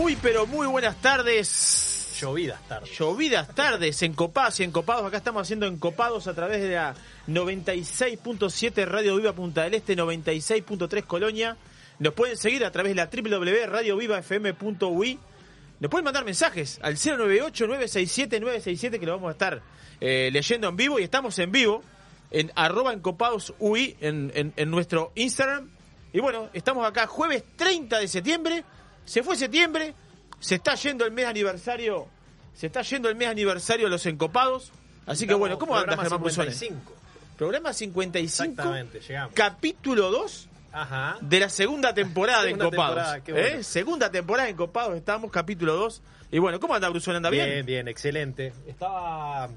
Muy, pero muy buenas tardes. Llovidas tardes. Llovidas tardes, encopados y encopados. Acá estamos haciendo encopados a través de la 96.7 Radio Viva Punta del Este, 96.3 Colonia. Nos pueden seguir a través de la www.radiovivafm.ui. Nos pueden mandar mensajes al 098-967-967 que lo vamos a estar eh, leyendo en vivo. Y estamos en vivo en arroba encopadosui en, en, en nuestro Instagram. Y bueno, estamos acá jueves 30 de septiembre. Se fue septiembre, se está yendo el mes aniversario, se está yendo el mes aniversario de los encopados. Así que bueno, ¿cómo andas, Germán? 55. Programa 55, Exactamente, llegamos. capítulo 2 Ajá. de la segunda temporada Segunda de Encopados. temporada, qué bueno. ¿Eh? Segunda temporada de Encopados, estamos, capítulo 2. Y bueno, ¿cómo anda Brusone? ¿Anda bien? Bien, bien, excelente. Estaba,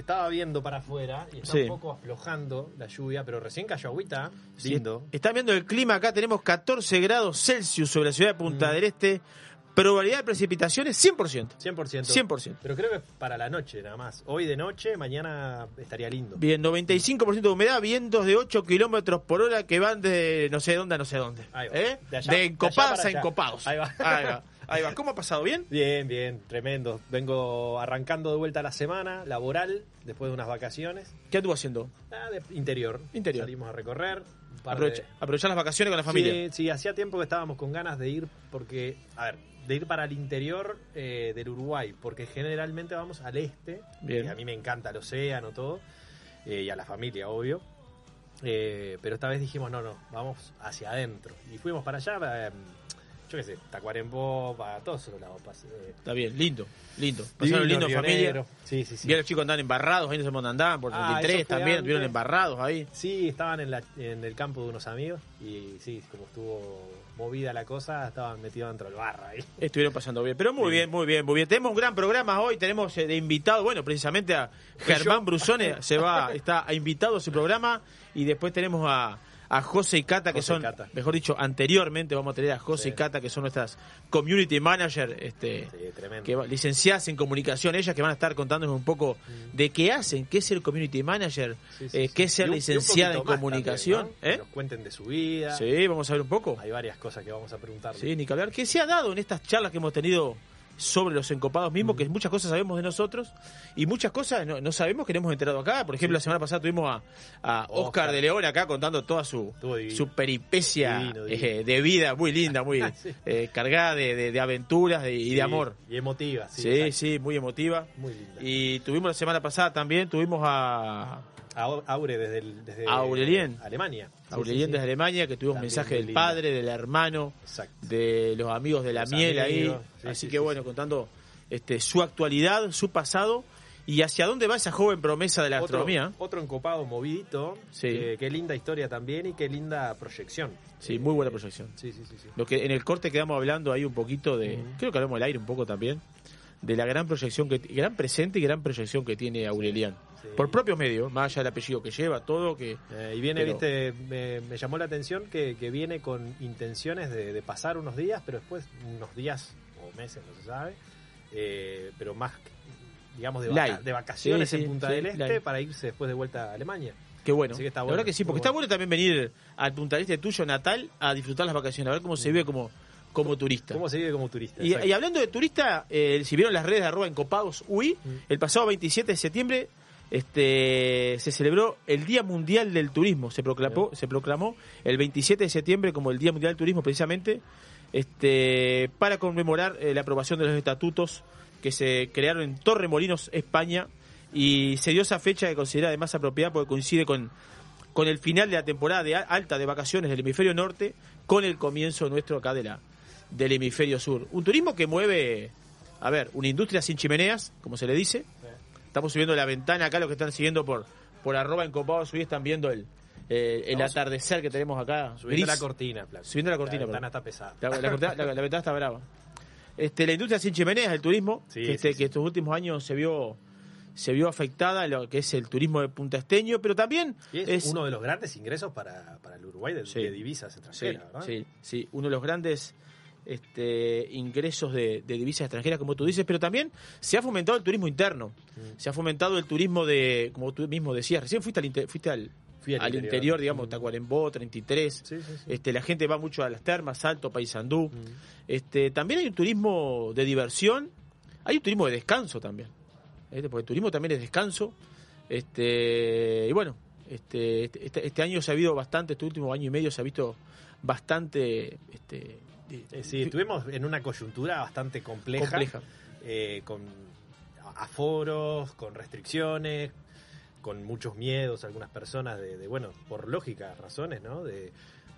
estaba viendo para afuera y está Sí. un poco aflojando la lluvia, pero recién cayó agüita. Sí, Lindo. Están viendo el clima acá, tenemos 14 grados Celsius sobre la ciudad de Mm. Punta del Este. Probabilidad de precipitaciones 100%. 100%. 100%. Pero creo que es para la noche nada más. Hoy de noche, mañana estaría lindo. Bien, 95% de humedad, vientos de 8 kilómetros por hora que van de no sé dónde a no sé dónde. Ahí va. ¿Eh? De allá- De allá a encopados. Ahí va. Ahí va. Ahí va. ¿Cómo ha pasado? ¿Bien? Bien, bien, tremendo. Vengo arrancando de vuelta la semana laboral después de unas vacaciones. ¿Qué anduvo haciendo? Ah, de interior. Interior. Salimos a recorrer. Aprovecha- de- aprovechar las vacaciones con la familia. Sí, sí, hacía tiempo que estábamos con ganas de ir porque, a ver, de ir para el interior eh, del Uruguay, porque generalmente vamos al este, Bien. y a mí me encanta el océano, todo, eh, y a la familia, obvio. Eh, pero esta vez dijimos, no, no, vamos hacia adentro. Y fuimos para allá, eh, yo qué sé, Tacuarembó, para todos esos lados. eh, Está bien, lindo, lindo. Pasaron lindo en Río familia. Negro. Sí, sí, sí. Vi a los chicos andaban embarrados, ahí dónde andaban, por Ah, 33 eso fue también, antes. vieron embarrados ahí. Sí, estaban en, la- en el campo de unos amigos y sí, como estuvo movida la cosa, estaban metidos dentro del barra ahí. Estuvieron pasando bien, pero muy Sí. bien, muy bien, muy bien. Tenemos un gran programa hoy, tenemos eh, de invitado, bueno, precisamente a Germán Brusone, se va, está invitado a su programa y después tenemos a, a José y Cata, que José son, Cata. mejor dicho, anteriormente vamos a tener a José Sí. y Cata, que son nuestras community manager, este, Sí, que licenciadas en comunicación, ellas que van a estar contándonos un poco de qué hacen, qué es el community manager, Mm. Sí, eh, qué es ser licenciada en comunicación. también, ¿no? Que ¿eh? nos cuenten de su vida. Sí, vamos a ver un poco. Hay varias cosas que vamos a preguntar. Sí, ni que hablar. ¿Qué se ha dado en estas charlas que hemos tenido sobre los encopados mismos? Que muchas cosas sabemos de nosotros y muchas cosas no, no sabemos que no hemos enterado acá. Por ejemplo, la semana pasada tuvimos a, a Oscar, Oscar. de León acá contando toda su, su peripecia Divino, divino. eh, de vida, muy linda, muy Sí. eh, cargada de, de- de aventuras de- y Sí, de amor. Y emotiva. Sí, Sí, exacto. sí, muy emotiva. Muy linda. Y tuvimos la semana pasada también, tuvimos a A- Aure desde, el- desde Aurelien. Alemania. Sí, Aurelien sí, desde Alemania, que tuvimos mensaje del padre, del hermano, Exacto. de los amigos de la Los miel amigos, ahí. sí, Así sí, que bueno, contando este, su actualidad, su pasado y hacia dónde va esa joven promesa de la Otro, astronomía. otro encopado movidito. Sí. que- qué linda historia también y qué linda proyección. Sí, Eh, muy buena proyección. Sí, sí, sí. sí. Lo que en el corte quedamos hablando ahí un poquito de, creo que hablamos del aire un poco también, de la gran proyección que gran presente y gran proyección que tiene Aurelian. Por propios medios, más allá del apellido que lleva, todo que Eh, y viene, Pero- viste, me, me llamó la atención que, que viene con intenciones de, de pasar unos días, pero después unos días o meses, no se sabe, eh, pero más, digamos, de, vaca- Light. de vacaciones Sí, sí, en Punta sí, del Este light. para irse después de vuelta a Alemania. Qué bueno. Así que está La bueno, verdad que sí, porque está bueno. bueno también venir al Punta del Este tuyo natal a disfrutar las vacaciones, a ver cómo se vive como, como turista. ¿Cómo se vive como turista? Y hablando de turista, eh, si vieron las redes de arroba encopados UI, Mm. el pasado 27 de septiembre este, se celebró el Día Mundial del Turismo. Se proclamó, se proclamó el 27 de septiembre como el Día Mundial del Turismo precisamente este, para conmemorar eh, la aprobación de los estatutos que se crearon en Torremolinos, España, y se dio esa fecha que considera de más apropiada porque coincide con, con el final de la temporada de alta de vacaciones del hemisferio norte, con el comienzo nuestro acá de la, del hemisferio sur. Un turismo que mueve, a ver, una industria sin chimeneas, como se le dice. Estamos subiendo la ventana acá, los que están siguiendo por, por arroba encopados, hoy están viendo el, eh, el atardecer que tenemos acá. Subiendo gris. la cortina. Subiendo la cortina, La ventana perdón. está pesada. La, la cortina- la- la ventana está brava. Este, la industria sin chimeneas, el turismo, Sí, que, este- sí, sí. que estos últimos años se vio se vio afectada lo que es el turismo de Punta Esteño, pero también es, es uno de los grandes ingresos para, para el Uruguay de, Sí. de divisas sí, extranjeras, ¿verdad? sí, sí, uno de los grandes este, ingresos de, de divisas extranjeras, como tú dices, pero también se ha fomentado el turismo interno, Mm. se ha fomentado el turismo de, como tú mismo decías, recién fuiste al, inter- fuiste al, Fui al al interior. interior, digamos, Mm. Tacuarembó, 33. Sí, sí. Este, la gente va mucho a las termas, Salto, Paysandú. Mm. Este, también hay un turismo de diversión, hay un turismo de descanso también. Este, porque el turismo también es descanso. Este, y bueno, este, este, este año se ha habido bastante, este último año y medio se ha visto bastante este, sí, estuvimos en una coyuntura bastante compleja, compleja. eh, con aforos, con restricciones, con muchos miedos algunas personas de, de, bueno, por lógicas razones, ¿no? De,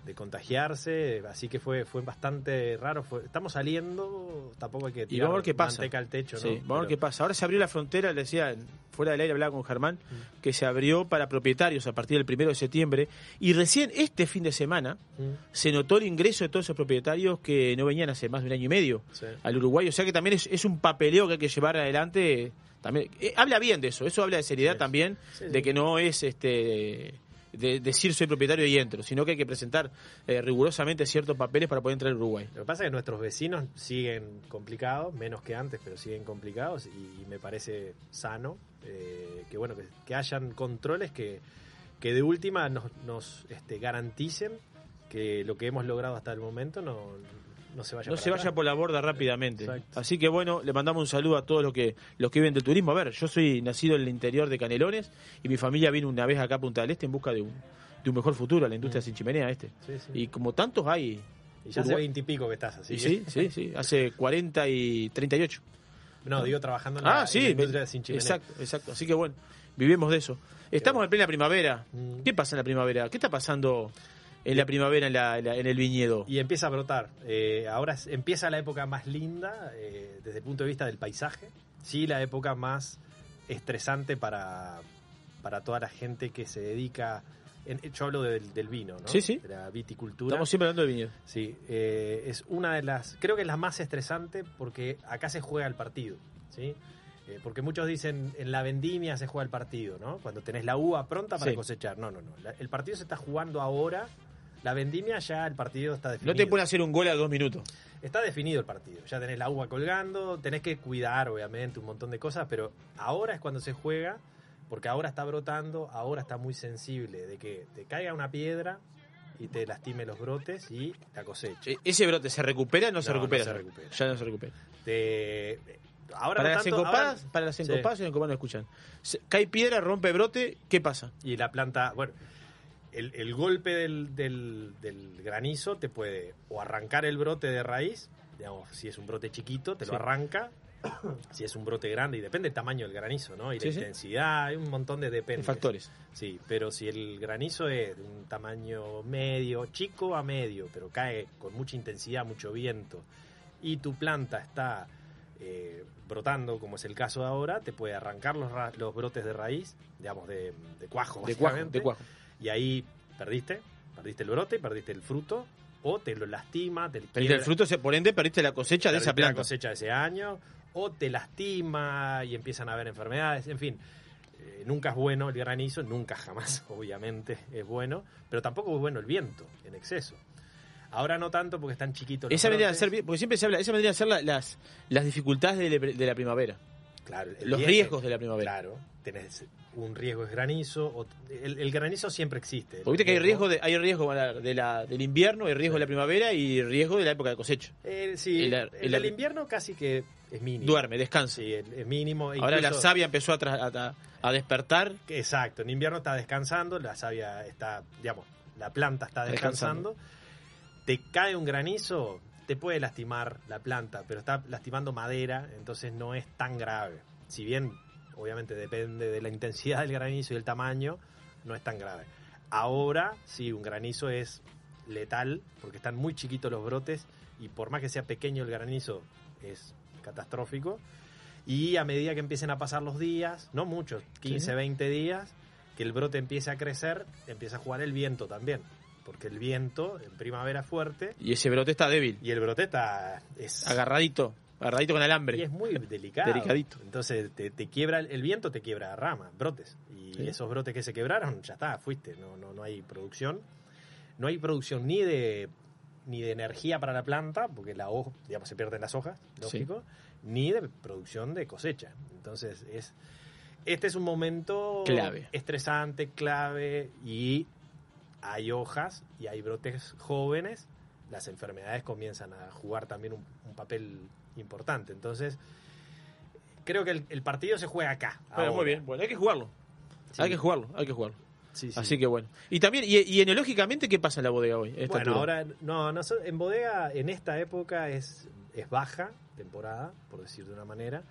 de contagiarse, así que fue fue bastante raro. Fue, estamos saliendo, tampoco hay que Y vamos a ver qué pasa. manteca al techo, ¿no? Sí, vamos a ver qué pasa. Ahora se abrió la frontera, le decía, fuera del aire hablaba con Germán, que se abrió para propietarios a partir del primero de septiembre. Y recién este fin de semana Mm, se notó el ingreso de todos esos propietarios que no venían hace más de un año y medio sí. al Uruguay. O sea que también es, es un papeleo que hay que llevar adelante. También, eh, habla bien de eso, eso habla de seriedad Sí. también, Sí, de que no es este de decir soy propietario y entro, sino que hay que presentar eh, rigurosamente ciertos papeles para poder entrar al Uruguay. Lo que pasa es que nuestros vecinos siguen complicados, menos que antes, pero siguen complicados y, me parece sano eh, que bueno que, que hayan controles que, que de última nos, nos este, garanticen que lo que hemos logrado hasta el momento no, no se vaya no se vaya por la borda rápidamente. Exacto. Así que bueno, le mandamos un saludo a todos los que los que viven del turismo. A ver, yo soy nacido en el interior de Canelones y mi familia vino una vez acá a Punta del Este en busca de un, de un mejor futuro a la industria Mm. sin chimenea este. Sí, sí. Y como tantos hay, Y ya hace Uruguay- veintipico que estás así. sí, sí, sí, sí, hace 40 y 38. No, digo trabajando en la, Ah, en sí, la industria sin chimenea. exacto, exacto. Así que bueno, vivimos de eso. Estamos en plena primavera. Mm. ¿Qué pasa en la primavera? ¿Qué está pasando en la primavera en, la- en la- en el viñedo? Y empieza a brotar. Eh, ahora empieza la época más linda eh, desde el punto de vista del paisaje. Sí, la época más estresante para, para toda la gente que se dedica. en- yo hablo del, del vino, ¿no? Sí, sí. De la viticultura. Estamos siempre hablando del viñedo. Sí, eh, es una de las. Creo que es la más estresante porque acá se juega el partido, ¿sí? Eh, porque muchos dicen en la vendimia se juega el partido, ¿no? Cuando tenés la uva pronta para Sí. cosechar. No, no, no. La- el partido se está jugando ahora. La vendimia ya el partido está No definido. te pueden hacer un gol a dos minutos. Está definido el partido. Ya tenés la uva colgando, tenés que cuidar, obviamente, un montón de cosas, pero ahora es cuando se juega, porque ahora está brotando, ahora está muy sensible de que te caiga una piedra y te lastime los brotes y la cosecha. E- ¿Ese brote se recupera o no, se No, no recupera? se recupera. Ya no se recupera. Te- ahora para, no las tanto, encopadas, ahora- para las Sí. encopadas y los encopados no escuchan. Cae piedra, rompe brote, ¿qué pasa? Y la planta, bueno, el, el golpe del, del- del granizo te puede o arrancar el brote de raíz, digamos, si es un brote chiquito, te Sí. lo arranca. Si es un brote grande, y depende del tamaño del granizo, ¿no? Y Sí, la sí. intensidad, hay un montón de Hay dependes. factores. Sí, pero si el granizo es de un tamaño medio, chico a medio, pero cae con mucha intensidad, mucho viento, y tu planta está eh, brotando, como es el caso de ahora, te puede arrancar los, ra- los brotes de raíz, digamos, de, de cuajo, De cuajo, básicamente, de cuajo. Y ahí perdiste, perdiste el brote, perdiste el fruto, o te lo lastima, te Perdiste quiebra- el fruto, por ende perdiste la cosecha de esa perdiste la planta. cosecha de ese año, o te lastima y empiezan a haber enfermedades, en fin. eh, nunca es bueno el granizo, nunca jamás, obviamente, es bueno, pero tampoco es bueno el viento en exceso. Ahora no tanto porque están chiquitos. los Esa vendría a ser, porque siempre se habla, esa vendría a ser la- las, las dificultades de, la- de la primavera, Claro, los riesgos de la primavera. Claro, tenés un riesgo de granizo, o- el, el granizo siempre existe. Porque viste que hay riesgo, de, hay riesgo de la, del invierno, hay riesgo Sí. de la primavera y riesgo de la época de cosecha. Eh, sí, El- el, invierno casi que es mínimo. Duerme, descansa. Sí, es mínimo. Ahora la savia empezó a, a- a despertar. Exacto, en invierno está descansando, la savia está, digamos, la planta está Descansando. descansando. Te cae un granizo, te puede lastimar la planta, pero está lastimando madera, entonces no es tan grave. Si bien, obviamente, depende de la intensidad del granizo y el tamaño, no es tan grave. Ahora, sí, un granizo es letal, porque están muy chiquitos los brotes, y por más que sea pequeño el granizo, es catastrófico. Y a medida que empiecen a pasar los días, no muchos, 15, Sí. 20 días, que el brote empiece a crecer, empieza a jugar el viento también. Porque el viento en primavera es fuerte Y ese brote está débil, y el brote está. Es, agarradito, agarradito con y alambre. es muy delicado. Delicadito. Entonces te, te quiebra, el viento te quiebra ramas, brotes. Y Sí. esos brotes que se quebraron, ya está, fuiste. No, no, no hay producción. No hay producción ni de ni de energía para la planta, porque la hoja, digamos, se pierden las hojas, lógico, ni de producción de cosecha. Entonces es, Este es un momento Clave. estresante, clave y hay hojas y hay brotes jóvenes. Las enfermedades comienzan a jugar también un, un papel importante. Entonces, creo que el, el partido se juega acá. Bueno, muy bien. Bueno, hay que jugarlo. Sí. Hay que jugarlo, hay que jugarlo. Sí, sí. Así que bueno. Y también, y, y enológicamente, ¿qué pasa en la bodega hoy? esta Bueno, altura? ahora, no, no, en bodega en esta época es, es baja temporada, por decir de una manera,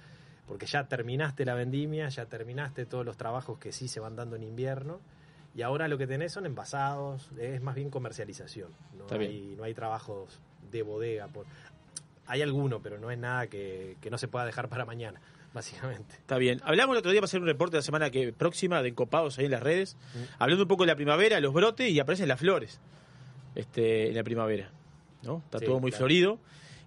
porque ya terminaste la vendimia, ya terminaste todos los trabajos que sí se van dando en invierno, y ahora lo que tenés son envasados, es más bien comercialización, no, Está bien. hay, no hay trabajos de bodega. Por, hay alguno, pero no es nada que, que no se pueda dejar para mañana, básicamente. Está bien. Hablamos el otro día para hacer un reporte la semana que próxima de encopados ahí en las redes, Mm. hablando un poco de la primavera, los brotes y aparecen las flores este, en la primavera. ¿no? Está Sí, todo muy claro. florido.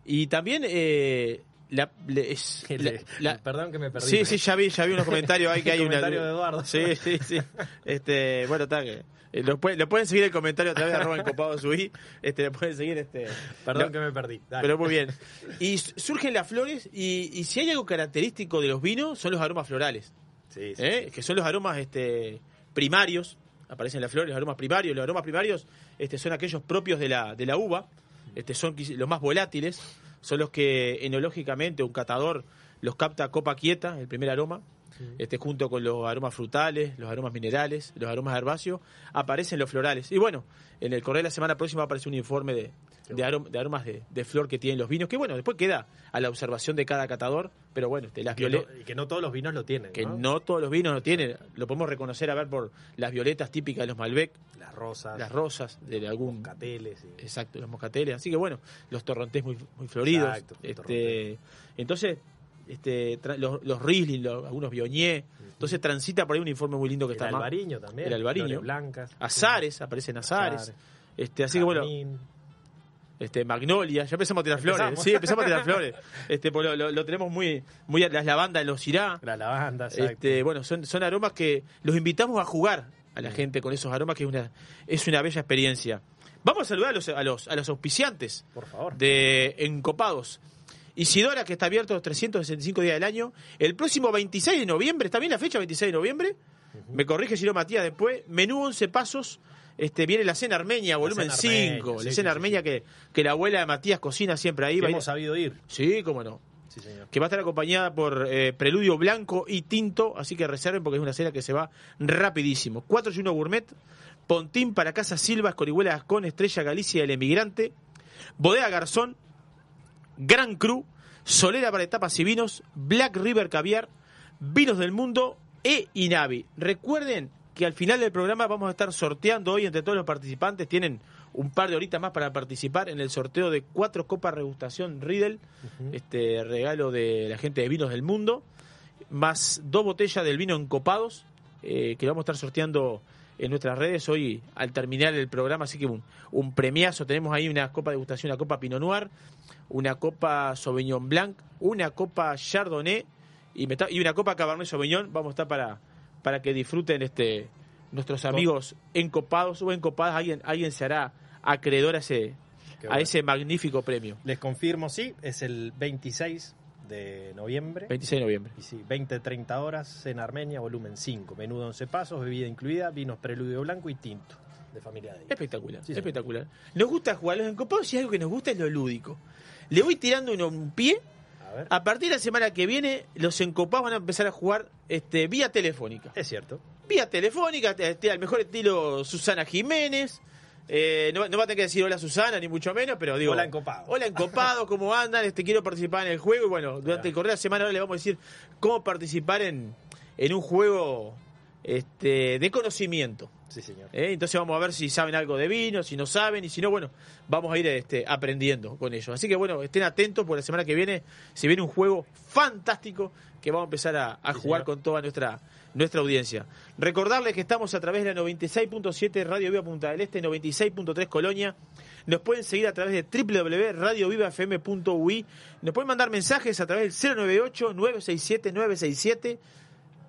Y también la, la- le- es, la- la- Perdón que me perdí. Sí, sí, ya vi, ya vi unos comentarios ahí que hay una. Comentario de Eduardo. Sí, sí, sí. Este, bueno, está que. eh, Lo, pueden- lo pueden seguir el comentario a través de arroba encopado subí. Este, lo pueden seguir este. Perdón que me perdí. Dale. pero muy bien. Y surgen las flores y, y si hay algo característico de los vinos son los aromas florales, Sí, sí, ¿eh? sí. que son los aromas este, primarios, aparecen las flores, los aromas primarios. Los aromas primarios este, son aquellos propios de la, de la uva, este, son los más volátiles, son los que enológicamente un catador los capta a copa quieta, el primer aroma, este, junto con los aromas frutales, los aromas minerales, los aromas herbáceos, aparecen los florales. Y bueno, en el correo de la semana próxima aparece un informe de, de, arom- de aromas de, de flor que tienen los vinos, que bueno, después queda a la observación de cada catador, pero bueno, este, las violetas no, y que no todos los vinos lo tienen. que ¿no? no todos los vinos lo tienen, lo podemos reconocer a ver por las violetas típicas de los Malbec, Las rosas, las rosas de algún cateles. y- exacto, los moscateles, así que bueno, los torrontés muy muy floridos, Exacto, este, entonces este los, los Riesling, los- algunos Viognier, entonces transita por ahí un informe muy lindo que el está más albariño también. el albariño. blancas. Azares, aparecen azares, Azares. este así que bueno. Este Magnolia, ya empezamos a tirar flores, Empezamos. sí, empezamos a tirar flores, este pues lo, lo- lo tenemos muy muy a las lavandas, los irá, La lavanda, exacto. Este, bueno, son, son aromas que los invitamos a jugar a la gente con esos aromas, que es una, es una bella experiencia. Vamos a saludar a los, a los, a los auspiciantes Por favor. de Encopados. Isidora, que está abierto los 365 días del año. El próximo 26 de noviembre, ¿está bien la fecha? 26 de noviembre. Me corrige si no Matías después. Menú 11 pasos. Este, viene la cena armenia, volumen cena armenia, 5. sí, la sí, cena sí, armenia sí. Que, que la abuela de Matías cocina siempre ahí. Que hemos sabido ir. Sí, cómo no Sí, señor. que va a estar acompañada por eh, Preludio Blanco y Tinto, así que reserven porque es una cena que se va rapidísimo. 4 y 1 Gourmet, Pontín para Casa Silva, Escorihuela Gascón, Estrella Galicia, El Emigrante, Bodega Garzón, Gran Cru, Solera para etapas y vinos, Black River Caviar, Vinos del Mundo e Inavi. Recuerden que al final del programa vamos a estar sorteando hoy entre todos los participantes, tienen un par de horitas más para participar en el sorteo de cuatro copas regustación Riedel, este regalo de la gente de Vinos del Mundo, más dos botellas del vino encopados, eh, que vamos a estar sorteando en nuestras redes hoy al terminar el programa, así que un, un premiazo, tenemos ahí una copa de degustación, una copa Pinot Noir, una copa Sauvignon Blanc, una copa Chardonnay y, me está- y una copa Cabernet Sauvignon, vamos a estar para, para que disfruten este nuestros amigos encopados o encopadas, alguien, alguien se hará acreedor a ese, a ese magnífico premio. Les confirmo, sí, es el 26 de noviembre. 26 de noviembre. Y sí, 20-30 horas, cena armenia, volumen 5. Menú de 11 pasos, bebida incluida, vinos preludio blanco y tinto. De familia de. Espectacular, Sí, espectacular. Nos gusta jugar los encopados y algo que nos gusta es lo lúdico. Le voy tirando uno un pie. A ver. A partir de la semana que viene, los encopados van a empezar a jugar este, vía telefónica. Es cierto. Vía telefónica, este, al mejor estilo Susana Jiménez. Eh, no, no va a tener que decir hola Susana, ni mucho menos, pero digo. Hola, encopado. Hola encopado, ¿cómo andan? Este, quiero participar en el juego. Y bueno, durante el correo de la semana ahora le vamos a decir cómo participar en, en un juego este, de conocimiento. Sí, señor. ¿eh? Entonces vamos a ver si saben algo de vino, si no saben, y si no, bueno, vamos a ir este, aprendiendo con ellos. Así que bueno, estén atentos porque la semana que viene se viene un juego fantástico que vamos a empezar a, a Sí, jugar señor. con toda nuestra, nuestra audiencia. Recordarles que estamos a través de la 96.7 Radio Viva Punta del Este, 96.3 Colonia. Nos pueden seguir a través de www.radiovivafm.ui. Nos pueden mandar mensajes a través del 098-967-967.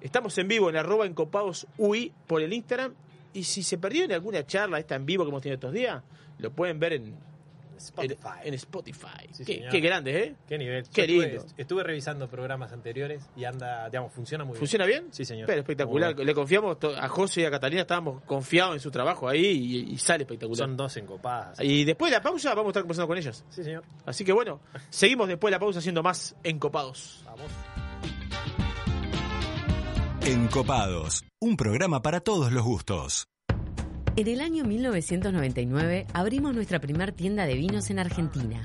Estamos en vivo en arroba encopados UI por el Instagram. Y si se perdieron alguna charla esta en vivo que hemos tenido estos días, lo pueden ver en, Spotify. En, en Spotify. Sí, qué, qué grande, ¿eh? Qué nivel. Qué estuve- lindo. Estuve, revisando programas anteriores y anda, digamos, funciona muy ¿Funciona bien? Sí, señor. Pero espectacular. Bueno. Le confiamos a José y a Catalina, estábamos confiados en su trabajo ahí y, y sale espectacular. Son dos encopadas. Y después de la pausa vamos a estar conversando con ellas. Sí, señor. Así que bueno, seguimos después de la pausa haciendo más encopados. Vamos. Encopados, un programa para todos los gustos. En el año 1999 abrimos nuestra primer tienda de vinos en Argentina.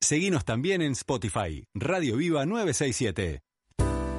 Seguinos también en Spotify, Radio Viva 967.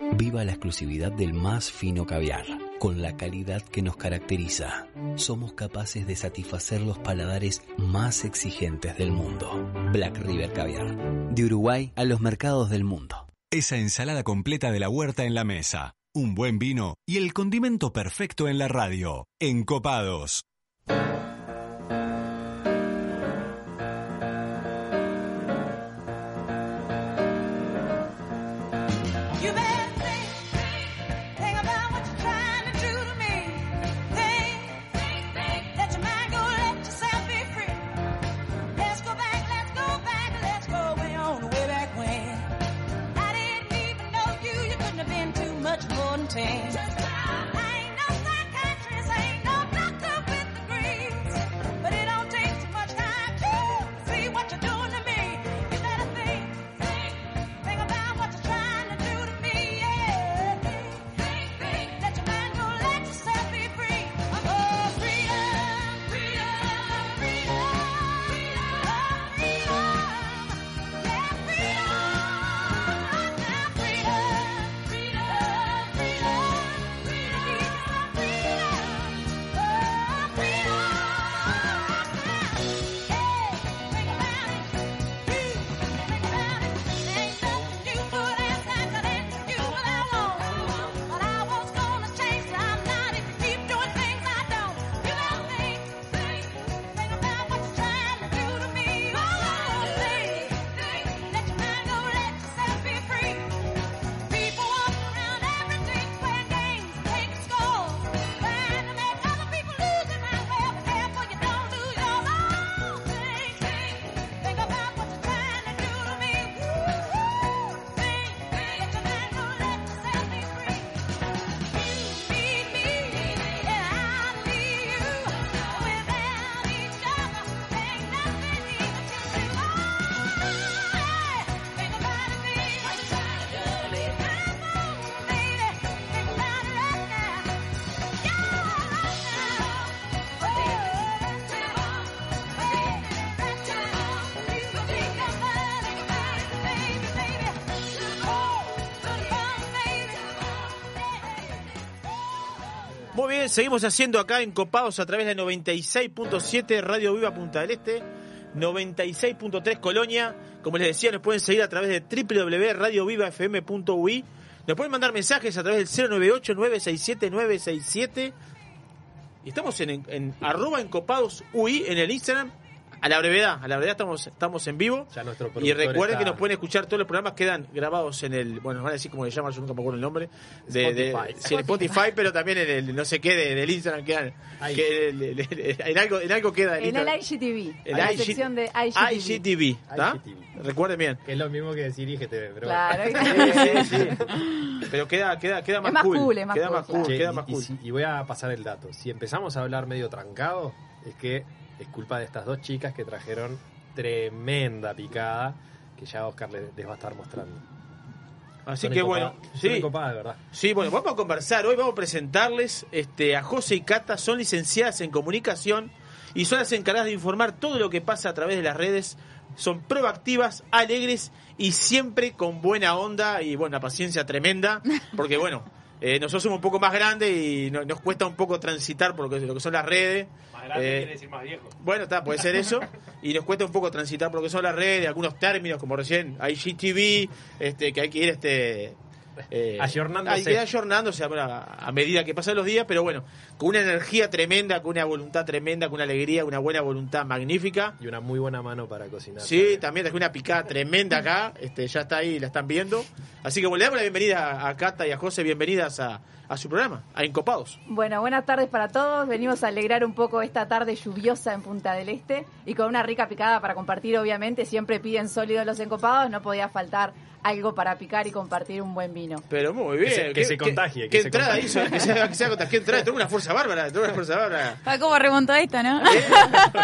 Viva la exclusividad del más fino caviar, con la calidad que nos caracteriza. Somos capaces de satisfacer los paladares más exigentes del mundo. Black River Caviar, de Uruguay a los mercados del mundo. Esa ensalada completa de la huerta en la mesa, un buen vino y el condimento perfecto en la radio. Encopados. More seguimos haciendo acá en Copados a través de 96.7 Radio Viva Punta del Este, 96.3 Colonia. Como les decía, nos pueden seguir a través de www.radiovivafm.ui. Nos pueden mandar mensajes a través del 098-967-967. Y estamos en, en, en arroba encopados UI en el Instagram. A la brevedad, a la brevedad estamos, estamos en vivo. Ya nuestro Y recuerden que nos pueden escuchar todos los programas, quedan grabados en el, bueno, nos van a decir cómo se llama, yo nunca me acuerdo el nombre, de, de- Spotify. sí, en Spotify, pero también en el no sé qué de- del Instagram quedan, que el- el- el- en algo, en algo queda En el. IGTV. El la IG sección de IGTV. IGTV, ¿está? IGTV. Recuerden bien. Que es lo mismo que decir IGTV, pero Claro. Sí, sí, sí. Pero queda, queda, queda más, más cool. cool, es más queda cool, más cool, claro. Che, queda y- más cool. y voy a pasar el dato. Si empezamos a hablar medio trancado, es que es culpa de estas dos chicas que trajeron tremenda picada que ya Oscar les, les va a estar mostrando. Así Son que bueno, sí. encopadas, de verdad. Sí, bueno, vamos a conversar. Hoy vamos a presentarles este, a José y Cata. Son licenciadas en comunicación y son las encargadas de informar todo lo que pasa a través de las redes. Son proactivas, alegres y siempre con buena onda y bueno, una paciencia tremenda. Porque bueno, eh, nosotros somos un poco más grandes y no- nos cuesta un poco transitar por lo que, lo que son las redes. Eh, decir más viejo. bueno, está, puede ser eso. Y nos cuesta un poco transitar por lo que son las redes, algunos términos, como recién IGTV, este, que hay que ir este. eh, Ayornándose. Hay que ir ayornándose a, a medida que pasan los días, pero bueno, con una energía tremenda, con una voluntad tremenda, con una alegría, una buena voluntad magnífica. Y una muy buena mano para cocinar. Sí, también traje una picada tremenda acá, este, ya está ahí, la están viendo. Así que bueno, le damos la bienvenida a Cata y a José, bienvenidas a, a su programa, a Encopados. Bueno, buenas tardes para todos. Venimos a alegrar un poco esta tarde lluviosa en Punta del Este y con una rica picada para compartir, obviamente. Siempre piden sólidos los encopados, no podía faltar algo para picar y compartir un buen vino. Pero muy bien. Que se- que se contagie, ¿Qué, que se entrada contagie. hizo? Que se, que. ¿Qué entrada? Tuvo una fuerza bárbara. Tuvo una fuerza bárbara. Ah, ¿Cómo remontó esto, no?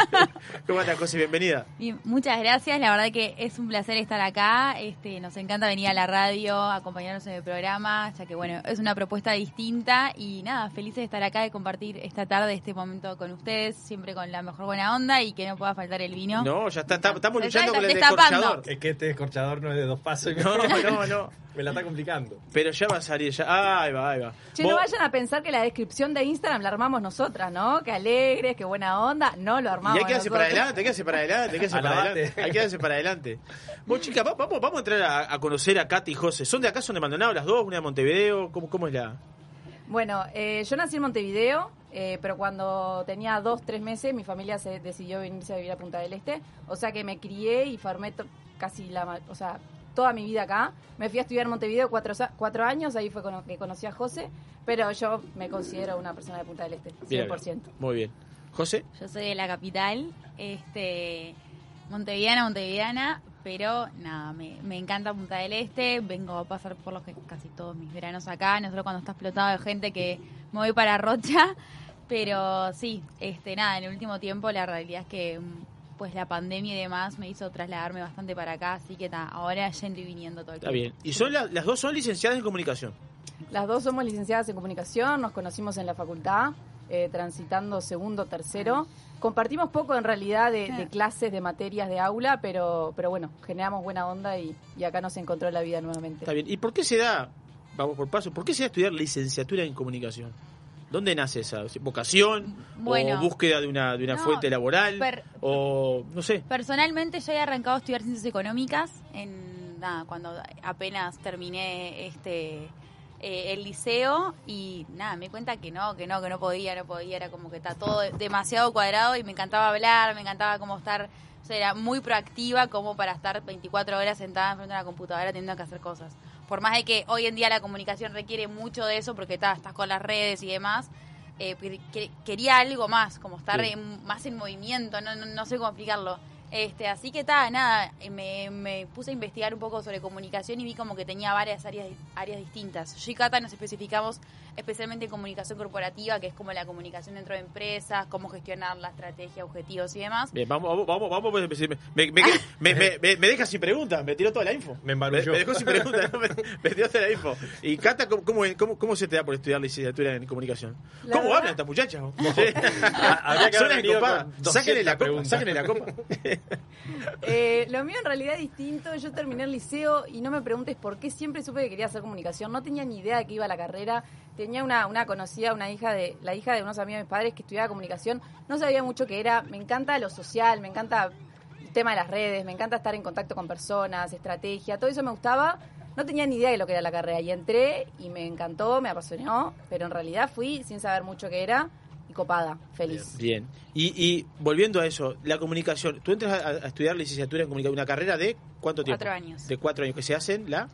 ¿Cómo estás, José? Bienvenida. Bien, muchas gracias, la verdad que es un placer estar acá. Este, nos encanta venir a la radio, acompañarnos en el programa, ya que bueno, es una propuesta distinta y nada, felices de estar acá, de compartir esta tarde, este momento con ustedes, siempre con la mejor buena onda y que no pueda faltar el vino. No, ya está, está- estamos está luchando con el descorchador. Es que este descorchador no es de dos pasos. No, no, no. Me la está complicando. Pero ya va a salir, ya. Ahí va, ahí va. Che, Vos- no vayan a pensar que la descripción de Instagram la armamos nosotras, ¿no? Que alegres, que buena onda. No lo armamos Y hay que hacer para adelante, hay que hacer para adelante, hay que hacer para adelante. Hay que hacer para adelante. Vos, chicas, va- vamos, vamos a entrar a, a conocer a Katy y José. ¿Son de acá, son de Maldonado las dos? ¿Una de Montevideo? ¿Cómo, cómo es la...? Bueno, eh, yo nací en Montevideo, eh, pero cuando tenía dos, tres meses, mi familia se decidió venirse a vivir a Punta del Este. O sea que me crié y formé casi la, ma- o sea, toda mi vida acá. Me fui a estudiar en Montevideo cuatro, cuatro años, ahí fue con- que conocí a José, pero yo me considero una persona de Punta del Este, 100%. Bien, Muy bien. ¿José? Yo soy de la capital, este, montevideana, montevideana, pero nada, me, me encanta Punta del Este, vengo a pasar por los que casi todos mis veranos acá, no solo cuando está explotado de gente que me voy para Rocha, pero sí, este, nada, en el último tiempo la realidad es que mm, pues la pandemia y demás me hizo trasladarme bastante para acá, así que ta, ahora yendo y viniendo todo el Está tiempo. bien. Y son la- las dos son licenciadas en comunicación. Las dos somos licenciadas en comunicación, nos conocimos en la facultad, eh, transitando segundo, tercero. Compartimos poco en realidad de, de clases, de materias, de aula, pero, pero bueno, generamos buena onda y, y acá nos encontró la vida nuevamente. Está bien. ¿Y por qué se da, vamos por paso, por qué se da estudiar licenciatura en comunicación? ¿Dónde nace esa vocación? Bueno. ¿O búsqueda de una, de una No, fuente laboral? per- ¿O no sé? Personalmente yo he arrancado a estudiar ciencias económicas en nada, cuando apenas terminé este eh, el liceo y nada, me di cuenta que no, que no, que no podía, no podía, era como que está todo demasiado cuadrado y me encantaba hablar, me encantaba como estar, o sea, era muy proactiva como para estar 24 horas sentada enfrente de una computadora teniendo que hacer cosas. Por más de que hoy en día la comunicación requiere mucho de eso porque estás con las redes y demás, eh, que- que- quería algo más, como estar Sí. en- más en movimiento, no, no, no sé cómo explicarlo. Este, así que ta, nada, me, me puse a investigar un poco sobre comunicación y vi como que tenía varias áreas, áreas distintas. Yo y Cata nos especificamos especialmente en comunicación corporativa, que es como la comunicación dentro de empresas, cómo gestionar la estrategia, objetivos y demás. Bien, vamos, vamos, vamos, vamos, pues, me, me, me, me, me- me- me deja sin preguntas, me tiró toda la info. Me embarulló. Me, dejó sin preguntas, ¿no? me, me tiró toda la info. Y Cata, ¿cómo, cómo, cómo, cómo se te da por estudiar licenciatura en comunicación? La ¿Cómo verdad- hablan estas muchachas? Son 200 Sáquenle la copa, sáquenle la copa. Eh, lo mío en realidad es distinto. Yo terminé el liceo y no me preguntes por qué siempre supe que quería hacer comunicación. No tenía ni idea de que iba a la carrera. Tenía una, una conocida, una hija de, la hija de unos amigos de mis padres que estudiaba comunicación, no sabía mucho qué era, me encanta lo social, me encanta el tema de las redes, me encanta estar en contacto con personas, estrategia, todo eso me gustaba. No tenía ni idea de lo que era la carrera y entré y me encantó, me apasionó, pero en realidad fui sin saber mucho qué era y copada, feliz. Bien. Y, y volviendo a eso, la comunicación. Tú entras a, a estudiar licenciatura en comunicación, una carrera de cuánto tiempo? Cuatro años. De cuatro años que se hacen la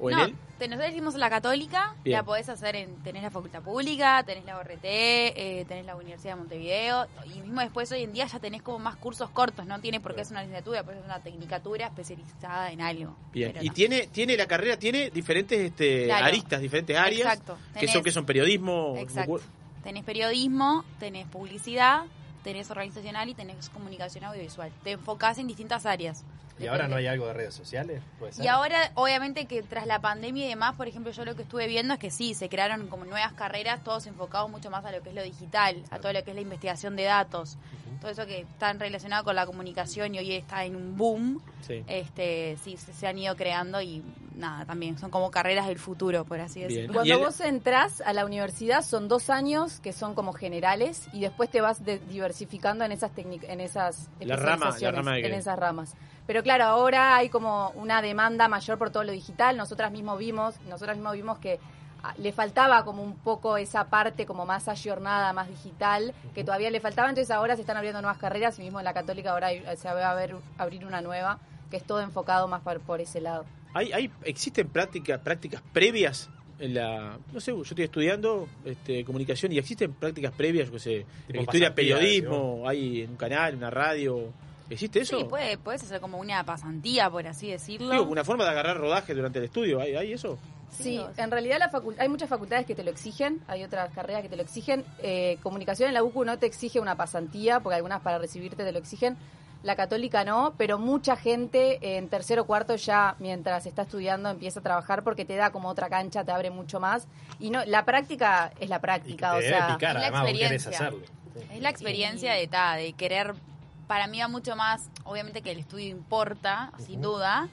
o en no, él. te- nosotros hicimos la católica, Bien. la podés hacer en, tenés la facultad pública, tenés la ORT, eh, tenés la Universidad de Montevideo, y mismo después hoy en día ya tenés como más cursos cortos, no tiene por qué ser una licenciatura, pero es una tecnicatura especializada en algo. Bien. Y no. tiene tiene la carrera tiene diferentes este, Claro. aristas, diferentes áreas. Exacto. Que Tenés- son que son periodismo. Exacto. Tenés periodismo, tenés publicidad, tenés organizacional y tenés comunicación audiovisual. Te enfocás en distintas áreas. ¿Y ahora no hay algo de redes sociales? ¿Puede ser? Y ahora, obviamente, que tras la pandemia y demás, por ejemplo, yo lo que estuve viendo es que sí, se crearon como nuevas carreras, todos enfocados mucho más a lo que es lo digital, a todo lo que es la investigación de datos, todo eso que está relacionado con la comunicación y hoy está en un boom. Sí. Este, sí, se, se han ido creando y nada, también son como carreras del futuro, por así decirlo. Cuando vos entras a la universidad son dos años que son como generales y después te vas de- diversificando en esas técnicas, en esas La rama- la especializaciones, rama de en esas ramas. Pero claro, ahora hay como una demanda mayor por todo lo digital. Nosotras mismos vimos, nosotras mismos vimos que ah, le faltaba como un poco esa parte como más ayornada, más digital, que todavía le faltaba. Entonces ahora se están abriendo nuevas carreras y mismo en la católica ahora hay- se va a ver, abrir una nueva que es todo enfocado más por, por ese lado. ¿Hay, hay, ¿Existen prácticas, prácticas previas en la... No sé, yo estoy estudiando este, comunicación y existen prácticas previas, yo qué sé, que estudia periodismo, hay en un canal, una radio. ¿Existe eso? Sí, puede, puedes hacer como una pasantía, por así decirlo. Digo, una forma de agarrar rodaje durante el estudio, ¿hay, hay eso? Sí, en realidad la hay muchas facultades que te lo exigen, hay otras carreras que te lo exigen. Eh, comunicación en la UCU no te exige una pasantía, porque algunas para recibirte te lo exigen. La católica no, pero mucha gente en tercero o cuarto ya mientras está estudiando empieza a trabajar porque te da como otra cancha, te abre mucho más. Y no, la práctica es la práctica, Te o debe sea, picar, es la además, experiencia. hacerlo. Es la experiencia de, ta, de querer, para mí va mucho más, obviamente que el estudio importa, sin duda,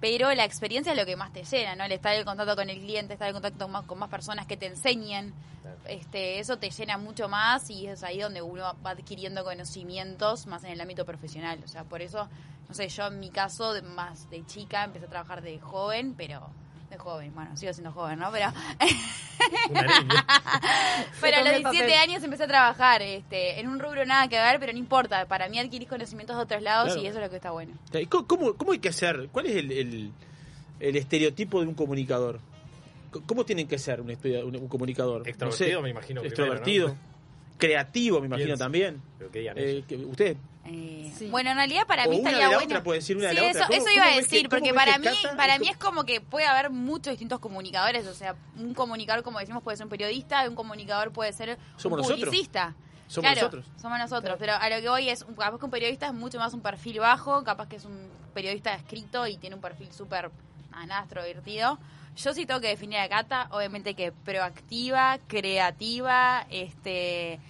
pero la experiencia es lo que más te llena, ¿no? El estar en contacto con el cliente, estar en contacto con más, con más personas que te enseñen, este, eso te llena mucho más y es ahí donde uno va adquiriendo conocimientos más en el ámbito profesional. O sea, por eso, no sé, yo en mi caso, más de chica, empecé a trabajar de joven, pero... De joven, bueno, sigo siendo joven, ¿no? Pero... Pero a los come el 17 papel. años empecé a trabajar este, en un rubro nada que ver, pero no importa. Para mí adquirís conocimientos de otros lados Claro. y eso es lo que está bueno. ¿Y ¿Cómo, cómo, hay que hacer? ¿Cuál es el, el, el estereotipo de un comunicador? ¿Cómo tienen que ser un, un, un comunicador? No Extrovertido, sé, me imagino, Extrovertido. primero, Creativo, me imagino Pienso. también. Pero que digan Eh, que ¿Usted? Eh, Sí. Bueno, en realidad para O mí una estaría de la bueno. otra, puede decir una de la eso, otra. ¿Cómo- eso iba a que- decir, porque para mí, para mí es como que puede haber muchos distintos comunicadores. O sea, un comunicador, como decimos, puede ser un periodista, un comunicador puede ser Somos un nosotros. publicista. Somos claro, nosotros. Somos nosotros, pero a lo que voy es, capaz que un periodista es mucho más un perfil bajo, capaz que es un periodista escrito y tiene un perfil súper nada, extrovertido. Yo sí tengo que definir a Cata, obviamente que proactiva, creativa, este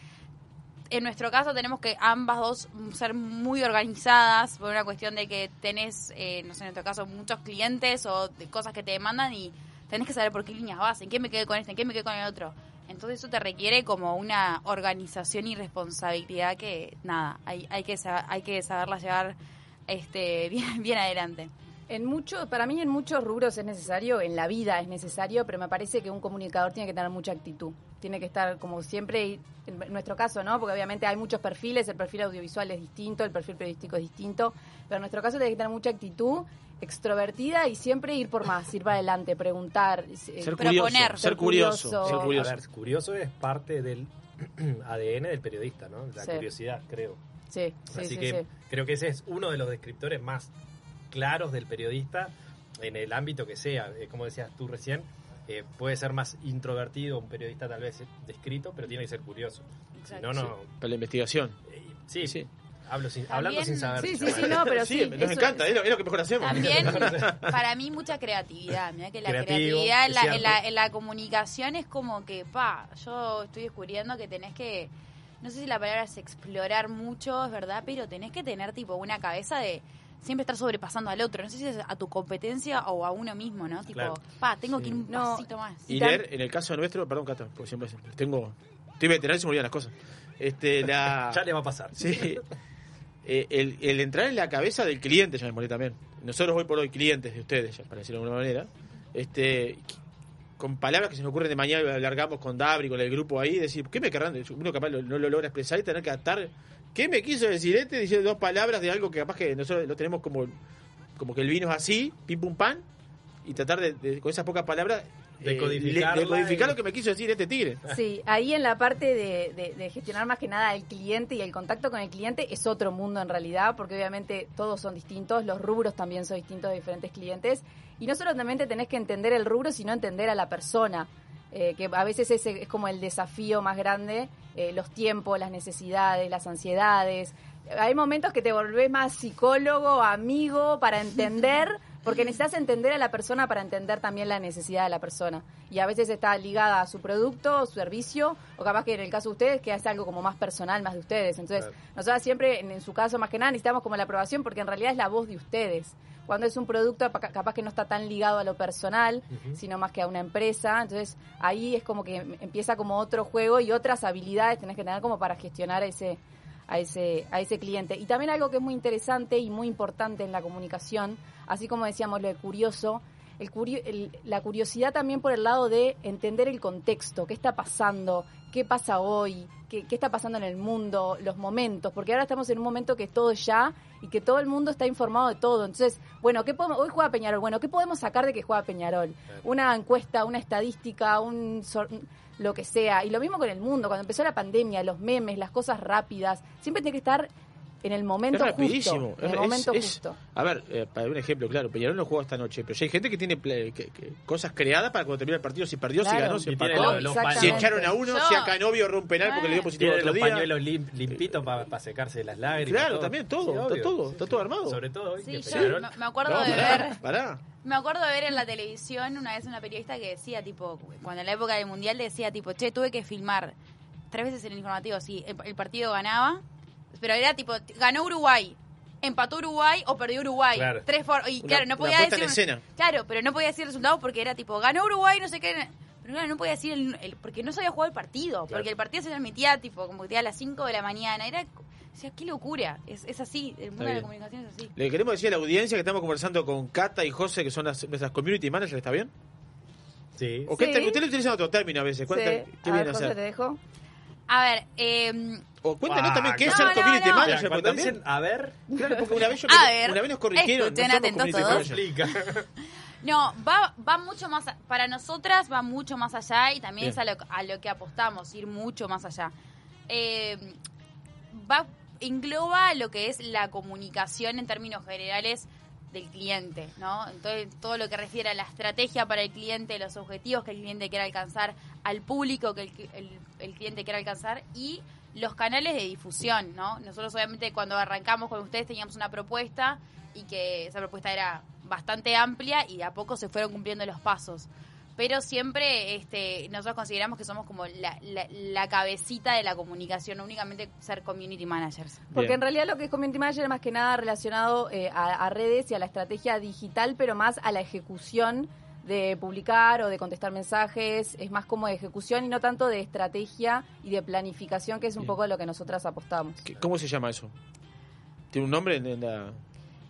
en nuestro caso tenemos que ambas dos ser muy organizadas por una cuestión de que tenés, eh, no sé, en nuestro caso, muchos clientes o de cosas que te demandan y tenés que saber por qué líneas vas, en qué me quedé con este, en qué me quedé con el otro. Entonces eso te requiere como una organización y responsabilidad que, nada, hay, hay, que, hay que saberla llevar este bien, bien adelante. En muchos, para mí en muchos rubros es necesario, en la vida es necesario, pero me parece que un comunicador tiene que tener mucha actitud. Tiene que estar como siempre, y en nuestro caso, ¿no? Porque obviamente hay muchos perfiles, el perfil audiovisual es distinto, el perfil periodístico es distinto, pero en nuestro caso tiene que tener mucha actitud, extrovertida y siempre ir por más, ir para adelante, preguntar, eh, Ser Proponer. curioso. Ser curioso. Ser A curioso. ver, curioso es parte del ADN del periodista, ¿no? La Sí. curiosidad, creo. Sí, sí, Así sí, que sí. creo que ese es uno de los descriptores más claros del periodista en el ámbito que sea. Eh, como decías tú recién, eh, puede ser más introvertido un periodista tal vez descrito, pero tiene que ser curioso. Si no, no. Para la investigación. eh, Sí, Sí. Hablo sin, También- hablando sin saber. Sí, sí, sí, no, pero sí. nos eso encanta, es- es lo, es lo que mejor hacemos. También, para mí, mucha creatividad. Mira que la Creativo, creatividad en la, en, la, en la comunicación es como que, pa, yo estoy descubriendo que tenés que, no sé si la palabra es explorar mucho, es verdad, pero tenés que tener tipo una cabeza de, siempre estar sobrepasando al otro. No sé si es a tu competencia o a uno mismo, ¿no? Tipo, Claro. pa, tengo que ir un No. pasito más. Y leer, en el caso nuestro, perdón, Cata, porque siempre tengo. Estoy veterano y se me olvidan las cosas. Este, la, Ya le va a pasar. Sí. Eh, el, el entrar en la cabeza del cliente, ya me molé también. Nosotros hoy por hoy clientes de ustedes, ya, para decirlo de alguna manera, este, con palabras que se nos ocurren de mañana, alargamos con Dabri, con el grupo ahí, decir, ¿qué me querrán? Uno capaz no lo logra expresar y tener que atar. ¿Qué me quiso decir este? Diciendo dos palabras de algo que capaz que nosotros lo tenemos como, como que el vino es así, pim pum pan, y tratar de, de- con esas pocas palabras eh, decodificar y- lo que me quiso decir este tigre. Sí, ahí en la parte de, de- de gestionar más que nada el cliente y el contacto con el cliente es otro mundo en realidad, porque obviamente todos son distintos, los rubros también son distintos de diferentes clientes. Y no solamente tenés que entender el rubro, sino entender a la persona, eh, que a veces ese es como el desafío más grande, eh, los tiempos, las necesidades, las ansiedades. Hay momentos que te volvés más psicólogo, amigo, para entender, porque necesitas entender a la persona para entender también la necesidad de la persona. Y a veces está ligada a su producto, su servicio, o capaz que en el caso de ustedes, que es algo como más personal, más de ustedes. Entonces, Claro. nosotros siempre, en, en su caso más que nada, necesitamos como la aprobación, porque en realidad es la voz de ustedes. Cuando es un producto pa- capaz que no está tan ligado a lo personal, sino más que a una empresa, entonces ahí es como que empieza como otro juego y otras habilidades tenés que tener como para gestionar ese a ese a ese cliente. Y también algo que es muy interesante y muy importante en la comunicación, así como decíamos lo de curioso, el curio- el- la curiosidad también por el lado de entender el contexto, qué está pasando, qué pasa hoy, qué, qué está pasando en el mundo, los momentos, porque ahora estamos en un momento que es todo ya y que todo el mundo está informado de todo. Entonces, bueno, ¿qué podemos, hoy juega Peñarol, bueno, ¿qué podemos sacar de que juega Peñarol? Una encuesta, una estadística, un lo que sea. Y lo mismo con el mundo, cuando empezó la pandemia, los memes, las cosas rápidas, siempre tiene que estar en el momento es rapidísimo. justo. En el Es- momento es- justo. A ver, eh, para un ejemplo, claro, Peñarol no jugó esta noche, pero ya hay gente que tiene ple- que- que- cosas creadas para cuando termina el partido, si perdió, si ganó, si empató, los- los si echaron a uno, Yo- si a Canovio erró un penal porque le dio positivo Tiene el otro los día. pañuelos lim- limpitos para secarse las lágrimas. Claro, también todo, está todo, está todo armado. Sobre todo hoy que yo me- acuerdo No, de pará, ver pará. Me acuerdo de ver en la televisión una vez una periodista que decía, tipo, cuando en la época del Mundial decía, tipo, che, tuve que filmar tres veces en el informativo, sí, el, el partido ganaba, pero era tipo, ganó Uruguay, empató Uruguay o perdió Uruguay. Claro. Tres for- y Una- claro, no podía decir... escena. Claro, pero no podía decir el resultado porque era tipo, ganó Uruguay, no sé qué... Pero claro, no podía decir el, el- porque no sabía jugar el partido, Claro. porque el partido se transmitía tipo como que a las 5 de la mañana, era... O sea, qué locura, es, es así, el mundo de la comunicación es así. Le queremos decir a la audiencia que estamos conversando con Cata y José, que son las, nuestras community managers, ¿está bien? Sí. ¿O qué Sí. usted le utiliza otro término a veces? ¿Cuál Sí. ¿Qué A viene ver, a José, te hacer? dejo. A ver, eh, O cuéntanos Ah, también qué es no, ser no, community no. manager, Mira, porque cuando también... dicen, a ver, Claro, porque una vez, yo A me- ver, una vez nos corrigieron, atentos todos. No, va, va mucho más, para nosotras va mucho más allá y también Bien. es a lo, a lo que apostamos, ir mucho más allá. Eh, va, engloba lo que es la comunicación en términos generales del cliente, ¿no? Entonces, todo lo que refiere a la estrategia para el cliente, los objetivos que el cliente quiere alcanzar, al público que el, el- el cliente quiere alcanzar y los canales de difusión, ¿no? Nosotros obviamente cuando arrancamos con ustedes teníamos una propuesta y que esa propuesta era bastante amplia y de a poco se fueron cumpliendo los pasos. Pero siempre este, nosotros consideramos que somos como la, la- la cabecita de la comunicación, no únicamente ser community managers. Porque Bien. en realidad lo que es community manager es más que nada relacionado eh, a, a redes y a la estrategia digital, pero más a la ejecución de publicar o de contestar mensajes, es más como de ejecución y no tanto de estrategia y de planificación, que es un Bien. poco lo que nosotras apostamos. ¿Qué- ¿Cómo se llama eso? ¿Tiene un nombre en, la...?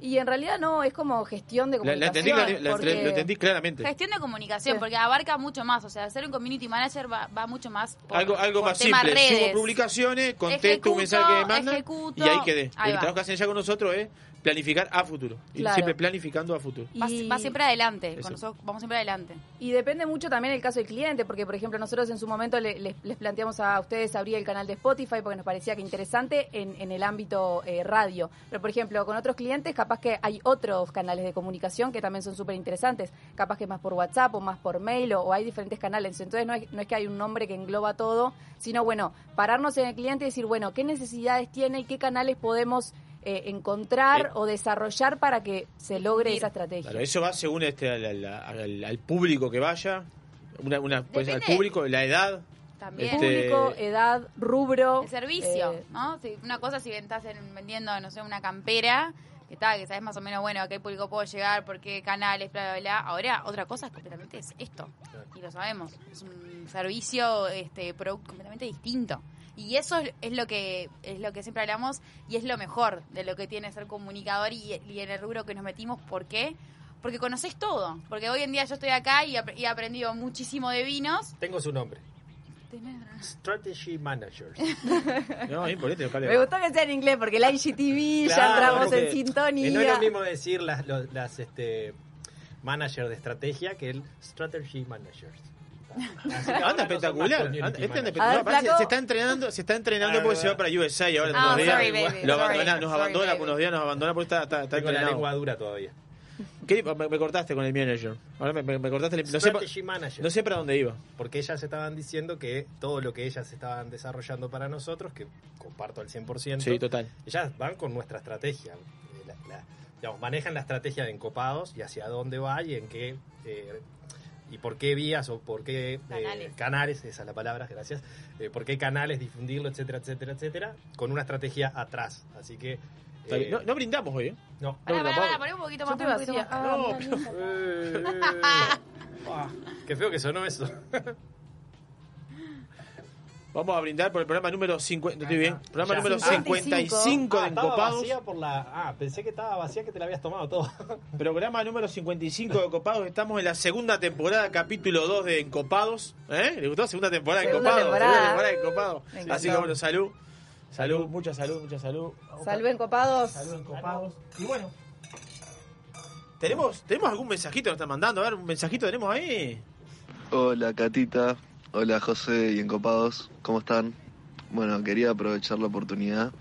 Y en realidad no, es como gestión de La, la comunicación. entendí, la- la- porque- lo entendí claramente. Gestión de comunicación, Sí. porque abarca mucho más. O sea, ser un community manager va, va mucho más por, algo algo por más simple. redes. Subo publicaciones, contesto Ejecuto, un mensaje que me mandan ejecuto. y ahí quedé. Ahí el va. trabajo que hacen ya con nosotros es planificar a futuro. Y Claro. siempre planificando a futuro. Va, Y- va siempre adelante. Eso. Con nosotros vamos siempre adelante. Y depende mucho también el caso del cliente, porque por ejemplo nosotros en su momento le- les, les planteamos a ustedes abrir el canal de Spotify porque nos parecía que interesante en, en el ámbito eh, radio. Pero por ejemplo con otros clientes capaz que hay otros canales de comunicación que también son súper interesantes. Capaz que más por WhatsApp o más por mail o, o hay diferentes canales. Entonces no es, no es que hay un nombre que engloba todo, sino bueno, pararnos en el cliente y decir, bueno, ¿qué necesidades tiene y qué canales podemos... eh, encontrar Eh. o desarrollar para que se logre esa estrategia. Claro, eso va según este al, al- al- al público que vaya, una, ser al público, la edad. También. Este- Público, edad, rubro. El servicio, eh, ¿no? Si- una cosa si estás en- vendiendo, no sé, una campera, que está, que sabes más o menos, bueno, a qué público puedo llegar, por qué canales, bla, bla, bla. Ahora, otra cosa es completamente es esto. Y lo sabemos. Es un servicio, este, producto completamente distinto. Y eso es, lo que es lo que siempre hablamos y es lo mejor de lo que tiene ser comunicador y, y en el rubro que nos metimos. ¿Por qué? Porque conoces todo. Porque hoy en día yo estoy acá y, ap- y he aprendido muchísimo de vinos. Tengo su nombre. Strategy Managers. No, es. Me gustó que sea en inglés porque el IGTV ya Claro, entramos porque, en sintonía. No es lo mismo decir las, los- las este, managers de estrategia que el strategy managers. Anda espectacular. Anda- este anda espectacular. Ver, flaco. se está entrenando, se está entrenando porque se va para USA y ahora Ah, unos días sorry, baby, lo sorry, abandona, nos sorry, abandona por unos días, nos abandona porque está, está, está Tengo la lengua dura todavía. ¿Qué? Me, me cortaste con el manager. Ahora me, me- me cortaste el, no, sé, Manager. no sé para dónde iba. Porque ellas estaban diciendo que todo lo que ellas estaban desarrollando para nosotros, que comparto al 100%, Sí, total. ellas van con nuestra estrategia. Eh, la- la- digamos, manejan la estrategia de encopados y hacia dónde va y en qué eh, y por qué vías o por qué eh, Canales. canales, esa es la palabra, gracias, eh, por qué canales difundirlo, etcétera, etcétera, etcétera, con una estrategia atrás. Así que... Eh, No, no brindamos hoy, ¿eh? no. Pará, pará, tampoco. pará, poné un poquito Yo más, te. Ah, No, mira. Eh, ah, qué feo que sonó eso. Vamos a brindar por el programa número 50. Estoy bien. Programa Ya. número 55. 55 Ah, de estaba Encopados. vacía por la... Ah, pensé que estaba vacía que te la habías tomado todo. Programa número 55 de Encopados. Estamos en la segunda temporada, capítulo 2 de Encopados. ¿Eh? ¿Le gustó? Segunda temporada de Segunda Encopados. temporada. Segunda temporada de Encopados. Así que bueno, salud. Salud, mucha salud, mucha salud. Salven copados. Salud Encopados. Y bueno. ¿Tenemos, ¿Tenemos algún mensajito que nos están mandando? A ver, un mensajito tenemos ahí. Hola Catita, hola José y Encopados, ¿cómo están? Bueno, quería aprovechar la oportunidad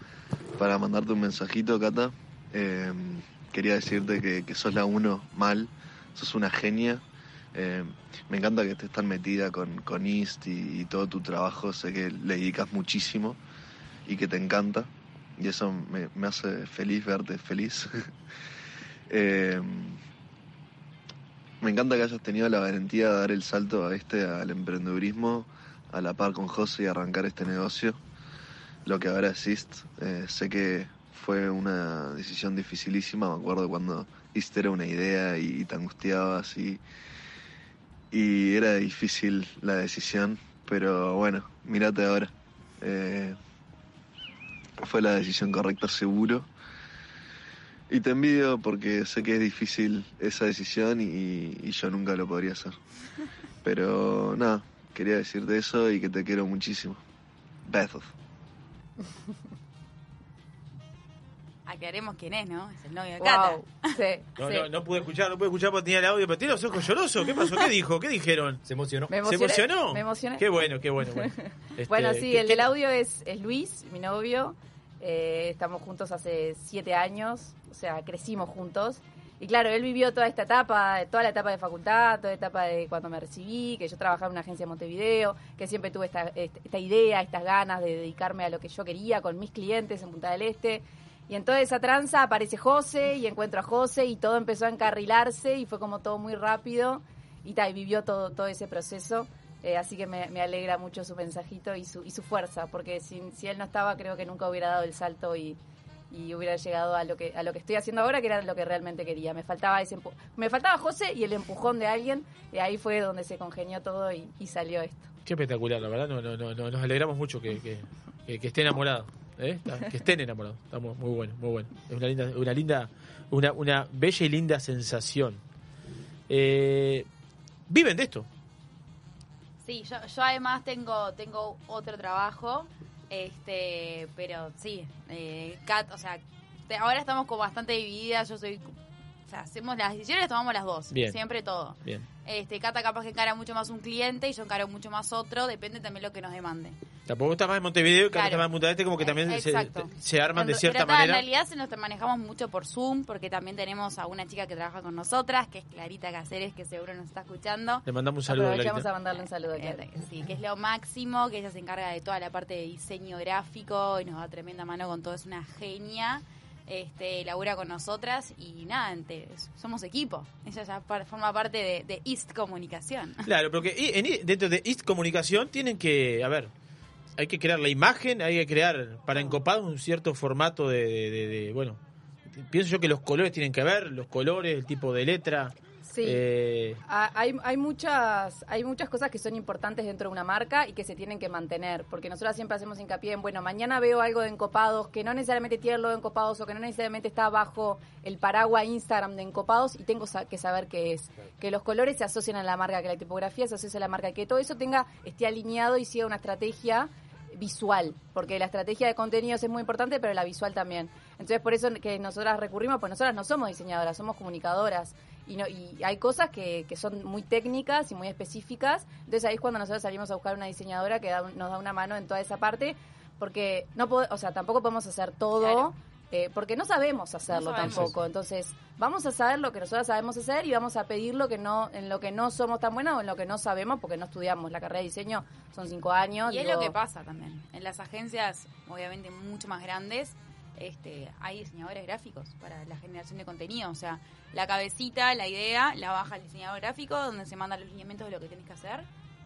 para mandarte un mensajito, Cata. Eh, quería decirte que, que sos la uno mal, sos una genia. Eh, me encanta que estés tan metida con, con East y, todo tu trabajo, sé que le dedicas muchísimo y que te encanta. Y eso me, me hace feliz verte feliz. Eh, me encanta que hayas tenido la valentía de dar el salto a este, al emprendedurismo, a la par con José y arrancar este negocio. Lo que ahora East. Eh, sé que fue una decisión dificilísima, me acuerdo cuando era una idea y, te angustiabas y, y era difícil la decisión, pero bueno, mírate ahora. Eh, fue la decisión correcta seguro. Y te envidio porque sé que es difícil esa decisión y, y yo nunca lo podría hacer. Pero nada, quería decirte eso y que te quiero muchísimo. Besos. Aclaremos quién es, ¿no? Es el novio de Cata. Wow. Sí, No, sí. no, no pude escuchar, no pude escuchar porque tenía el audio, pero tiene los ojos llorosos. ¿Qué pasó? ¿Qué dijo? ¿Qué dijeron? Se emocionó. Me ¿Se emocionó? Me emocioné. Qué bueno, qué bueno. Bueno, Este, Bueno, sí, ¿qué- el qué- del audio es, es Luis, mi novio. Eh, estamos juntos hace siete años, o sea, crecimos juntos. Y claro, él vivió toda esta etapa, toda la etapa de facultad, toda la etapa de cuando me recibí, que yo trabajaba en una agencia de Montevideo, que siempre tuve esta, esta esta idea, estas ganas de dedicarme a lo que yo quería con mis clientes en Punta del Este. Y en toda esa tranza aparece José y encuentro a José y todo empezó a encarrilarse y fue como todo muy rápido y, ta, y vivió todo, todo ese proceso. Eh, así que me, me alegra mucho su mensajito y su, y su fuerza, porque sin, si él no estaba creo que nunca hubiera dado el salto y, y hubiera llegado a lo que a lo que estoy haciendo ahora, que era lo que realmente quería. Me faltaba ese me faltaba José y el empujón de alguien, y ahí fue donde se congenió todo y, y salió esto. Qué espectacular, la verdad. No, no, no, no, nos alegramos mucho que, que, que, que esté enamorado. ¿eh? Que estén enamorados. Estamos muy bueno, muy bueno. Es una linda, una linda, una, una bella y linda sensación. Eh, Viven de esto. Sí, yo, yo además tengo, tengo otro trabajo, este, pero sí, eh, Kat, o sea, ahora estamos como bastante divididas, yo soy, o sea, hacemos las decisiones, las tomamos las dos, Bien. siempre todo. Bien. Este, Cata capaz que encara mucho más un cliente y yo encaro mucho más otro, depende también lo que nos demande. Tampoco está más en Montevideo, que Claro. está más en Punta Este, como que también se, arman de cierta pero manera. En realidad se nos manejamos mucho por Zoom, porque también tenemos a una chica que trabaja con nosotras, que es Clarita Cáceres, que seguro nos está escuchando. Le mandamos un saludo, Aprovechamos a mandarle un saludo a. Eh, Sí, que es lo máximo, que ella se encarga de toda la parte de diseño gráfico y nos da tremenda mano con todo, es una genia. Este, labura con nosotras y nada, somos equipo. Ella ya par- forma parte de, de East Comunicación. Claro, porque en- dentro de East Comunicación tienen que, a ver, hay que crear la imagen, hay que crear para encopados un cierto formato de- de, bueno, pienso yo que los colores tienen que ver, los colores, el tipo de letra. Sí. Eh, Ah, Hay, hay, muchas, hay muchas cosas que son importantes dentro de una marca y que se tienen que mantener, porque nosotros siempre hacemos hincapié en, bueno, mañana veo algo de Encopados que no necesariamente tiene lo de Encopados o que no necesariamente está bajo el paraguas Instagram de Encopados y tengo que saber qué es. Que los colores se asocian a la marca, que la tipografía se asocia a la marca, que todo eso tenga esté alineado y siga una estrategia visual, porque la estrategia de contenidos es muy importante, pero la visual también. Entonces, por eso que nosotras recurrimos, pues nosotras no somos diseñadoras, somos comunicadoras. Y, no, y hay cosas que, que son muy técnicas y muy específicas. Entonces, ahí es cuando nosotros salimos a buscar una diseñadora que da un- nos da una mano en toda esa parte, porque no o sea, tampoco podemos hacer todo. Claro. eh, porque no sabemos hacerlo No sabemos. tampoco. Entonces, vamos a saber lo que nosotros sabemos hacer y vamos a pedir lo que no, en lo que no somos tan buenos o en lo que no sabemos, porque no estudiamos. La carrera de diseño son cinco años. Y es lo que pasa también. En las agencias, obviamente mucho más grandes, este, hay diseñadores gráficos para la generación de contenido. O sea, la cabecita, la idea, la baja el diseñador gráfico, donde se mandan los lineamientos de lo que tienes que hacer,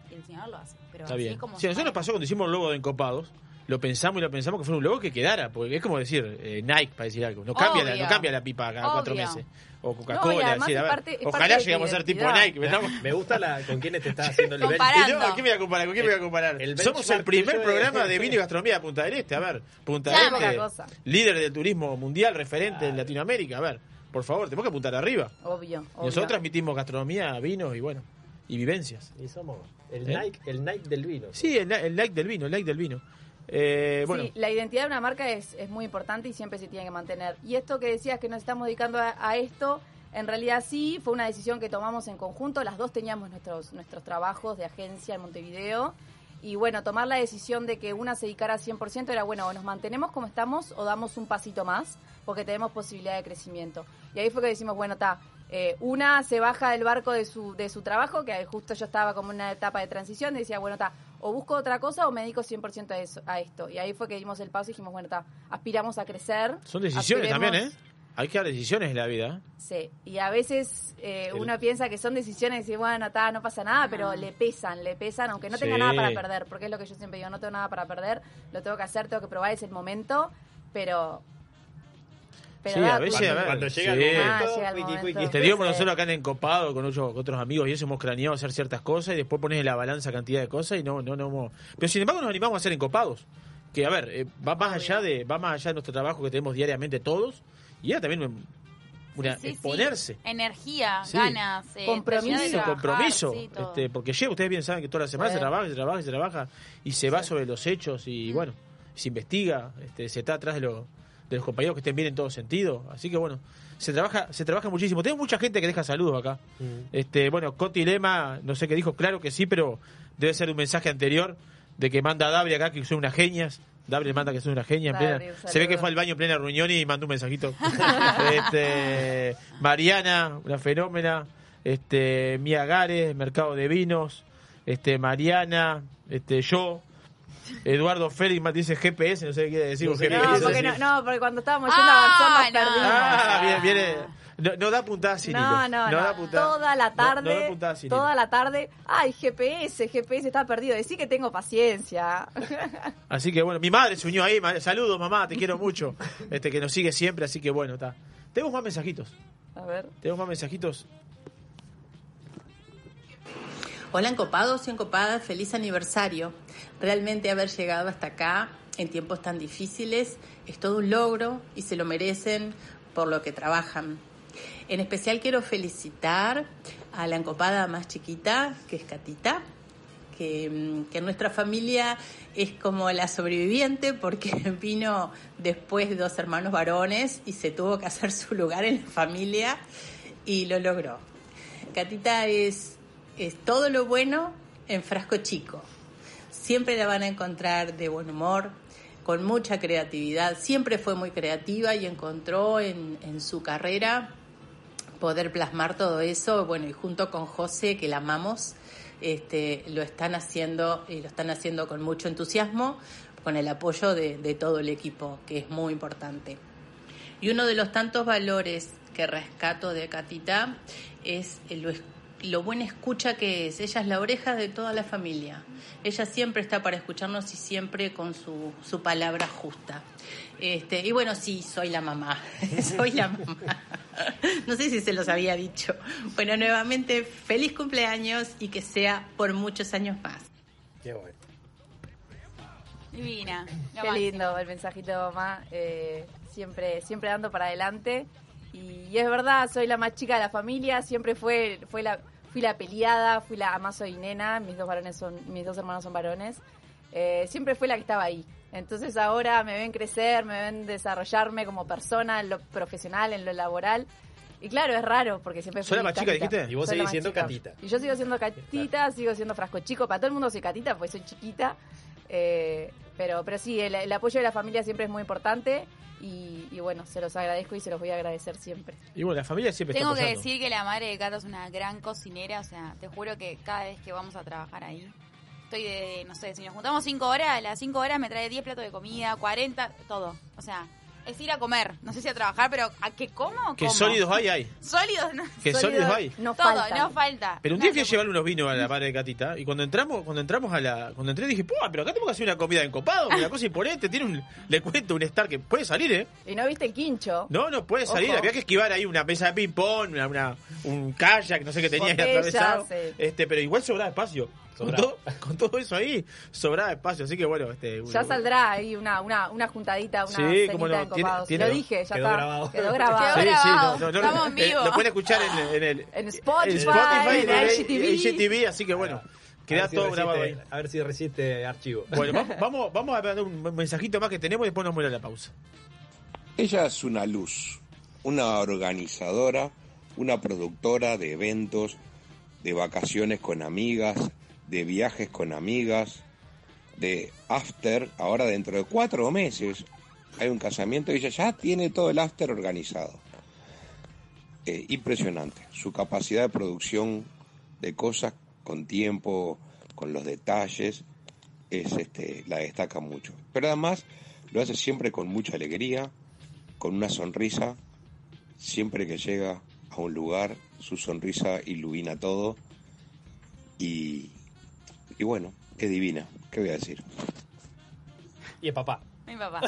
y el diseñador lo hace. Pero Está así bien. es como se a nosotros nos pasó cuando hicimos el logo de Encopados. Lo pensamos y lo pensamos que fuera un logo que quedara, porque es como decir eh, Nike, para decir algo. No cambia, la, no cambia la pipa cada cuatro meses. O No, Coca-Cola. parte ojalá llegamos a ser tipo. Nike. Me gusta la, con quiénes te estás haciendo el nivel. Y no, ¿a quién me voy a comparar? ¿Con quién me voy a comparar? El Somos el primer programa de vino y gastronomía de Punta del Este. A ver, Punta del Este, líder del turismo mundial, referente en Latinoamérica. A ver, por favor, tenemos que apuntar arriba. Obvio, obvio. Nosotros transmitimos gastronomía, vinos y bueno, y vivencias. Y somos el ¿Eh? Nike, el Nike del vino. Sí, el, el like del vino, el like del vino. Eh, Sí, la identidad de una marca es, es muy importante y siempre se tiene que mantener. Y esto que decías que nos estamos dedicando a, esto, en realidad sí, fue una decisión que tomamos en conjunto. Las dos teníamos nuestros, nuestros trabajos de agencia en Montevideo. Y bueno, tomar la decisión de que una se dedicara 100% era, bueno, o nos mantenemos como estamos o damos un pasito más, porque tenemos posibilidad de crecimiento. Y ahí fue que decimos, bueno, está, una se baja del barco de su, de su trabajo, que justo yo estaba como en una etapa de transición, y decía, bueno, está, o busco otra cosa o me dedico 100% a, eso, a esto. Y ahí fue que dimos el paso y dijimos, bueno, está, aspiramos a crecer. son decisiones aspiremos- también, ¿eh? Hay que dar decisiones en la vida. Sí, y a veces eh, El- uno piensa que son decisiones y bueno, está, no pasa nada, pero le pesan, le pesan, aunque no tenga Sí. nada para perder, porque es lo que yo siempre digo, no tengo nada para perder, lo tengo que hacer, tengo que probar, es el momento, pero... pero Sí, a veces, ver. Cuando llega el sí. momento, Ah, llega el. Te digo, por nosotros acá en Encopado con, otros- con otros amigos y eso hemos craneado hacer ciertas cosas y después pones en la balanza cantidad de cosas y no, no, no. hemos- Pero sin embargo nos animamos a hacer encopados. Que a ver, eh, va más allá de, va más allá de nuestro trabajo que tenemos diariamente todos y era también un- una Sí, sí, sí. exponerse. Energía, Sí. ganas, eh, Compromiso. trabajar, compromiso, este, porque lleva, ustedes bien saben que toda la semana se trabaja, se trabaja, se trabaja y se va sobre los hechos y bueno, se investiga, este, se está atrás de, lo- de los compañeros que estén bien en todo sentido, así que bueno, se trabaja, se trabaja muchísimo. Tengo mucha gente que deja saludos acá. Mm. Este, bueno, Coti Lema, no sé qué dijo, claro que sí, pero debe ser un mensaje anterior de que manda a Dabri acá que son unas genias. Dabri manda que son unas genias. en plena- se ve que fue al baño en plena reunión y mandó un mensajito. este, Mariana, una fenómena. Este, Mía Gares, Mercado de Vinos. Este, Mariana, este, yo. Eduardo Félix más dice GPS, no sé qué quiere decir No GPS. porque no, no, porque cuando estábamos yendo Ah, a perdimos. Ah, bien, viene. No, no da puntada sin No, hilo. no, no. da puntada. Toda la no- tarde, No, da puntada sin toda hilo. la tarde. Ay, GPS, GPS está perdido. Decí que tengo paciencia. Así que bueno, mi madre se unió ahí. Saludos, mamá, te quiero mucho. Este que nos sigue siempre, así que bueno, está. Tenemos más mensajitos. A ver. Tenemos más mensajitos. Hola encopados y encopadas, feliz aniversario. Realmente haber llegado hasta acá en tiempos tan difíciles es todo un logro y se lo merecen por lo que trabajan. En especial quiero felicitar a la encopada más chiquita, que es Catita, que, mm, nuestra familia es como la sobreviviente porque vino después de dos hermanos varones y se tuvo que hacer su lugar en la familia y lo logró. Catita es todo lo bueno en frasco chico. Siempre la van a encontrar de buen humor, con mucha creatividad. Siempre fue muy creativa y encontró en, en su carrera poder plasmar todo eso. Bueno, y junto con José, que la amamos, este, lo están haciendo y lo están haciendo con mucho entusiasmo, con el apoyo de, todo el equipo, que es muy importante. Y uno de los tantos valores que rescato de Catita es lo, lo buena escucha que es. Ella es la oreja de toda la familia. Ella siempre está para escucharnos y siempre con su, su palabra justa. Este, y bueno, sí, soy la mamá. soy la mamá. No sé si se los había dicho. Bueno, nuevamente, feliz cumpleaños y que sea por muchos años más. Qué bueno. Divina. lo Qué máximo. lindo el mensajito de mamá. eh, siempre, siempre dando para adelante. Y, y es verdad, soy la más chica de la familia. Siempre fue, fue la, fui la peleada, fui la más soy nena. Mis dos varones son, mis dos hermanos son varones. Eh, siempre fue la que estaba ahí. Entonces ahora me ven crecer, me ven desarrollarme como persona en lo profesional, en lo laboral. Y claro, es raro porque siempre ¿Sos fui la más chica, dijiste? Y vos Soy seguís siendo chica. Catita. Y yo sigo siendo catita, sigo siendo frasco chico. Para todo el mundo soy catita, pues soy chiquita. Eh, pero, pero sí, el, el apoyo de la familia siempre es muy importante. Y, y bueno, se los agradezco y se los voy a agradecer siempre. Y bueno, la familia siempre Tengo está que decir que la madre de Cata es una gran cocinera, o sea, te juro que cada vez que vamos a trabajar ahí, estoy de, no sé, si nos juntamos cinco horas, a las cinco horas me trae 10 platos de comida, 40, todo. O sea, es ir a comer, no sé si a trabajar, pero ¿a qué como? Que como. sólidos hay, hay. Sólidos, no. Que sólidos hay. No todo, faltan. no falta. Pero un día No, fui a llevarle unos vinos a la madre de Catita y cuando entramos, cuando entramos a la, cuando entré dije, ¡Pua! Pero acá tengo que hacer una comida en copado, una cosa imponente, tiene un, le cuento un star que puede salir, ¿eh? Y no viste el quincho. No, no puede salir, Ojo. había que esquivar ahí una mesa de ping pong, una, una- un kayak, no sé qué tenía ahí atravesado. sí. Este, pero igual sobraba espacio. Con todo, con todo eso ahí, sobraba espacio, así que bueno, este Ya saldrá ahí una, una, una juntadita, una Sí, cenita cómo no, en tiene- Copados. tiene- Lo dije, ya quedó está. grabado. Quedó grabado. Quedó Sí, sí, grabado. no, no, no, Estamos en eh, vivo. lo pueden escuchar en, en el En Spotify, Spotify, en en IGTV. IGTV, así que bueno, A queda si todo resiste- grabado ahí. A ver si resiste archivo. Bueno, vamos, vamos, vamos a ver un mensajito más que tenemos y después nos muere la pausa. Ella es una luz, una organizadora, una productora de eventos, de vacaciones con amigas, de viajes con amigas, de after. Ahora dentro de cuatro meses hay un casamiento y ella ya tiene todo el after organizado. Eh, impresionante. Su capacidad de producción de cosas con tiempo, con los detalles, es este, la destaca mucho. Pero además lo hace siempre con mucha alegría, con una sonrisa. Siempre que llega a un lugar, su sonrisa ilumina todo. Y, y bueno, es divina. ¿Qué voy a decir? Y es papá. Mi papá.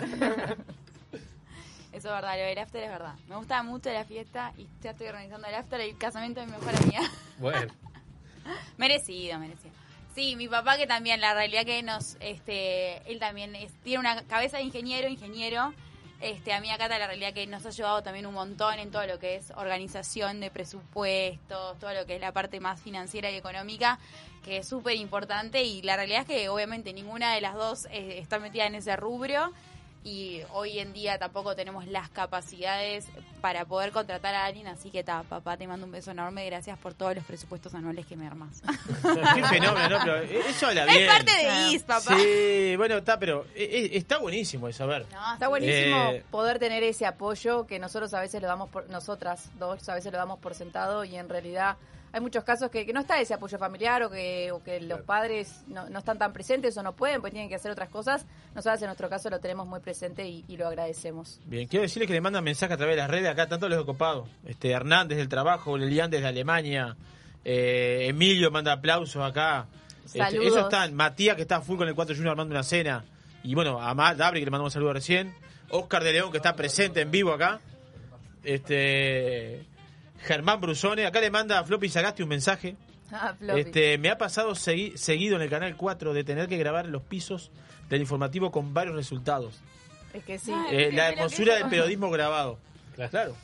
Eso es verdad, lo del after es verdad. Me gusta mucho la fiesta y ya estoy organizando el after y el casamiento de mi mejor amiga. Bueno, merecido, merecido. Sí, mi papá que también, la realidad que nos, este, él también es- tiene una cabeza de ingeniero, ingeniero. Este, a mí acá la realidad que nos ha ayudado también un montón en todo lo que es organización de presupuestos, todo lo que es la parte más financiera y económica, que es súper importante y la realidad es que obviamente ninguna de las dos eh, está metida en ese rubro y hoy en día tampoco tenemos las capacidades para poder contratar a alguien, así que ta, papá, te mando un beso enorme, gracias por todos los presupuestos anuales que me armas. Qué fenómeno, ¿no? Pero eso habla bien. Es parte de IS, papá. Sí, bueno, está, pero eh, eh, está buenísimo eso, a ver. No, Está buenísimo Eh, poder tener ese apoyo que nosotros a veces lo damos por, nosotras dos a veces lo damos por sentado y en realidad hay muchos casos que, que no está ese apoyo familiar o que, o que los padres no, no están tan presentes o no pueden porque tienen que hacer otras cosas. Nosotras en nuestro caso lo tenemos muy presente y, y lo agradecemos. Bien, quiero decirles que le mandan mensaje a través de las redes acá, tanto los ocupados. Este, Hernández del trabajo, Lelian desde Alemania, eh, Emilio manda aplausos acá. Este, Saludos. ellos están, Matías que está full con el 4 Junior armando una cena. Y bueno, a Matt Dabri que le mandamos un saludo recién. Oscar de León que está presente en vivo acá. Este Germán Brusone, acá le manda a Floppy Sagasti un mensaje. Ah. Este, me ha pasado segui- seguido en el canal 4 de tener que grabar los pisos del informativo con varios resultados. Es que sí. Eh, la hermosura del periodismo grabado. Claro.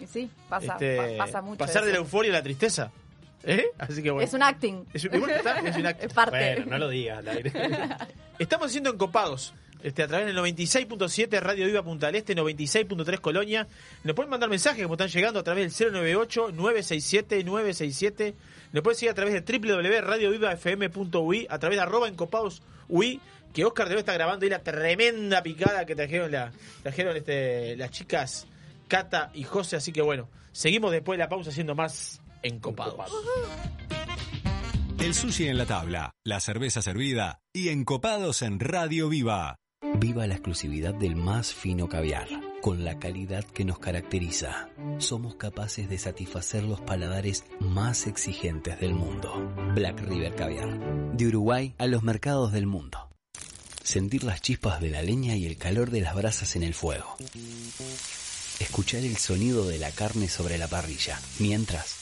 Y sí, pasa, Este, pa- pasa mucho. Pasar de la euforia a la tristeza. ¿Eh? Así que bueno. Es un acting. Es un- bueno, está, es un acto. Es parte. bueno, no lo digas al aire. Estamos siendo encopados. Este, a través del 96.7 Radio Viva Punta del Este, 96.3 Colonia. Nos pueden mandar mensajes como están llegando a través del 098-967-967. Nos pueden seguir a través de www.radiovivafm.ui, a través de arroba encopados UI, que Oscar debe estar grabando ahí la tremenda picada que trajeron, la, trajeron este, las chicas Cata y José. Así que bueno, seguimos después de la pausa siendo más encopados. El sushi en la tabla, la cerveza servida y encopados en Radio Viva. Viva la exclusividad del más fino caviar, con la calidad que nos caracteriza, somos capaces de satisfacer los paladares más exigentes del mundo. Black River Caviar. De Uruguay a los mercados del mundo. Sentir las chispas de la leña y el calor de las brasas en el fuego. Escuchar el sonido de la carne sobre la parrilla, mientras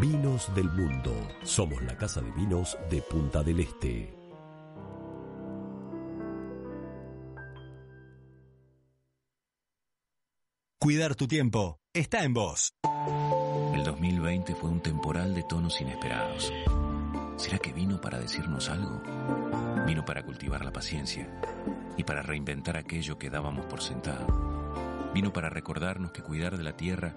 Vinos del Mundo. Somos la casa de vinos de Punta del Este. Cuidar tu tiempo está en vos. El 2020 fue un temporal de tonos inesperados. ¿Será que vino para decirnos algo? Vino para cultivar la paciencia y para reinventar aquello que dábamos por sentado. Vino para recordarnos que cuidar de la tierra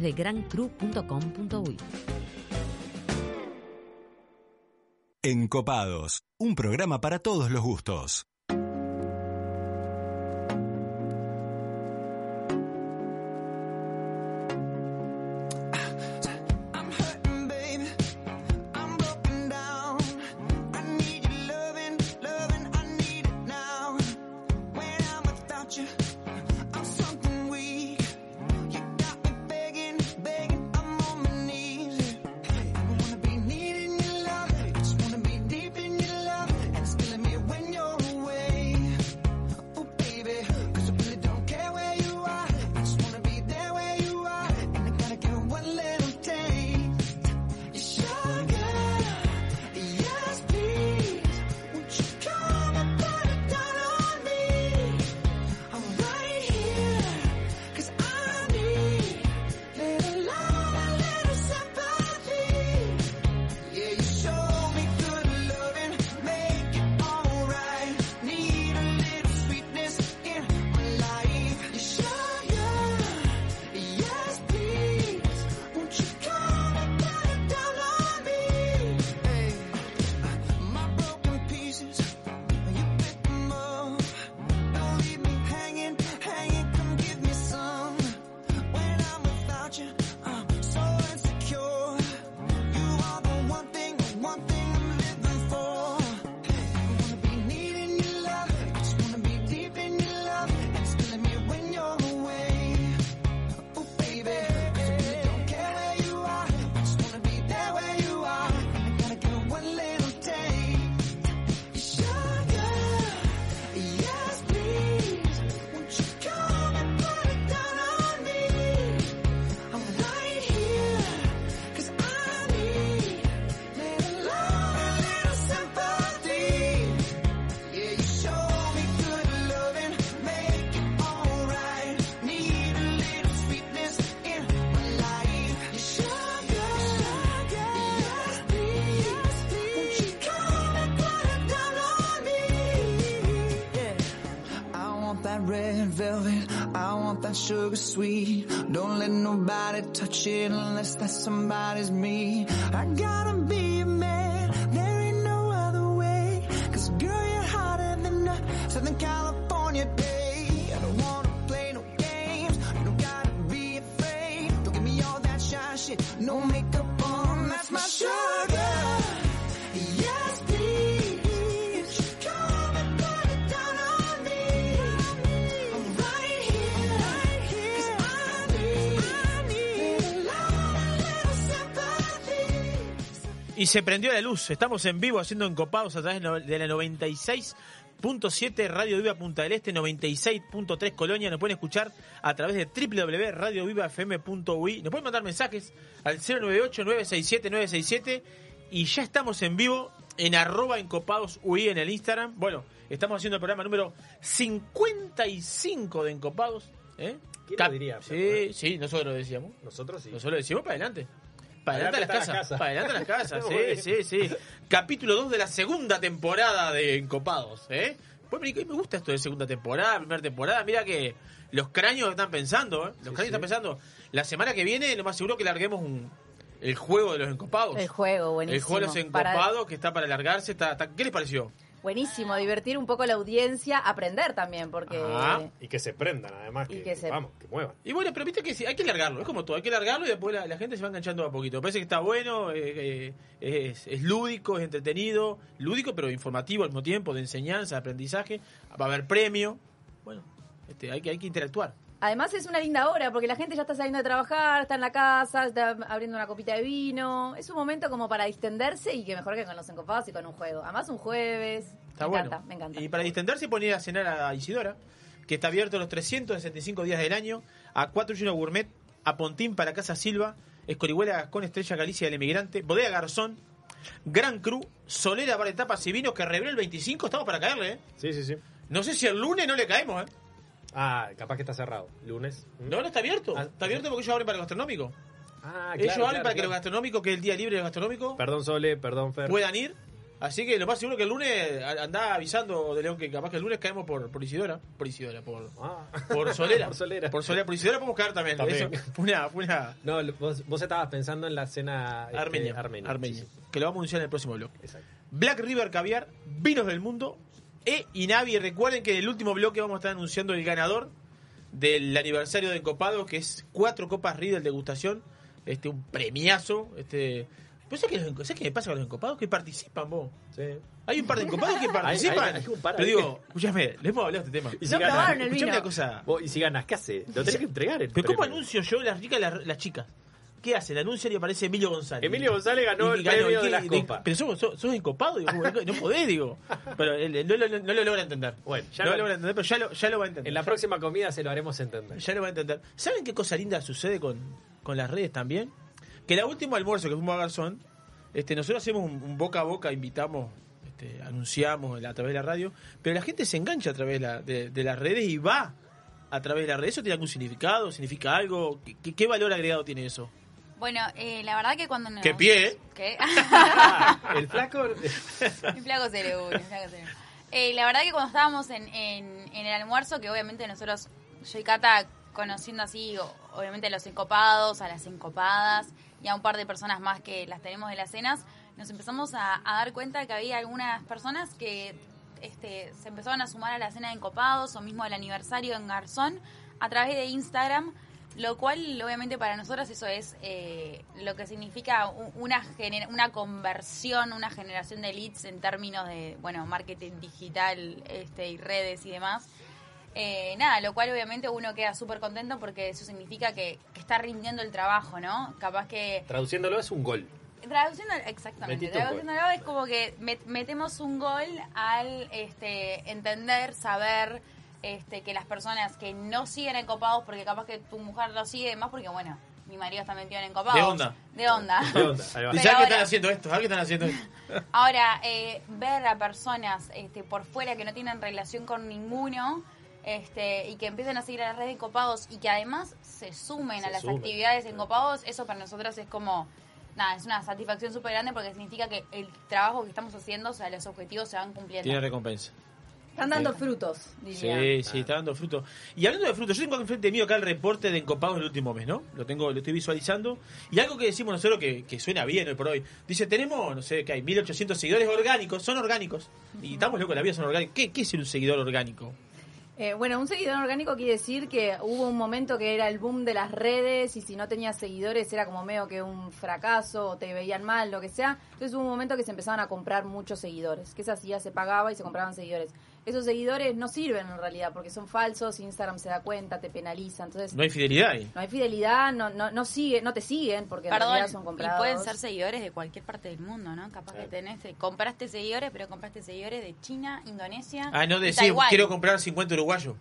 de grancru.com.uy. Encopados, un programa para todos los gustos. Sugar sweet. Don't let nobody touch it unless that somebody's me. I gotta a Y se prendió la luz. Estamos en vivo haciendo encopados a través de la 96.7 Radio Viva Punta del Este, 96.3 Colonia. Nos pueden escuchar a través de www.radiovivafm.ui. Nos pueden mandar mensajes al 098-967-967. Y ya estamos en vivo en arroba encopados UI en el Instagram. Bueno, estamos haciendo el programa número 55 de encopados. ¿eh? ¿Quién Cap- lo diría, Sí, sí, nosotros lo decíamos. Nosotros sí. Nosotros lo decimos para adelante. Para adelante las casas. está la casa. Para adelante las casas. Sí, sí, sí. Capítulo 2 de la segunda temporada de Encopados. ¿eh? Pues me me gusta esto de segunda temporada, primera temporada. Mira que los cráneos están pensando. ¿eh? Los cráneos están pensando. La semana que viene, lo más seguro que larguemos un, el juego de los Encopados. El juego, buenísimo. El juego de los Para- Encopados que está para alargarse. Está, está- ¿Qué les pareció? Buenísimo, divertir un poco la audiencia, aprender también, porque... Ah. Y que se prendan, además, Y que, que se- vamos, que muevan. Y bueno, pero viste que sí, hay que largarlo, es como todo, hay que largarlo y después la, la gente se va enganchando a poquito. Me parece que está bueno, eh, eh, es, es lúdico, es entretenido, lúdico pero informativo al mismo tiempo, de enseñanza, de aprendizaje, va a haber premio. Bueno, este, hay, que, hay que interactuar. Además es una linda hora porque la gente ya está saliendo de trabajar, está en la casa, está abriendo una copita de vino. Es un momento como para distenderse y que mejor que con los encopados y con un juego. Además un jueves. Está me bueno. encanta, me encanta. Y para distenderse ir a cenar a Isidora, que está abierto los 365 días del año, a 41 Gourmet, a Pontín para Casa Silva, Escorihuela con Estrella Galicia del Emigrante, Bodega Garzón, Gran Cru, Solera Bar de Tapas y Vinos, que reveló el 25, estamos para caerle, ¿eh? Sí, sí, sí. No sé si el lunes no le caemos, ¿eh? Ah, capaz que está cerrado. Lunes. No, no está abierto. Ah, está abierto porque ellos abren para el gastronómico. Ah, ellos claro, abren claro, para que los gastronómicos, que es el día libre del gastronómico, Perdón, Sole, perdón, Fer. puedan ir. Así que lo más seguro que el lunes andá avisando de León que capaz que el lunes caemos por, por Isidora. Por Isidora, por, Ah. por Solera. Por Solera. Por Solera, por Isidora podemos caer también. También. Eso fue una, fue una No, vos, vos estabas pensando en la cena este, Armenia. armenia. Armenia. Sí, sí. Que lo vamos a anunciar en el próximo blog. Exacto. Black River Caviar, Vinos del Mundo e Inavi. Recuerden que en el último bloque vamos a estar anunciando el ganador del aniversario de Encopado, que es cuatro copas Riedel degustación, este un premiazo, este ¿Pero sabes qué, sabes qué me pasa con los encopados? Que participan vos. Sí. Hay un par de encopados que participan. hay- hay un par Pero digo, escúchame, les hemos hablado de este tema. Y si No ganas- una cosa. Vos, y si ganas, ¿qué hace? Lo tenés que entregar. el Pero ¿cómo premio. anuncio yo las ricas las, las chicas? ¿Qué hacen? Anuncian y aparece Emilio González. Emilio González ganó Y el premio de las copas. Pero sos, sos, sos digo, ¿cómo? no podés, digo. Pero él, no, lo- no lo logra entender. Bueno, ya no lo- lo logra entender, pero ya lo, ya lo va a entender. En la próxima comida se lo haremos entender. Ya lo va a entender. ¿Saben qué cosa linda sucede con, con las redes también? Que el último almuerzo que fuimos a Garzón, este, nosotros hacemos un, un boca a boca, invitamos, este, anunciamos a través de la radio, pero la gente se engancha a través de, la- de- de las redes y va a través de las redes. ¿Eso tiene algún significado? ¿Significa algo? ¿Qué, qué- qué valor agregado tiene eso? Bueno, eh, la verdad que cuando nos... ¡Qué pie! ¿Qué? El flaco. Mi flaco une, mi flaco une. Eh, la verdad que cuando estábamos en, en- en el almuerzo, que obviamente nosotros, yo y Cata, conociendo así, obviamente a los encopados, a las encopadas y a un par de personas más que las tenemos de las cenas, nos empezamos a, a dar cuenta que había algunas personas que este, se empezaron a sumar a la cena de encopados o mismo al aniversario en Garzón a través de Instagram, lo cual obviamente para nosotros eso es eh, lo que significa una, gener- una conversión, una generación de leads en términos de bueno marketing digital este, y redes y demás. Eh, nada, lo cual obviamente uno queda súper contento porque eso significa que, que está rindiendo el trabajo, ¿no? Capaz que Traduciéndolo es un gol. Traduciendo, exactamente. Traduciéndolo es como que met- metemos un gol al este, entender, saber este, que las personas que no siguen encopados, porque capaz que tu mujer lo sigue, y demás porque bueno, mi marido está metido en encopados. De onda. De onda. De onda, ahí va. ¿Y Pero sabes qué ahora- están haciendo esto? ¿Sabes qué están haciendo esto? Ahora, eh, ver a personas este, por fuera que no tienen relación con ninguno este, y que empiecen a seguir a las redes de Encopados y que además se sumen Se a las sumen, actividades de Encopados, eso para nosotros es como, nada, es una satisfacción súper grande porque significa que el trabajo que estamos haciendo, o sea, los objetivos se van cumpliendo. Tiene recompensa. Están dando frutos, diría. Sí, sí, está dando fruto. Y hablando de frutos, yo tengo enfrente mío acá el reporte de encopados del último mes, ¿no? Lo tengo, lo estoy visualizando. Y algo que decimos nosotros que, que suena bien hoy por hoy. Dice, tenemos, no sé, que hay 1800 seguidores orgánicos, son orgánicos. Y estamos locos, la vida son orgánicos. ¿Qué, qué es ser un seguidor orgánico? Eh, bueno, un seguidor orgánico quiere decir que hubo un momento que era el boom de las redes y si no tenías seguidores era como medio que un fracaso o te veían mal, lo que sea. Entonces hubo un momento que se empezaban a comprar muchos seguidores, que esa hacía, se pagaba y se compraban seguidores. Esos seguidores no sirven en realidad porque son falsos, Instagram se da cuenta, te penaliza, entonces No hay fidelidad ahí. no hay fidelidad, no no no sigue, no te siguen porque en Perdón, realidad son y comprados. pueden ser seguidores de cualquier parte del mundo, ¿no? Capaz que tenés, eh, compraste seguidores, pero compraste seguidores de China, Indonesia Ah, no y decir, Taiwán. quiero comprar 50 uruguayos.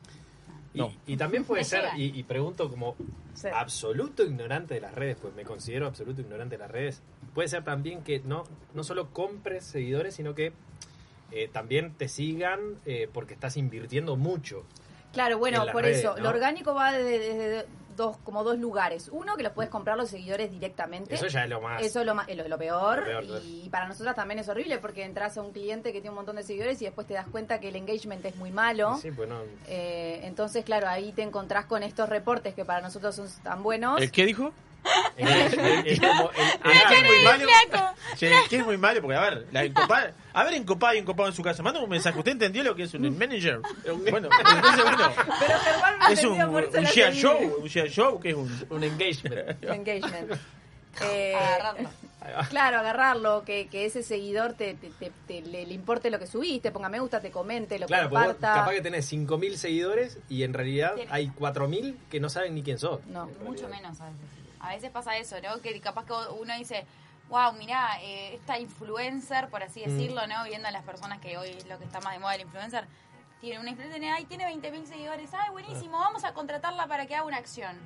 No. Y, y también puede ser, y, y pregunto como Sí. absoluto ignorante de las redes, pues me considero absoluto ignorante de las redes. Puede ser también que no, no solo compres seguidores, sino que eh, también te sigan eh, porque estás invirtiendo mucho. Claro, bueno, por redes, eso, ¿no? lo orgánico va desde, desde dos, como dos lugares. Uno, que los puedes comprar los seguidores directamente. Eso ya es lo más. Eso es lo, es lo, lo peor, Lo peor, pues. y para nosotras también es horrible porque entras a un cliente que tiene un montón de seguidores y después te das cuenta que el engagement es muy malo. Sí, pues no. Eh, entonces, claro, ahí te encontrás con estos reportes que para nosotros son tan buenos. ¿El qué dijo? Es, es como es muy malo. el que es muy malo, porque a ver, la encopada, a ver encopado y encopado en su casa. Manda un mensaje. ¿Usted entendió lo que es un manager? Bueno, entonces, bueno, Pero Germán no es un, un share show, un share show, que es un, un engagement. Engagement. Eh, Agarrarlo. Claro, agarrarlo, que, que ese seguidor te, te- te- te- le, le importe lo que subiste, ponga me gusta, te comente, lo Claro, comparta. capaz que tenés 5.000 seguidores y en realidad hay 4.000 que no saben ni quién sos. No. Mucho menos a veces. A veces pasa eso, ¿no? Que capaz que uno dice, wow, mirá, eh, esta influencer, por así Mm. decirlo, ¿no? Viendo a las personas que hoy es lo que está más de moda el influencer, tiene una influencer, ay, tiene 20.000 seguidores, ay, buenísimo, vamos a contratarla para que haga una acción.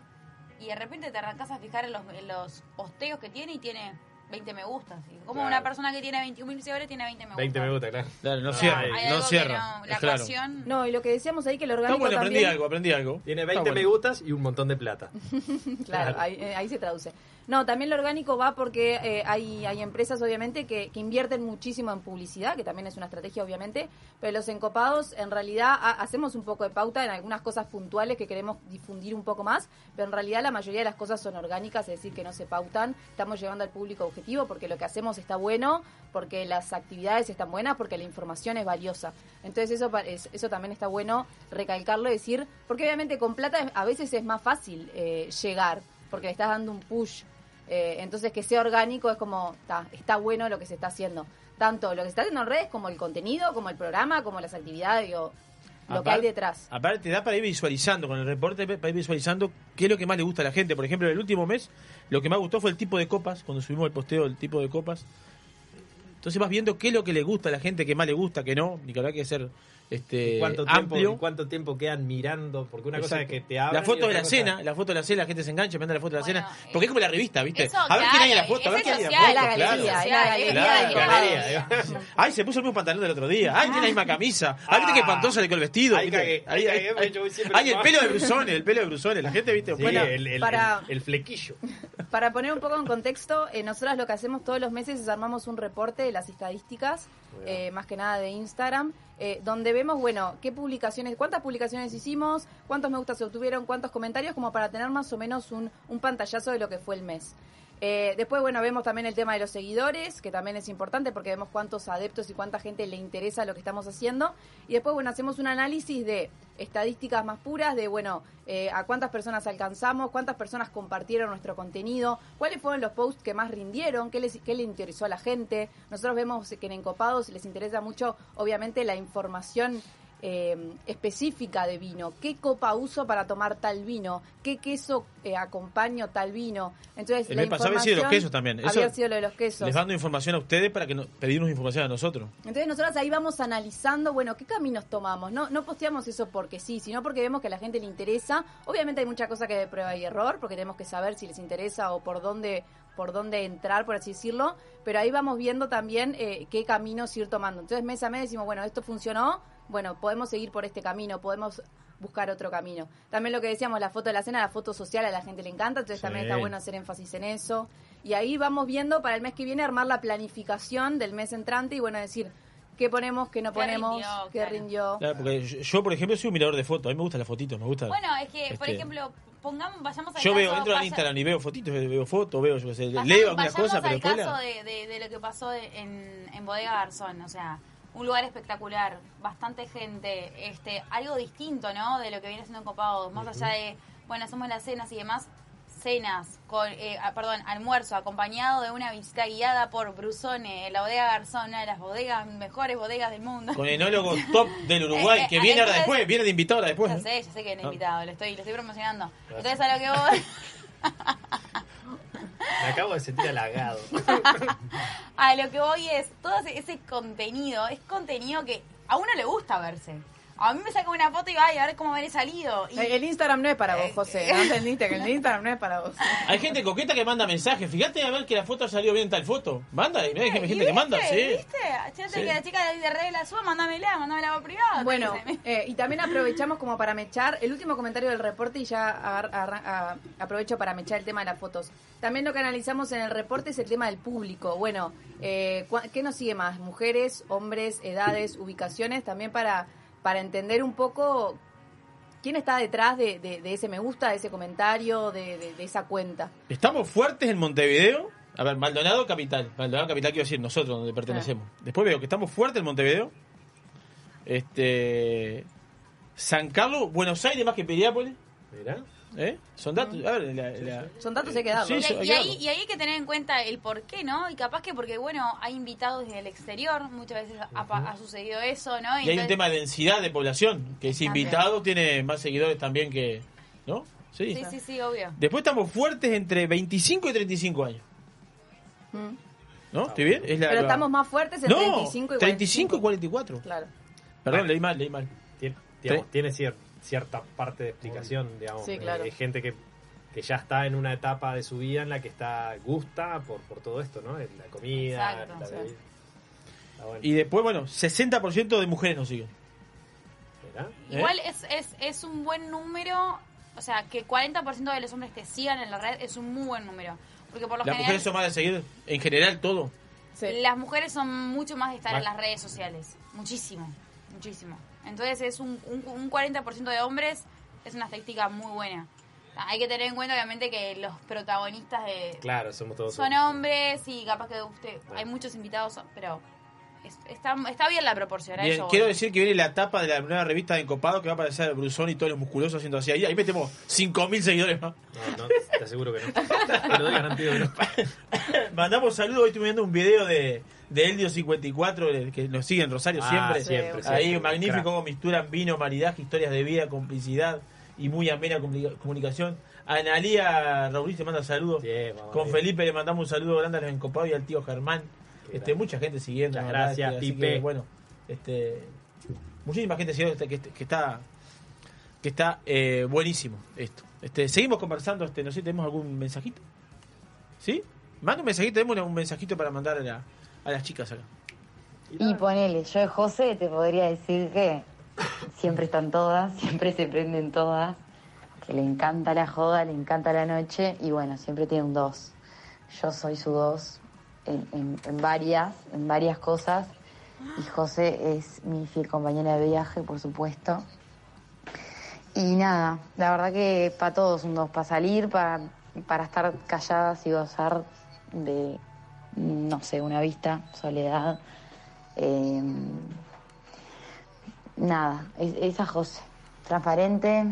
Y de repente te arrancas a fijar en los, en los posteos que tiene y tiene 20 me gustas. Y como Claro. una persona que tiene 21.000 seguidores tiene 20 me gustas. 20 me gusta, claro. Claro, no Ah, cierra, hay no cierra. no- la claro. ecuación- No, y lo que decíamos ahí que el Está orgánico bueno, aprendí también... algo, aprendí algo. Tiene Está 20 me bueno. gustas y un montón de plata. Claro, ahí, eh, ahí se traduce. No, también lo orgánico va porque eh, hay, hay empresas, obviamente, que, que invierten muchísimo en publicidad, que también es una estrategia, obviamente, pero los encopados, en realidad, ha- hacemos un poco de pauta en algunas cosas puntuales que queremos difundir un poco más, pero en realidad la mayoría de las cosas son orgánicas, es decir, que no se pautan, estamos llevando al público objetivo porque lo que hacemos está bueno, porque las actividades están buenas, porque la información es valiosa. Entonces eso, eso también está bueno recalcarlo decir, porque obviamente con plata a veces es más fácil eh, llegar, porque le estás dando un push. Eh, entonces que sea orgánico es como, ta, está bueno lo que se está haciendo. Tanto lo que se está haciendo en redes como el contenido, como el programa, como las actividades, digo, lo que hay detrás. Aparte, te da para ir visualizando con el reporte, para ir visualizando qué es lo que más le gusta a la gente. Por ejemplo, el último mes, lo que más gustó fue el tipo de copas, cuando subimos el posteo del tipo de copas. Entonces vas viendo qué es lo que le gusta a la gente, qué más le gusta, qué no. Ni que habrá que ser este, ¿Y cuánto tiempo, amplio. cuánto tiempo quedan mirando? Porque una cosa es que te hablan La foto de la cosa- cena, la foto de la cena, la gente se engancha, manda la foto de la Bueno, cena. Porque es como la revista, ¿viste? eso, a ver quién hay en la foto, a ver quién hay en la foto. la galería, la galería claro, galería. Ay, se puso el mismo pantalón del otro día. Ay, tiene la misma camisa. Ay, viste qué espantoso le quedó el vestido. Ay, el pelo de brusones, el pelo de brusones. La gente, ¿viste? Sí, Bueno, el, el- para- el- el flequillo. Para poner un poco en contexto, eh, nosotras lo que hacemos todos los meses es armamos un reporte de las estadísticas, eh, más que nada de Instagram, eh, donde vemos, bueno, qué publicaciones, cuántas publicaciones hicimos, cuántos me gusta se obtuvieron, cuántos comentarios, como para tener más o menos un, un pantallazo de lo que fue el mes. Eh, después, bueno, vemos también el tema de los seguidores, que también es importante porque vemos cuántos adeptos y cuánta gente le interesa lo que estamos haciendo. Y después, bueno, hacemos un análisis de estadísticas más puras, de, bueno, eh, a cuántas personas alcanzamos, cuántas personas compartieron nuestro contenido, cuáles fueron los posts que más rindieron, qué, les, qué le interesó a la gente. Nosotros vemos que en Encopados les interesa mucho, obviamente, la información eh, específica de vino. ¿Qué copa uso para tomar tal vino? ¿Qué queso eh, acompaño tal vino? Entonces, El la pasado había sido de los información- quesos también. Eso Había sido lo de los quesos. les dando información a ustedes para que no, pedirnos información a nosotros. Entonces nosotros ahí vamos analizando, bueno, qué caminos tomamos. No, no posteamos eso porque sí, sino porque vemos que a la gente le interesa. Obviamente hay mucha cosa que de prueba y error, porque tenemos que saber si les interesa o por dónde por dónde entrar, por así decirlo, pero ahí vamos viendo también eh, qué caminos ir tomando. Entonces mes a mes decimos, bueno, esto funcionó, bueno, podemos seguir por este camino, podemos buscar otro camino. También lo que decíamos, la foto de la cena, la foto social a la gente le encanta, entonces también está bueno hacer énfasis en eso. Y ahí vamos viendo para el mes que viene armar la planificación del mes entrante y bueno, decir, qué ponemos, qué no Qué ponemos, rindió, qué rindió. Claro, porque yo, yo, por ejemplo, soy un mirador de fotos. A mí me gustan las fotitos, me gusta. Bueno, es que, por Este, ejemplo, pongamos, vayamos al Yo caso, veo, entro al vaya- Instagram y veo fotitos, veo fotos, veo, yo qué sé, Pasamos- leo algunas cosas, pero al después caso la- de, de- de lo que pasó en, en Bodega Garzón, o sea, un lugar espectacular, bastante gente, este, algo distinto, ¿no? De lo que viene siendo Copados, más allá de, bueno, hacemos las cenas y demás, cenas, con, eh, ah, perdón, almuerzo acompañado de una visita guiada por Brusone, la Bodega Garzón, una de las bodegas, mejores bodegas del mundo. con enólogo top del Uruguay, Eh, eh, que viene ahora después, viene de invitado ahora después. Ya ¿no? sé, ya sé que viene Ah. invitado, lo estoy, lo estoy promocionando. Gracias. Entonces a lo que voy... Me acabo de sentir halagado. A lo que voy es, todo ese, contenido, es contenido que a uno le gusta verse. A mí me saca una foto y va a ver cómo habré salido. Y, Eh, El Instagram no es para vos, José. ¿No entendiste que el Instagram no es para vos? Hay gente coqueta que manda mensajes. Fíjate a ver que la foto salió bien tal foto. Manda, y mirá que hay ¿Y gente que manda, sí. ¿Viste? Fíjate Sí. que la chica de Red la suba, mándamela, mándamela por privado. Bueno, eh, y también aprovechamos como para mechar el último comentario del reporte y ya agar- aprovecho para mechar el tema de las fotos. También lo que analizamos en el reporte es el tema del público. Bueno, eh, ¿qué nos sigue más? Mujeres, hombres, edades, ubicaciones, también para, para entender un poco quién está detrás de, de- de ese me gusta, de ese comentario, de, de- de esa cuenta. Estamos fuertes en Montevideo. A ver, Maldonado Capital. Maldonado Capital quiero decir nosotros donde pertenecemos. Después veo que estamos fuertes en Montevideo. Este. San Carlos, Buenos Aires más que Piriápolis. Mirá. ¿Eh? Son datos. A ver, la- la- Son datos hay que darlos. Sí, Y, sí, y ahí, y ahí hay que tener en cuenta el por qué, ¿no? Y capaz que porque, bueno, hay invitados desde el exterior, muchas veces ha, pa- ha sucedido eso, ¿no? Y hay un entonces- tema de densidad de población. Que ese invitado tiene más seguidores también que. ¿No? Sí. Sí, sí, sí, obvio. Después estamos fuertes entre 25 y 35 años. ¿No? ¿Estoy bien? Es la- Pero la- estamos más fuertes en No, 35 y 35 y 44. Claro. Perdón, leí mal, leí mal. Tiene, digamos, tiene cier- cierta parte de explicación, digamos. Sí, claro. Hay gente que, que ya está en una etapa de su vida en la que está gusta por, por todo esto, ¿no? La comida, Exacto, la sí. bebida. Está bueno. Y después, bueno, 60% de mujeres nos siguen. ¿Eh? Igual es, es, es un buen número, o sea, que 40% de los hombres te sigan en la red es un muy buen número. Porque por lo Las general, mujeres son más de seguir, en general, todo. las mujeres son mucho más de estar Más- en las redes sociales. Muchísimo, muchísimo. Entonces es un, un, un 40% de hombres, es una estadística muy buena. Hay que tener en cuenta, obviamente, que los protagonistas de Claro, somos todos. son hombres y capaz que usted hay muchos invitados, pero es- está, está bien la proporción. a Bien, eso voy. quiero decir que viene la tapa de la nueva revista de Encopado que va a aparecer Brusón y todos los musculosos haciendo así. Ahí, ahí metemos 5.000 seguidores más. No, no, te aseguro que no. Te lo doy garantido que no. Mandamos saludos. Hoy estoy viendo un video de, de Eldio54 eh, que nos sigue en Rosario Ah, siempre. siempre, Ahí siempre. magnífico cómo misturan vino, maridaje, historias de vida, complicidad y muy amena comuni- comunicación. A Analía Raúl te manda saludos. Con. Felipe le mandamos un saludo grande a los encopados y al tío Germán. Este, grande. mucha gente siguiendo. Muchas gracias, este, Pipe. que, bueno, este, muchísima gente siguiendo este, que, que está que está eh, buenísimo esto. Este, seguimos conversando, este, no sé, tenemos algún mensajito. ¿Sí? Manda un mensajito, tenemos un mensajito para mandar a, la- a las chicas acá. Y ponele, yo de José te podría decir que siempre están todas, siempre se prenden todas, que le encanta la joda, le encanta la noche y bueno, siempre tiene un dos. Yo soy su dos en, en- en varias, en varias cosas y José es mi fiel compañera de viaje, por supuesto. Y nada, la verdad que para todos un dos, para salir, para, para estar calladas y gozar de, no sé, una vista, soledad. Eh, nada, es- esa José. Transparente.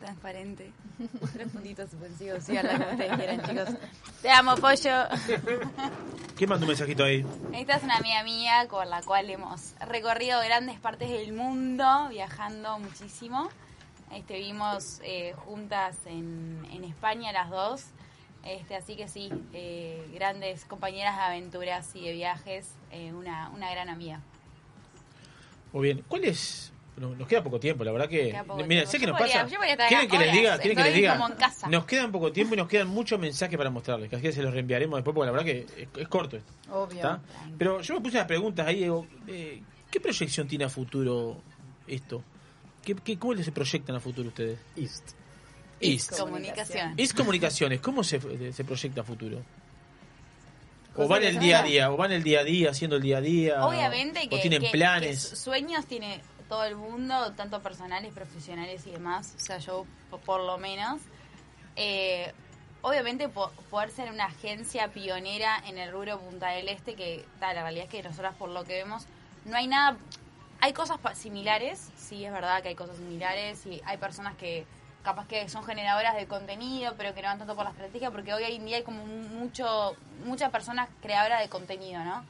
Transparente. Tres puntitos suspensivos. Sí, como ustedes quieran, chicos. Te amo, pollo. ¿Quién manda un mensajito ahí? Esta es una amiga mía con la cual hemos recorrido grandes partes del mundo, viajando muchísimo. Este, vivimos eh, juntas en, en España las dos. Este, así que sí, eh, grandes compañeras de aventuras y de viajes. eh, una, una gran amiga. Muy bien. ¿Cuál es? no- Nos queda poco tiempo, la verdad que. Queda Mira, tiempo. sé que Yo nos podría- pasa. yo podría estar ¿Quieren que les horas, diga? ¿Quieren que les diga? como en casa. Nos quedan poco tiempo y nos quedan muchos mensajes para mostrarles. Que así que se los reenviaremos después, porque la verdad que es, es corto esto. Obvio. ¿está? Pero yo me puse unas preguntas ahí. Digo, eh, ¿Qué proyección tiene a futuro esto? ¿Qué, qué, ¿Cómo se proyectan a futuro ustedes? East. East. Comunicación. East Comunicaciones, ¿cómo se, se proyecta a futuro? O van el día a día, o van el día a día, haciendo el día a día. Obviamente que, O tienen que- planes. que sueños tiene todo el mundo, tanto personales, profesionales y demás. O sea, yo po- por lo menos. Eh, obviamente po- poder ser una agencia pionera en el rubro Punta del Este, que tal, la realidad es que nosotras por lo que vemos, no hay nada... Hay cosas similares, sí es verdad que hay cosas similares y hay personas que capaz que son generadoras de contenido, pero que no van tanto por la estrategia, porque hoy en día hay como mucho muchas personas creadoras de contenido, ¿no?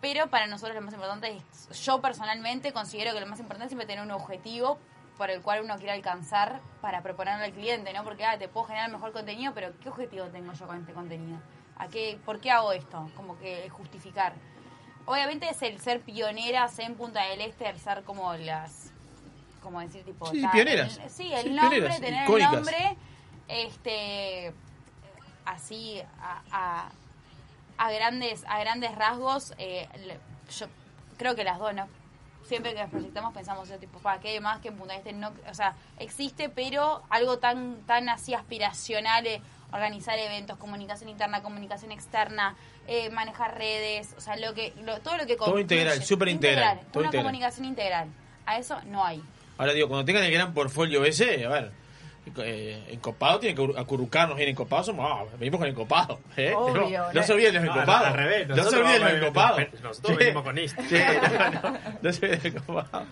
Pero para nosotros lo más importante es, yo personalmente considero que lo más importante es siempre tener un objetivo por el cual uno quiere alcanzar para proponerle al cliente, ¿no? Porque ah, te puedo generar mejor contenido, pero ¿qué objetivo tengo yo con este contenido? ¿A qué, ¿Por qué hago esto? Como que justificar. Obviamente es el ser pioneras en Punta del Este, el ser como las, como decir, tipo... Sí, pioneras. el- sí, el Sí, nombre, pioneras, tener icónicas. el nombre, este, así, a, a, a grandes a grandes rasgos eh, le- yo creo que las dos no siempre que nos proyectamos pensamos yo, tipo para qué más que en Punta del Este no o sea existe pero algo tan tan así aspiracional eh, organizar eventos comunicación interna comunicación externa eh, manejar redes o sea lo que lo- todo lo que Todo integral, súper integral, todo una integral. comunicación integral a eso no hay Ahora digo, cuando tengan el gran portfolio ese, a ver, eh, encopado tiene que acurrucarnos bien encopados, somos, ah, venimos con encopado. ¿eh? Obvio, no, ¿no? no se olviden los No, encopados. al revés, no se olviden los encopados. nosotros Sí. venimos con esto. Sí, no, no, no se olviden los encopados.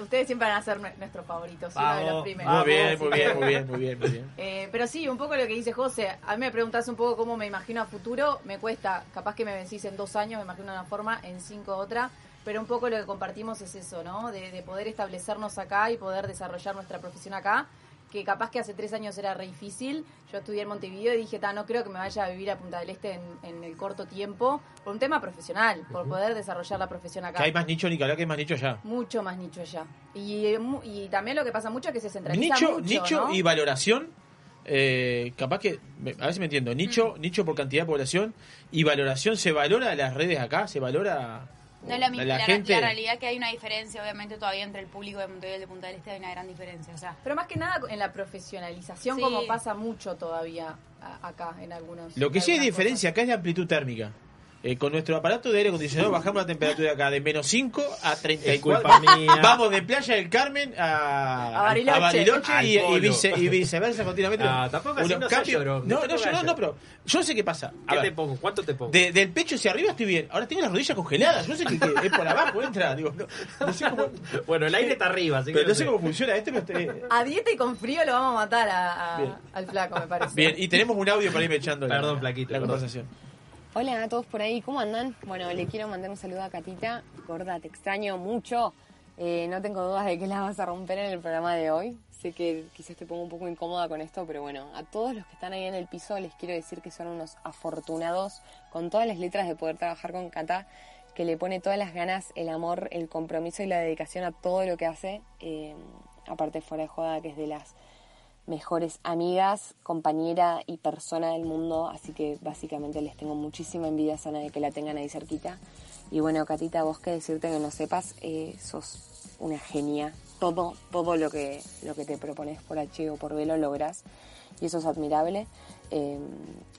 Ustedes siempre van a ser nue- nuestros favoritos, uno de los Vamos, primeros. Muy bien, muy bien, muy bien, muy bien, muy bien. Eh, pero sí, un poco lo que dice José. A mí me preguntás un poco cómo me imagino a futuro. Me cuesta, capaz que me vencís en dos años, me imagino de una forma, en cinco otra. Pero un poco lo que compartimos es eso, ¿no? De, de poder establecernos acá y poder desarrollar nuestra profesión acá. Que capaz que hace tres años era re difícil. Yo estudié en Montevideo y dije, no creo que me vaya a vivir a Punta del Este en, en el corto tiempo. Por un tema profesional, por poder desarrollar la profesión acá. Que hay más nicho, Nicolás, que hay más nicho allá. Mucho más nicho allá. Y, y también lo que pasa mucho es que se centraliza Nicho, mucho, nicho ¿no? y valoración. eh, capaz que, a ver si me entiendo, nicho, Mm. nicho por cantidad de población y valoración, ¿se valora las redes acá? ¿Se valora No es lo mismo. la La, gente? la realidad que hay una diferencia, obviamente, todavía entre el público de Montevideo y el de Punta del Este hay una gran diferencia. O sea, Pero más que nada en la profesionalización, Sí. como pasa mucho todavía a- acá en algunos. Lo que sí hay diferencia acá es la amplitud térmica. Eh, con nuestro aparato de aire acondicionado bajamos la temperatura de acá de menos 5 a 34. culpa mía. Vamos de Playa del Carmen a, A Bariloche. Bariloche Al y, y polo. vice- y viceversa continuamente. Ah, tampoco así, no cambios- No, no no, te yo no, no, pero yo sé qué pasa. A ¿Qué ver, te pongo? ¿Cuánto te pongo? de- del pecho hacia arriba estoy bien. Ahora tengo las rodillas congeladas. Yo sé que, que es por abajo, entra. Digo, no, no sé cómo, Bueno, el aire está arriba, así que pero no no sé cómo funciona este. pero A dieta y con frío lo vamos a matar a- a- al flaco, me parece. Bien, y tenemos un audio para irme echando la- Perdón, Flaquito, la perdón. conversación. Hola a todos por ahí, ¿cómo andan? Bueno, le quiero mandar un saludo a Catita. Gorda, te extraño mucho. Eh, no tengo dudas de que la vas a romper en el programa de hoy. Sé que quizás te pongo un poco incómoda con esto, pero bueno, a todos los que están ahí en el piso les quiero decir que son unos afortunados con todas las letras de poder trabajar con Cata, que le pone todas las ganas, el amor, el compromiso y la dedicación a todo lo que hace. Eh, aparte, fuera de joda, que es de las mejores amigas, compañera y persona del mundo, así que básicamente les tengo muchísima envidia sana de que la tengan ahí cerquita. Y bueno, Catita, vos que decirte que no sepas, eh, sos una genia. Todo, todo lo que, lo que te propones por H o por B lo logras y eso es admirable. Eh,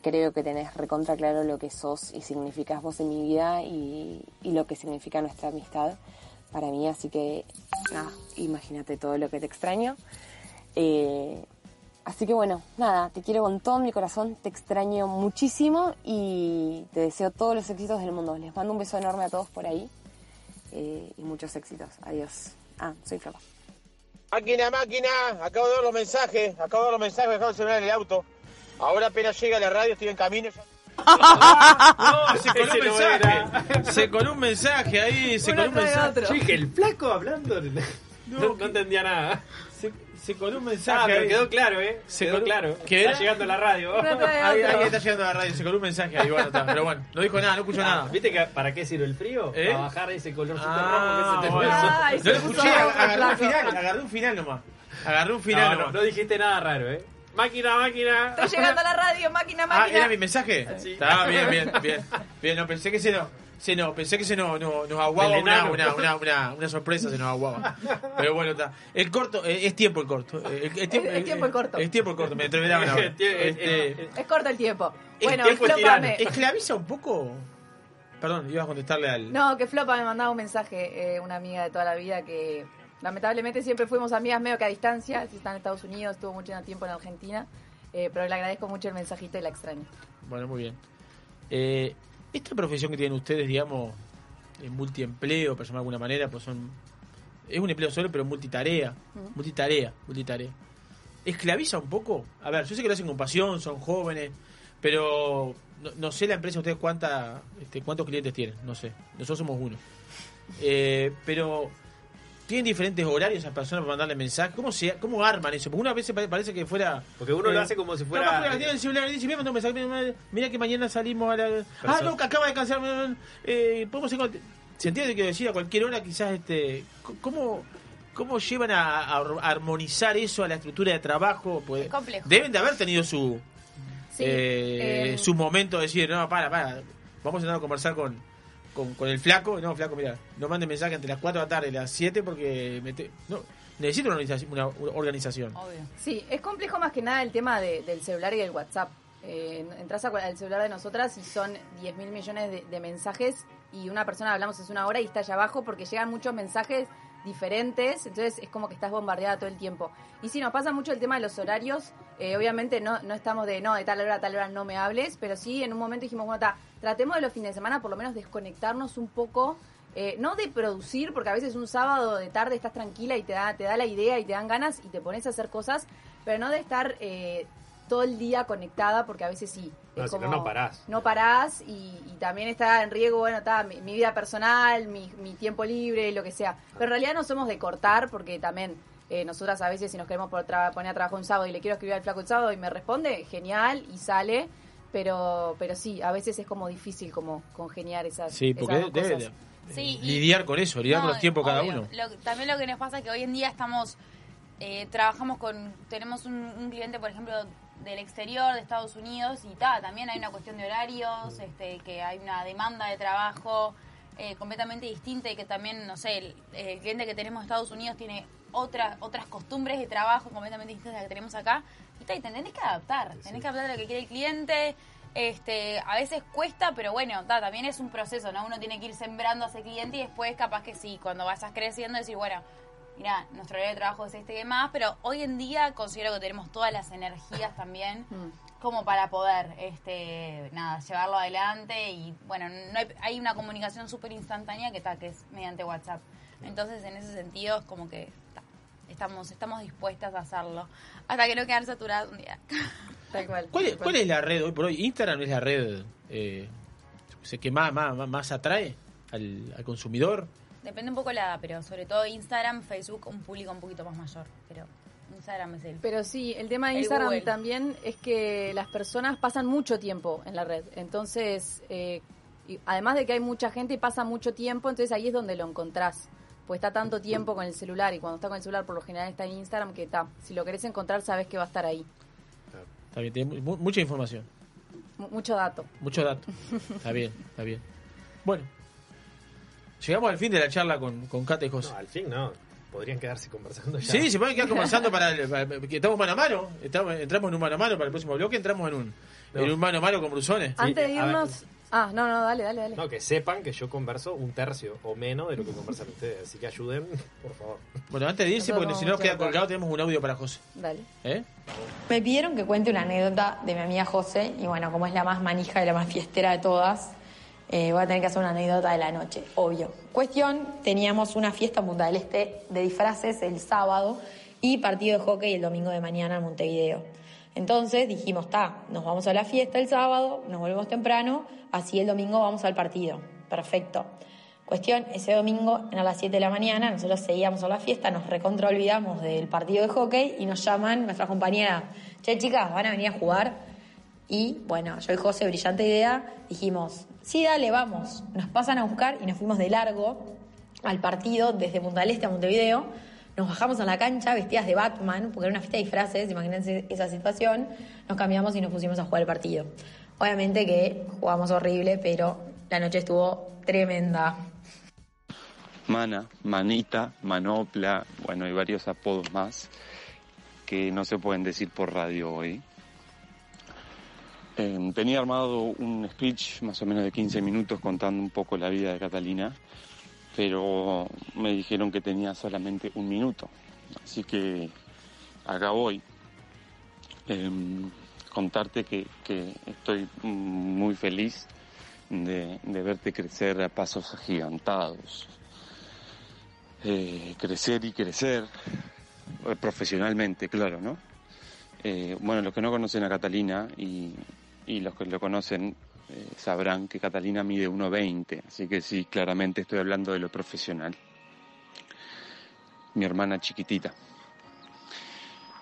creo que tenés recontra claro lo que sos y significás vos en mi vida y, y lo que significa nuestra amistad para mí, así que nada, imagínate todo lo que te extraño. Eh, así que bueno, nada, te quiero con todo mi corazón, te extraño muchísimo y te deseo todos los éxitos del mundo. Les mando un beso enorme a todos por ahí eh, y muchos éxitos. Adiós. Ah, soy Flapa. Máquina, máquina, acabo de ver los mensajes, acabo de ver los mensajes, dejado el celular en el auto. Ahora apenas llega a la radio, estoy en camino. ya- No, se coló un no mensaje. Se coló un mensaje ahí, se coló un mensaje. otro. Yo dije, el flaco hablando. No, no entendía nada. Se, se coló un Ah, mensaje. pero ahí. quedó claro, ¿eh? Se quedó claro. ¿Qué Está llegando a la radio. Ahí está llegando a la radio, se coló un mensaje ahí, bueno, está, pero bueno, no dijo nada, no escuchó Ah, nada. ¿Viste que para qué sirve el frío? ¿Eh? Para bajar ese colorcito Ah, rojo que se te bueno. Ay, No se lo escuché, rojo, agarró un final, agarró un final nomás. Agarró un final No, no, nomás. no dijiste nada raro, ¿eh? Máquina, máquina. Está llegando a la radio, máquina, Ah, máquina. ¿era mi mensaje? Sí. Está bien, bien, bien. Bien, no pensé que ese no. Se no, pensé que se nos, nos, nos aguaba una, una, una, una, una sorpresa, se nos aguaba. Pero bueno, está. El corto, eh, es tiempo el corto. Eh, el- el tiempo- Es tiempo el corto. Es tiempo el corto, me atreverán ahora. Este, Es corto el tiempo. el Bueno, tiempo. ¿Esclaviza un poco? Perdón, ibas a contestarle al. No, que Flopa me mandaba un mensaje, eh, una amiga de toda la vida que lamentablemente siempre fuimos amigas medio que a distancia, si está en Estados Unidos, estuvo mucho tiempo en Argentina, eh, pero le agradezco mucho el mensajito y la extraño. Bueno, muy bien. Eh, esta profesión que tienen ustedes, digamos, en multiempleo, por llamarlo de alguna manera, pues son. Es un empleo solo, pero multitarea. Multitarea, multitarea. ¿Esclaviza un poco? A ver, yo sé que lo hacen con pasión, son jóvenes, pero no, no sé la empresa ustedes cuánta, este, cuántos clientes tienen, no sé. Nosotros somos uno. Eh, pero tienen diferentes horarios esas personas para mandarle mensajes. ¿Cómo se, cómo arman eso? Porque una vez pare- parece que fuera. Porque uno lo eh, hace como si fuera- no, tiene el celular y dice, mira, mandó un mensaje, mira, mira que mañana salimos a la. Ah, no, que acaba de cancelar. Eh, podemos ir con- ¿Se entiende que decir a cualquier hora quizás este. ¿Cómo, cómo llevan a, a armonizar eso a la estructura de trabajo? Pues, Es complejo. Deben de haber tenido su. Sí, eh, eh, su momento de decir, no, para, para, vamos a a conversar con, con, con el flaco. No, flaco, mira, no mande mensaje entre las 4 de la tarde y las 7 porque me te- no, necesito una organización. Una, organización. Sí, es complejo más que nada el tema de- del celular y del WhatsApp. Eh, entras a al celular de nosotras y son 10 mil millones de, de mensajes y una persona hablamos es una hora y está allá abajo porque llegan muchos mensajes diferentes, entonces es como que estás bombardeada todo el tiempo. Y sí, nos pasa mucho el tema de los horarios, eh, obviamente no, no estamos de, no, de tal hora a tal hora no me hables, pero sí en un momento dijimos, bueno, ta, tratemos de los fines de semana por lo menos desconectarnos un poco, eh, no de producir, porque a veces un sábado de tarde estás tranquila y te da, te da la idea y te dan ganas y te pones a hacer cosas, pero no de estar eh, todo el día conectada, porque a veces sí. No, es si no, como- no parás. no parás y, y también está en riesgo, bueno, está mi, mi vida personal, mi, mi tiempo libre, lo que sea. Pero en realidad no somos de cortar porque también eh, nosotras a veces si nos queremos por tra- poner a trabajar un sábado y le quiero escribir al flaco el sábado y me responde, genial y sale. Pero, pero sí, a veces es como difícil como congeniar esas, Sí, esas porque dos debe cosas. de- Sí, y- lidiar con eso, lidiar con los tiempos cada uno. Lo- también lo que nos pasa es que hoy en día estamos, eh, trabajamos con, tenemos un, un cliente, por ejemplo, del exterior, de Estados Unidos, y ta, también hay una cuestión de horarios, este, que hay una demanda de trabajo eh, completamente distinta y que también, no sé, el, el cliente que tenemos de Estados Unidos tiene otras otras costumbres de trabajo completamente distintas a las que tenemos acá, y, ta, y te tenés que adaptar, tenés que adaptar a lo que quiere el cliente, este, a veces cuesta, pero bueno, ta, también es un proceso, ¿no? Uno tiene que ir sembrando a ese cliente y después capaz que sí, cuando vayas creciendo decir, bueno, mira, nuestro área de trabajo es este y demás, pero hoy en día considero que tenemos todas las energías también como para poder, este, nada, llevarlo adelante y bueno, no hay, hay una comunicación súper instantánea que está, que es mediante WhatsApp. Entonces, en ese sentido, es como que ta, estamos, estamos dispuestas a hacerlo hasta que no quedar saturadas un día. Tal cual. ¿Cuál es, cuál es la red hoy por hoy? Instagram es la red eh, que más, más, más- más atrae al, al consumidor. Depende un poco la edad, pero sobre todo Instagram, Facebook, un público un poquito más mayor. Pero Instagram es el. Pero sí, el tema de El Instagram Google. también es que las personas pasan mucho tiempo en la red. Entonces, eh, y además de que hay mucha gente y pasa mucho tiempo, entonces ahí es donde lo encontrás. Pues está tanto tiempo con el celular y cuando está con el celular por lo general está en Instagram que está. Si lo querés encontrar sabes que va a estar ahí. Está bien, tiene mu- mucha información, Mu- mucho dato. mucho dato. Está bien, está bien. Bueno, llegamos al fin de la charla con, con Cata y José. No, al fin no. Podrían quedarse conversando ya. Sí, se pueden quedar conversando para, el- para- que estamos mano a mano. Estamos, entramos en un mano a mano para el próximo bloque. Entramos en un, No. en un mano a mano con Brusones. Antes de a ver. irnos... Ah, no, no, dale, dale, dale. No, que sepan que yo converso un tercio o menos de lo que conversan ustedes. Así que ayuden, por favor. Bueno, antes de irse, porque si no nos queda colgado, tenemos un audio para José. Dale. ¿Eh? Me pidieron que cuente una anécdota de mi amiga José, y bueno, como es la más manija y la más fiestera de todas, eh, voy a tener que hacer una anécdota de la noche, obvio. Cuestión, teníamos una fiesta en Punta del Este de disfraces el sábado y partido de hockey el domingo de mañana en Montevideo. Entonces dijimos, está, nos vamos a la fiesta el sábado, nos volvemos temprano, así el domingo vamos al partido. Perfecto. Cuestión, ese domingo a las 7 de la mañana nosotros seguíamos a la fiesta, nos recontra olvidamos del partido de hockey y nos llaman nuestra compañera, che chicas, van a venir a jugar. Y bueno, yo y José, brillante idea, dijimos, sí, dale, vamos. Nos pasan a buscar y nos fuimos de largo al partido desde Punta del Este a Montevideo. Nos bajamos a la cancha vestidas de Batman, porque era una fiesta de disfraces, imagínense esa situación. Nos cambiamos y nos pusimos a jugar el partido. Obviamente que jugamos horrible, pero la noche estuvo tremenda. Mana, Manita, Manopla, bueno, y varios apodos más que no se pueden decir por radio hoy. Eh, tenía armado un speech más o menos de 15 minutos contando un poco la vida de Catalina, pero me dijeron que tenía solamente un minuto. Así que acá voy. Em, contarte que, que estoy muy feliz de, de verte crecer a pasos agigantados. Eh, crecer y crecer, eh, profesionalmente, claro, ¿no? Eh, bueno, los que no conocen a Catalina y, y los que lo conocen eh, sabrán que Catalina mide 1,20, así que sí, claramente estoy hablando de lo profesional. Mi hermana chiquitita.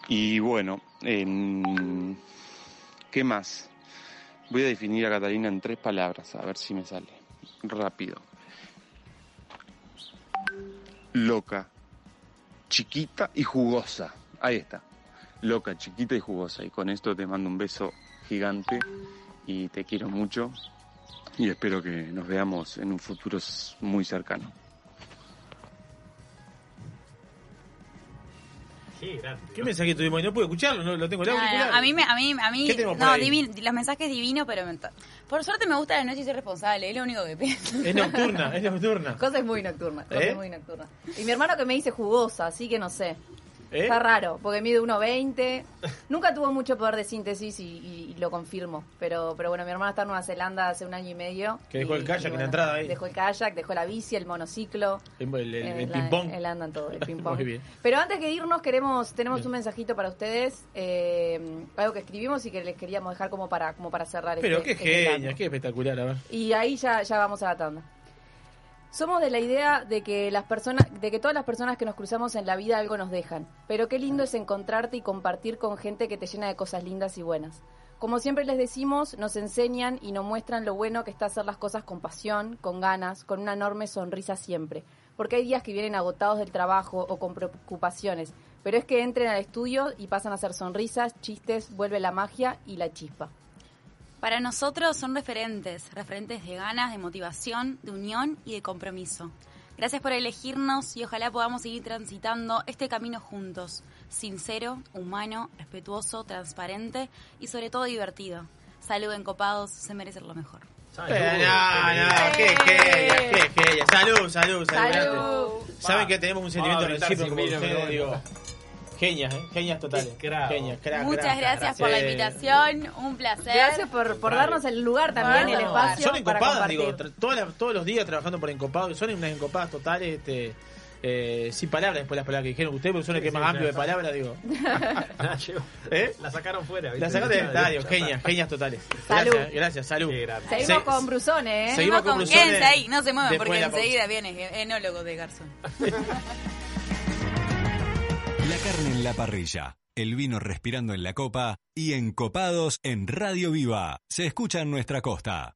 Y bueno, en- ¿qué más? Voy a definir a Catalina en tres palabras, a ver si me sale. Rápido. Loca, chiquita y jugosa. Ahí está. Loca, chiquita y jugosa. Y con esto te mando un beso gigante y te quiero mucho. Y espero que nos veamos en un futuro s- muy cercano. Qué grande. ¿Qué mensaje tuvimos? No puedo escucharlo, no lo tengo en no, auricular. a mí, me- a mí, a mí, ¿Qué tenemos por no, divino, los mensajes divinos, pero me- por suerte me gusta la noche y soy responsable, es lo único que pienso. Es nocturna, es nocturna. Cosa es muy nocturna. Cosa ¿Eh? es muy nocturna. Y mi hermano que me dice jugosa, así que no sé. ¿Eh? Está raro, porque mide 1,20. Nunca tuvo mucho poder de síntesis y, y- y lo confirmo. Pero, pero bueno, mi hermano está en Nueva Zelanda hace un año y medio. Que dejó y- el kayak en la entrada ahí. Dejó el kayak, dejó la bici, el monociclo. El, el- el eh, ping-pong. Él anda en todo, el ping-pong. Muy bien. Pero antes que irnos, queremos tenemos un mensajito para ustedes. eh, algo que escribimos y que les queríamos dejar como para, como para cerrar Pero este- qué este genia, qué espectacular, a ver. y ahí ya, ya vamos a la tanda. Somos de la idea de que las personas, de que todas las personas que nos cruzamos en la vida algo nos dejan. Pero qué lindo es encontrarte y compartir con gente que te llena de cosas lindas y buenas. Como siempre les decimos, nos enseñan y nos muestran lo bueno que está hacer las cosas con pasión, con ganas, con una enorme sonrisa siempre. Porque hay días que vienen agotados del trabajo o con preocupaciones, pero es que entren al estudio y pasan a hacer sonrisas, chistes, vuelve la magia y la chispa. Para nosotros son referentes, referentes de ganas, de motivación, de unión y de compromiso. Gracias por elegirnos y ojalá podamos seguir transitando este camino juntos, sincero, humano, respetuoso, transparente y sobre todo divertido. Salud encopados, se merecen lo mejor. Eh, no, no, qué genia, qué genia. Salud, salud, salud. Salud. Saben que tenemos un sentimiento recíproco con ustedes, digo. Bueno. Genias, ¿eh? Genias totales. Genias, crack, Muchas gracias crack. por la Eh, invitación, un placer. Gracias por, por darnos el lugar también, el Por- espacio Son encopadas, digo, todas las- todos los días trabajando por encopados, son unas encopadas totales, este, eh, sin palabras después las palabras que dijeron ustedes, porque son el que Sí, es más sí, amplio de palabras, digo. ¿Eh? La sacaron fuera. ¿viste? La sacaste del estadio, genias, genias totales. Salud. Gracias, gracias, salud. Seguimos Se- con Brusone, ¿eh? Seguimos con Brusone. Quédense ahí, no se muevan porque enseguida viene enólogo de Garzón. La carne en la parrilla, el vino respirando en la copa y encopados en Radio Viva. Se escucha en nuestra costa.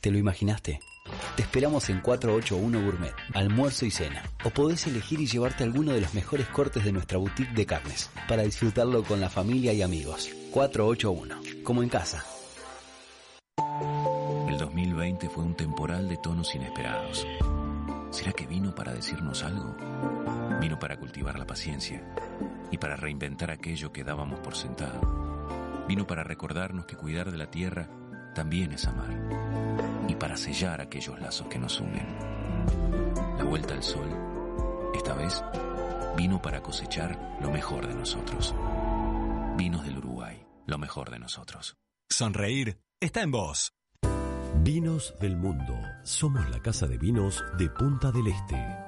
¿Te lo imaginaste? Te esperamos en 481 Gourmet, almuerzo y cena. O podés elegir y llevarte alguno de los mejores cortes de nuestra boutique de carnes, para disfrutarlo con la familia y amigos. 481, como en casa. El 2020 fue un temporal de tonos inesperados. ¿Será que vino para decirnos algo? Vino para cultivar la paciencia y para reinventar aquello que dábamos por sentado. Vino para recordarnos que cuidar de la tierra también es amar y para sellar aquellos lazos que nos unen. La vuelta al sol, esta vez, vino para cosechar lo mejor de nosotros. Vinos del Uruguay, lo mejor de nosotros. Sonreír está en vos. Vinos del mundo. Somos la casa de vinos de Punta del Este.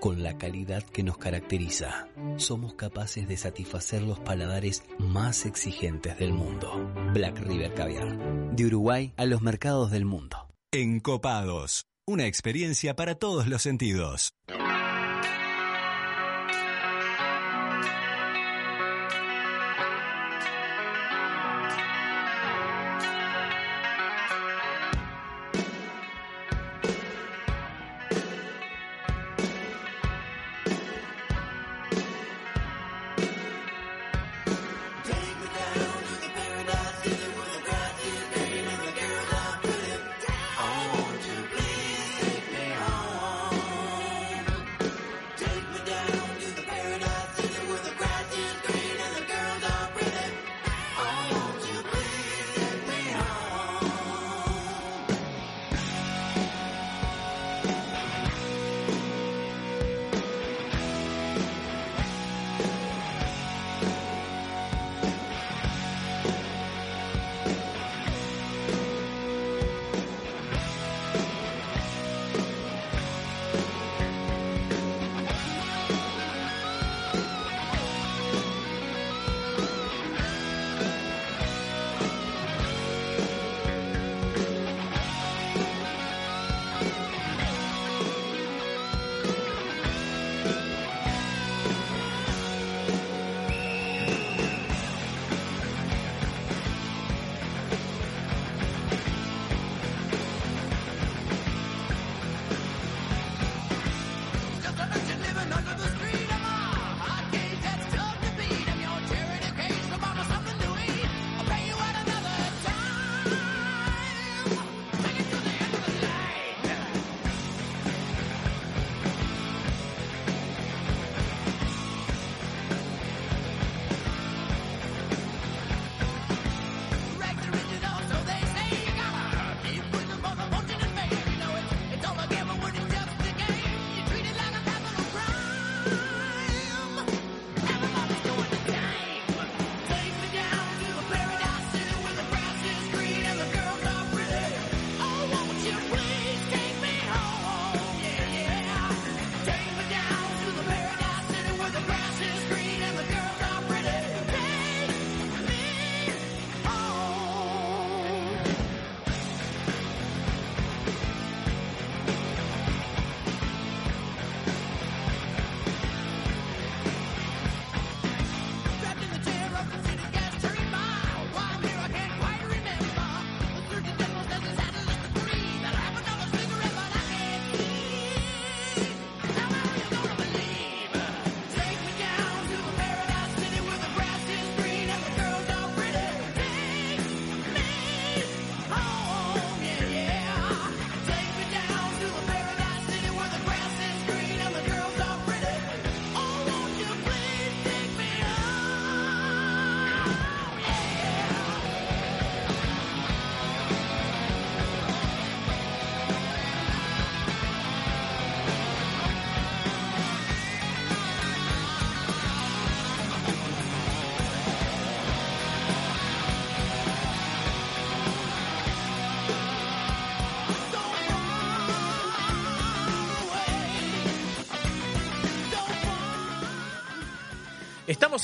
Con la calidad que nos caracteriza, somos capaces de satisfacer los paladares más exigentes del mundo. Black River Caviar. De Uruguay a los mercados del mundo. Encopados. Una experiencia para todos los sentidos.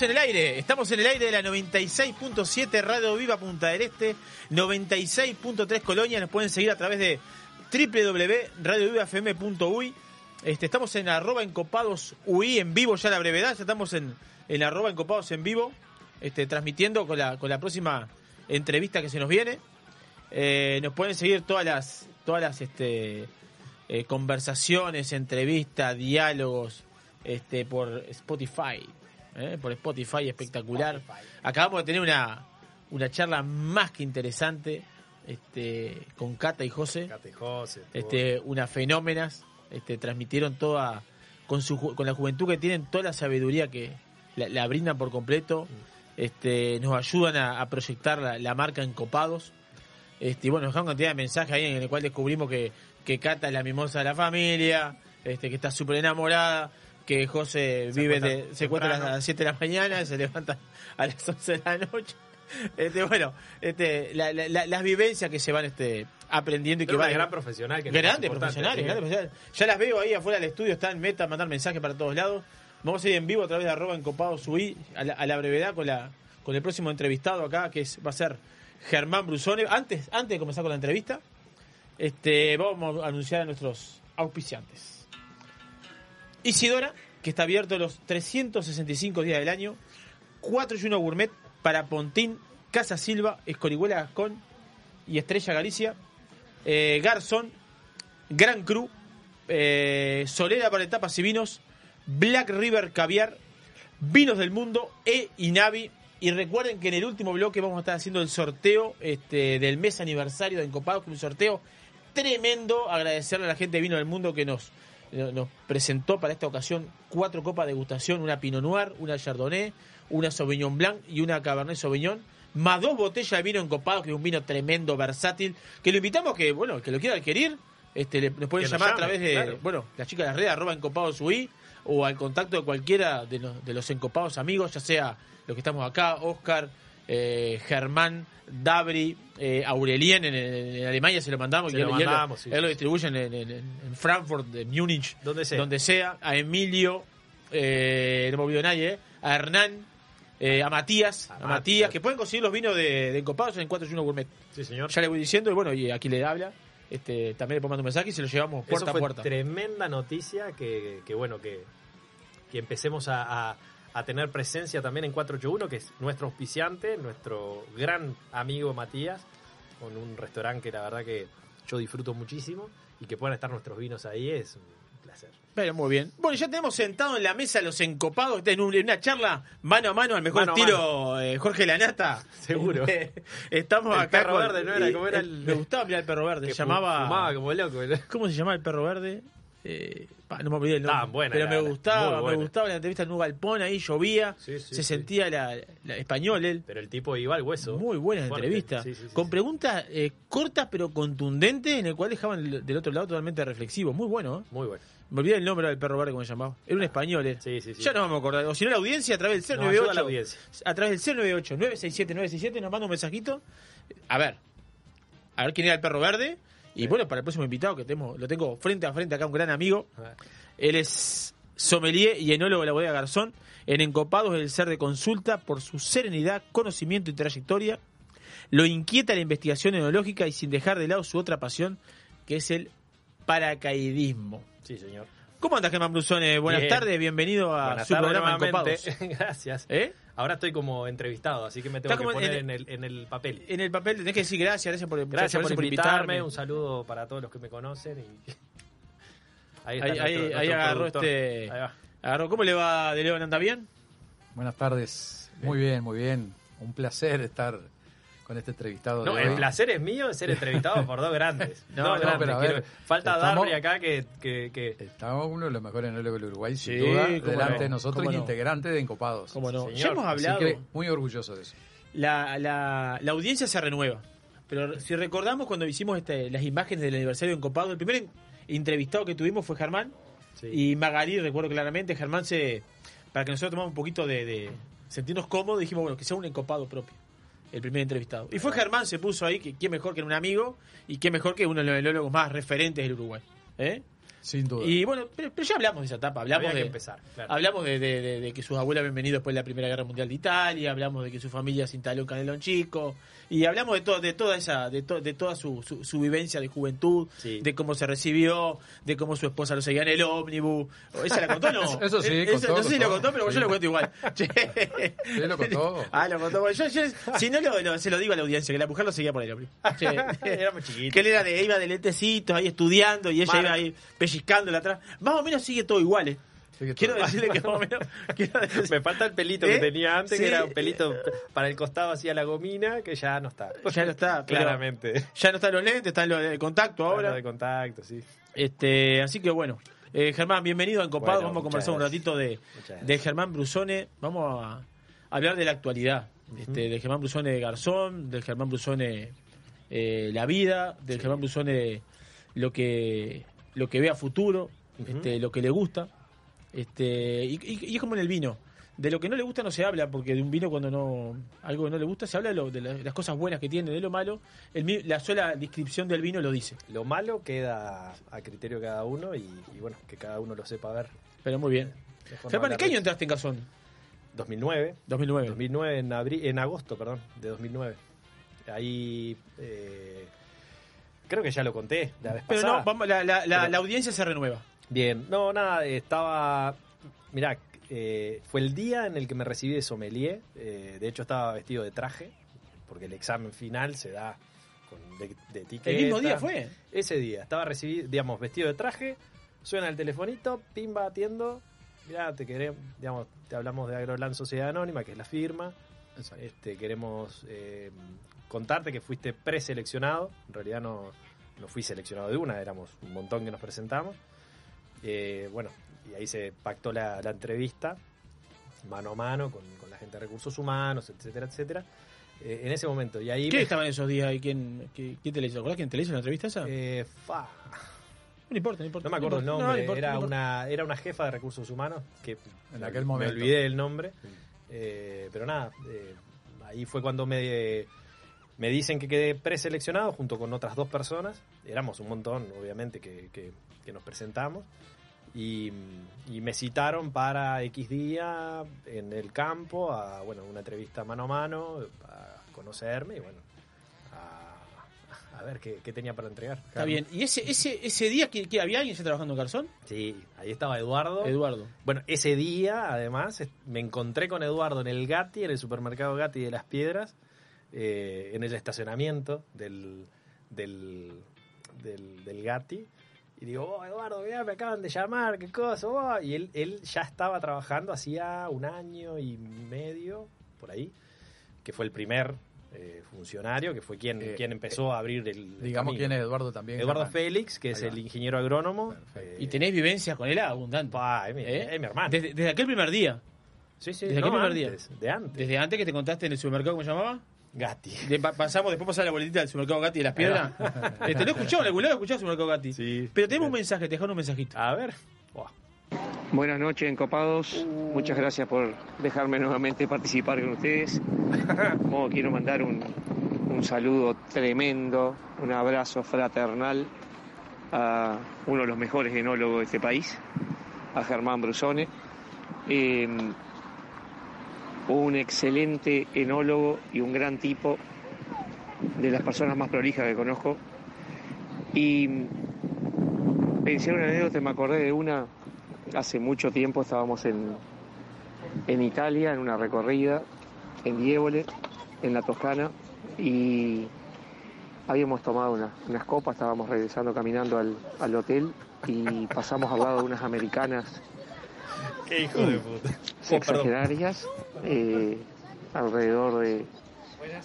En el aire, estamos en el aire de la 96.7 Radio Viva Punta del Este, 96.3 Colonia, nos pueden seguir a través de www.radiovivafm.uy. Este, estamos en arroba encopados UI en vivo ya la brevedad, ya estamos en, en arroba encopados en vivo, este, transmitiendo con la, con la próxima entrevista que se nos viene. Eh, nos pueden seguir todas las, todas las este, eh, conversaciones, entrevistas, diálogos este, por Spotify. ¿Eh? Por Spotify, espectacular. Acabamos de tener una, una charla más que interesante este, con Cata y José. Cata y José, estuvo- Este, unas fenómenas. Este, transmitieron toda, con, su, con la juventud que tienen, toda la sabiduría que la, la brindan por completo. Este, nos ayudan a, a proyectar la, la marca en Copados. Este, y bueno, nos dejaron cantidad de mensajes ahí en el cual descubrimos que, que Cata es la mimosa de la familia, este, que está súper enamorada, que José vive de, se encuentra a las 7 de la mañana se levanta a las 11 de la noche. Este, bueno, este, la- la- la- las vivencias que se van este, aprendiendo y que van. gran profesional que no es Grande importante, profesionales, sí. grande profesionales. Ya las veo ahí afuera del estudio, están en meta, mandar mensajes para todos lados. Vamos a ir en vivo a través de arroba encopado subí a la, a la brevedad con la con el próximo entrevistado acá, que es, va a ser Germán Brusone. Antes, antes de comenzar con la entrevista, este, vamos a anunciar a nuestros auspiciantes. Isidora, que está abierto los 365 días del año. 4 y 1 Gourmet para Pontín, Casa Silva, Escorihuela Gascón y Estrella Galicia. Eh, Garzón, Gran Cru, eh, Solera para etapas y vinos, Black River Caviar, Vinos del Mundo, E y Navi. Y recuerden que en el último bloque vamos a estar haciendo el sorteo este, del mes aniversario de Encopados, un sorteo tremendo. Agradecerle a la gente de Vino del Mundo que nos, nos presentó para esta ocasión cuatro copas de degustación, una Pinot Noir, una Chardonnay, una Sauvignon Blanc y una Cabernet Sauvignon. Más dos botellas de vino encopado, que es un vino tremendo, versátil, que lo invitamos que, bueno, que lo quiera adquirir, este, le- nos pueden Que nos llamar a través de, claro. bueno, las chicas de las redes, arroba encopados UI, o al contacto de cualquiera de los, de los encopados amigos, ya sea los que estamos acá, Oscar, eh, Germán, Dabri, eh, Aurelien en, en Alemania se lo mandamos, Se y lo él, y él mandamos, sí, él lo sí. distribuye en, en- en- en Frankfurt, en Múnich, Donde sea. donde sea, a Emilio, eh, no me olvido nadie, eh, a Hernán, eh, a Matías, a, Matías, que pueden conseguir los vinos de, de encopados en 4 y 1 Gourmet. Sí, señor. Ya le voy diciendo, y bueno, y aquí le habla, este, también le pongo un mensaje y se lo llevamos puerta Eso fue a puerta. tremenda noticia que, que bueno, que, que empecemos a, a- a tener presencia también en 481, que es nuestro auspiciante, nuestro gran amigo Matías, con un restaurante que la verdad que yo disfruto muchísimo y que puedan estar nuestros vinos ahí es un placer. Pero muy bien. Bueno, ya tenemos sentado en la mesa los encopados en, en una charla mano a mano al mejor Mano estilo eh, Jorge Lanata. Seguro. Eh, Estamos El acá. perro con- verde, ¿no era? y- ¿Cómo era el- Me gustaba mirar el perro verde. Se llamaba. fumaba como loco. ¿Cómo se llamaba el perro verde? Eh, no me olvidé el nombre. Estaban buenas, pero la me gustaba, me gustaba la entrevista en un galpón ahí, llovía, Sí, sí, se sentía la, la- español él. Pero el tipo iba al hueso. Muy buena Fuerte. entrevista. Con preguntas eh, cortas pero contundentes, en el cual dejaban el- del otro lado totalmente reflexivo. Muy bueno, ¿eh? Muy bueno. Me olvidé el nombre del perro verde, como se llamaba. Era un español, ¿eh? Sí, sí, sí. Ya no vamos a acordar. O si no, la audiencia a través del Nos ayuda 098. la audiencia. A través del 098 967 967 nos manda un mensajito. A ver. A ver quién era el perro verde. Y bueno, para el próximo invitado que tenemos, lo tengo frente a frente acá, un gran amigo. Él es sommelier y enólogo de la bodega Garzón. En Encopados el ser de consulta por su serenidad, conocimiento y trayectoria. Lo inquieta la investigación enológica y sin dejar de lado su otra pasión, que es el paracaidismo. Sí, señor. ¿Cómo andas, Germán Brusone? Buenas Bien. tardes, bienvenido a Buenas su programa nuevamente. Encopados. Gracias. ¿Eh? Ahora estoy como entrevistado, así que me tengo que poner en en el, en el papel. En el papel tenés que decir gracias, gracias por, Gracias, por, invitarme. invitarme. Un saludo para todos los que me conocen. Y... Ahí, está ahí, nuestro- ahí nuestro agarró este. Ahí va. Agarró. ¿Cómo le va de León? ¿Anda bien? Buenas tardes. Muy bien, muy bien. Un placer estar con este entrevistado. No, de el hoy. placer es mío de ser entrevistado por dos grandes. No, Dos no, grandes, pero a quiero- ver, Falta estamos- Darby acá que, que, que- Estamos uno de los mejores enólogos del Uruguay, sin duda, delante no, de nosotros y no. integrante de Encopados. ¿Cómo no? Señor. Ya hemos Así hablado. que muy orgulloso de eso. La, la, la audiencia se renueva. Pero si recordamos cuando hicimos este, las imágenes del aniversario de Encopado, el primer en- entrevistado que tuvimos fue Germán y Magalí, recuerdo claramente. Germán se. Para que nosotros tomamos un poquito de, de sentirnos cómodos, dijimos, bueno, que sea un encopado propio. El primer entrevistado. Y fue Germán, se puso ahí, que quién mejor que un amigo y qué mejor que uno de los enólogos más referentes del Uruguay. ¿Eh? Sin duda. Y bueno, pero, pero ya hablamos de esa etapa, hablamos Había de que empezar, claro. hablamos de, de- de- de que sus abuelos habían venido después de la Primera Guerra Mundial de Italia, hablamos de que su familia se instaló en Canelón Chico y hablamos de todo de toda esa de, to- de toda su, su, su vivencia de juventud, de cómo se recibió, de cómo su esposa lo seguía en el ómnibus. ¿Esa la contó no? Eso sí, Eh, contó, no sé si lo contó. pero yo lo cuento igual. Sí, lo contó. Ah, lo contó. Yo, yo- si no, lo, lo- se lo digo a la audiencia, que la mujer lo seguía por el hombre. Che. Éramos chiquitos. Que él era de, iba de lentecitos ahí estudiando y ella Mar- iba ahí pellizcándole atrás. Más o menos sigue todo igual, ¿eh? Quiero decirle que más o menos. Me falta el pelito ¿Eh? que tenía antes, Sí. que era un pelito para el costado hacía la gomina, que ya no está. Ya no está, Claramente. Ya no están los lentes, están los de contacto ahora. de contacto, sí. Este, así que bueno. Eh, Germán, bienvenido a Encopado. Bueno, Vamos a conversar un ratito de, de Germán Brusone. Vamos a hablar de la actualidad. este, de Germán Brusone Garzón, del Germán Brusone eh, La Vida, del Germán Brusone lo que, lo que ve a futuro, este, lo que le gusta. Este, y, y- y es como en el vino. De lo que no le gusta no se habla, porque de un vino cuando no algo que no le gusta se habla de, lo- las cosas buenas que tiene, de lo malo. El, la sola descripción del vino lo dice. Lo malo queda a criterio de cada uno y, y bueno, que cada uno lo sepa ver. Pero muy bien. Germán, ¿en hablar qué año entraste en Garzón? 2009. 2009. 2009 en, abril, en agosto, perdón, de 2009. Ahí eh, creo que ya lo conté la vez Pero pasada. no, vamos, la, la- la- Pero- la audiencia se renueva. Bien, no, nada, estaba. Mirá, eh, fue el día en el que me recibí de sommelier. eh, de hecho, estaba vestido de traje, porque el examen final se da con de, de etiqueta. ¿El mismo día fue? Ese día, estaba recibido, digamos, vestido de traje. Suena el telefonito, pimba, atiendo. Mirá, te queremos, digamos, te hablamos de Agroland Sociedad Anónima, que es la firma. Este, queremos eh, contarte que fuiste preseleccionado. En realidad no, no fui seleccionado de una, éramos un montón que nos presentamos. Eh, bueno, y ahí se pactó la, la entrevista mano a mano con, con la gente de recursos humanos, etcétera, etcétera. Eh, en ese momento, y ahí... ¿Quién me- estaba en esos días y quién, qué- quién te le hizo? ¿Acordás quién te le hizo la entrevista esa? Eh, fa. No importa, no importa. No me acuerdo el No, nombre, no importa, era, no una, era una jefa de recursos humanos que En me- aquel me momento. olvidé el nombre. Eh, pero nada, eh, ahí fue cuando me, me dicen que quedé preseleccionado junto con otras dos personas. Éramos un montón, obviamente, que, que- que nos presentamos. Y, y me citaron para X día en el campo a bueno, una entrevista mano a mano, a conocerme y bueno, a, a ver qué, qué tenía para entregar. Está bien. ¿Y ese, ese, ese día que, que había alguien ya trabajando en Garzón? Sí, ahí estaba Eduardo. Eduardo. Bueno, ese día, además, me encontré con Eduardo en el Gatti, en el supermercado Gatti de Las Piedras, eh, en el estacionamiento del, del, del, del Gatti. Y digo, oh, Eduardo, mirá, me acaban de llamar, qué cosa. oh". Y él, él ya estaba trabajando hacía un año y medio, por ahí, que fue el primer eh, funcionario, que fue quien, quien empezó a abrir el. Digamos camino. quién es Eduardo también. Eduardo Germán. Félix, que es el ingeniero agrónomo. eh, Y tenés vivencias con él abundante. es mi, ¿Eh? es mi hermano. Desde, desde aquel primer día. Sí, sí, Desde no, aquel primer antes, día. de antes. Desde antes que te contaste en el supermercado, ¿cómo se llamaba? Gatti. De- pa- pasamos, después pasar la boletita del supermercado Gatti de las piedras. este, ¿Lo escuchamos? ¿En algún lado escuchamos el supermercado Gatti? Sí. Pero tenemos un mensaje, te dejaron un mensajito. A ver. Buenas noches, encopados. Muchas gracias por dejarme nuevamente participar con ustedes. Como quiero mandar un, un saludo tremendo, un abrazo fraternal a uno de los mejores enólogos de este país, a Germán Brusone. Eh, un excelente enólogo y un gran tipo, de las personas más prolijas que conozco. Y pensé en una anécdota, me acordé de una hace mucho tiempo, estábamos en, en Italia, en una recorrida, en Dievole, en la Toscana, y habíamos tomado una- unas copas, estábamos regresando caminando al, al hotel y pasamos al lado de unas americanas Qué hijo de puta. sexagenarias, eh, alrededor de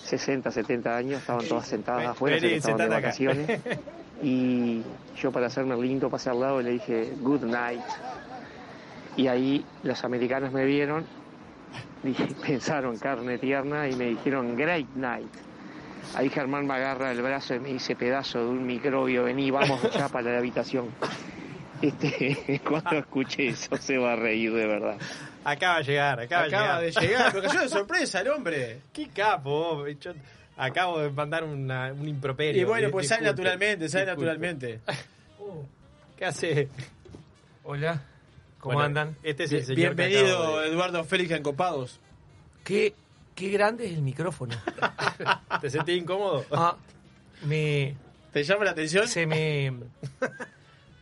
60, 70 años, estaban todas sentadas afuera, se estaban de acá. vacaciones. Y yo para hacerme lindo pasé al lado y le dije, good night. Y ahí las americanas me vieron, dije, pensaron carne tierna y me dijeron, great night. Ahí Germán me agarra el brazo y me dice, pedazo de un microbio, vení, vamos allá para la habitación. Este, cuando escuché eso se va a reír de verdad. Acaba de llegar, acaba, Acaba de de llegar. pero cayó de sorpresa el hombre. Qué capo, yo acabo de mandar una- un improperio. Y bueno, pues sale naturalmente, sale disculpe. naturalmente. ¿Qué hace? Hola, ¿cómo Bueno, andan? Este es el señor Bienvenido, de- Eduardo Félix en Copados. Qué, qué grande es el micrófono. ¿Te sentís incómodo? Ah, me... ¿Te llama la atención? Se me...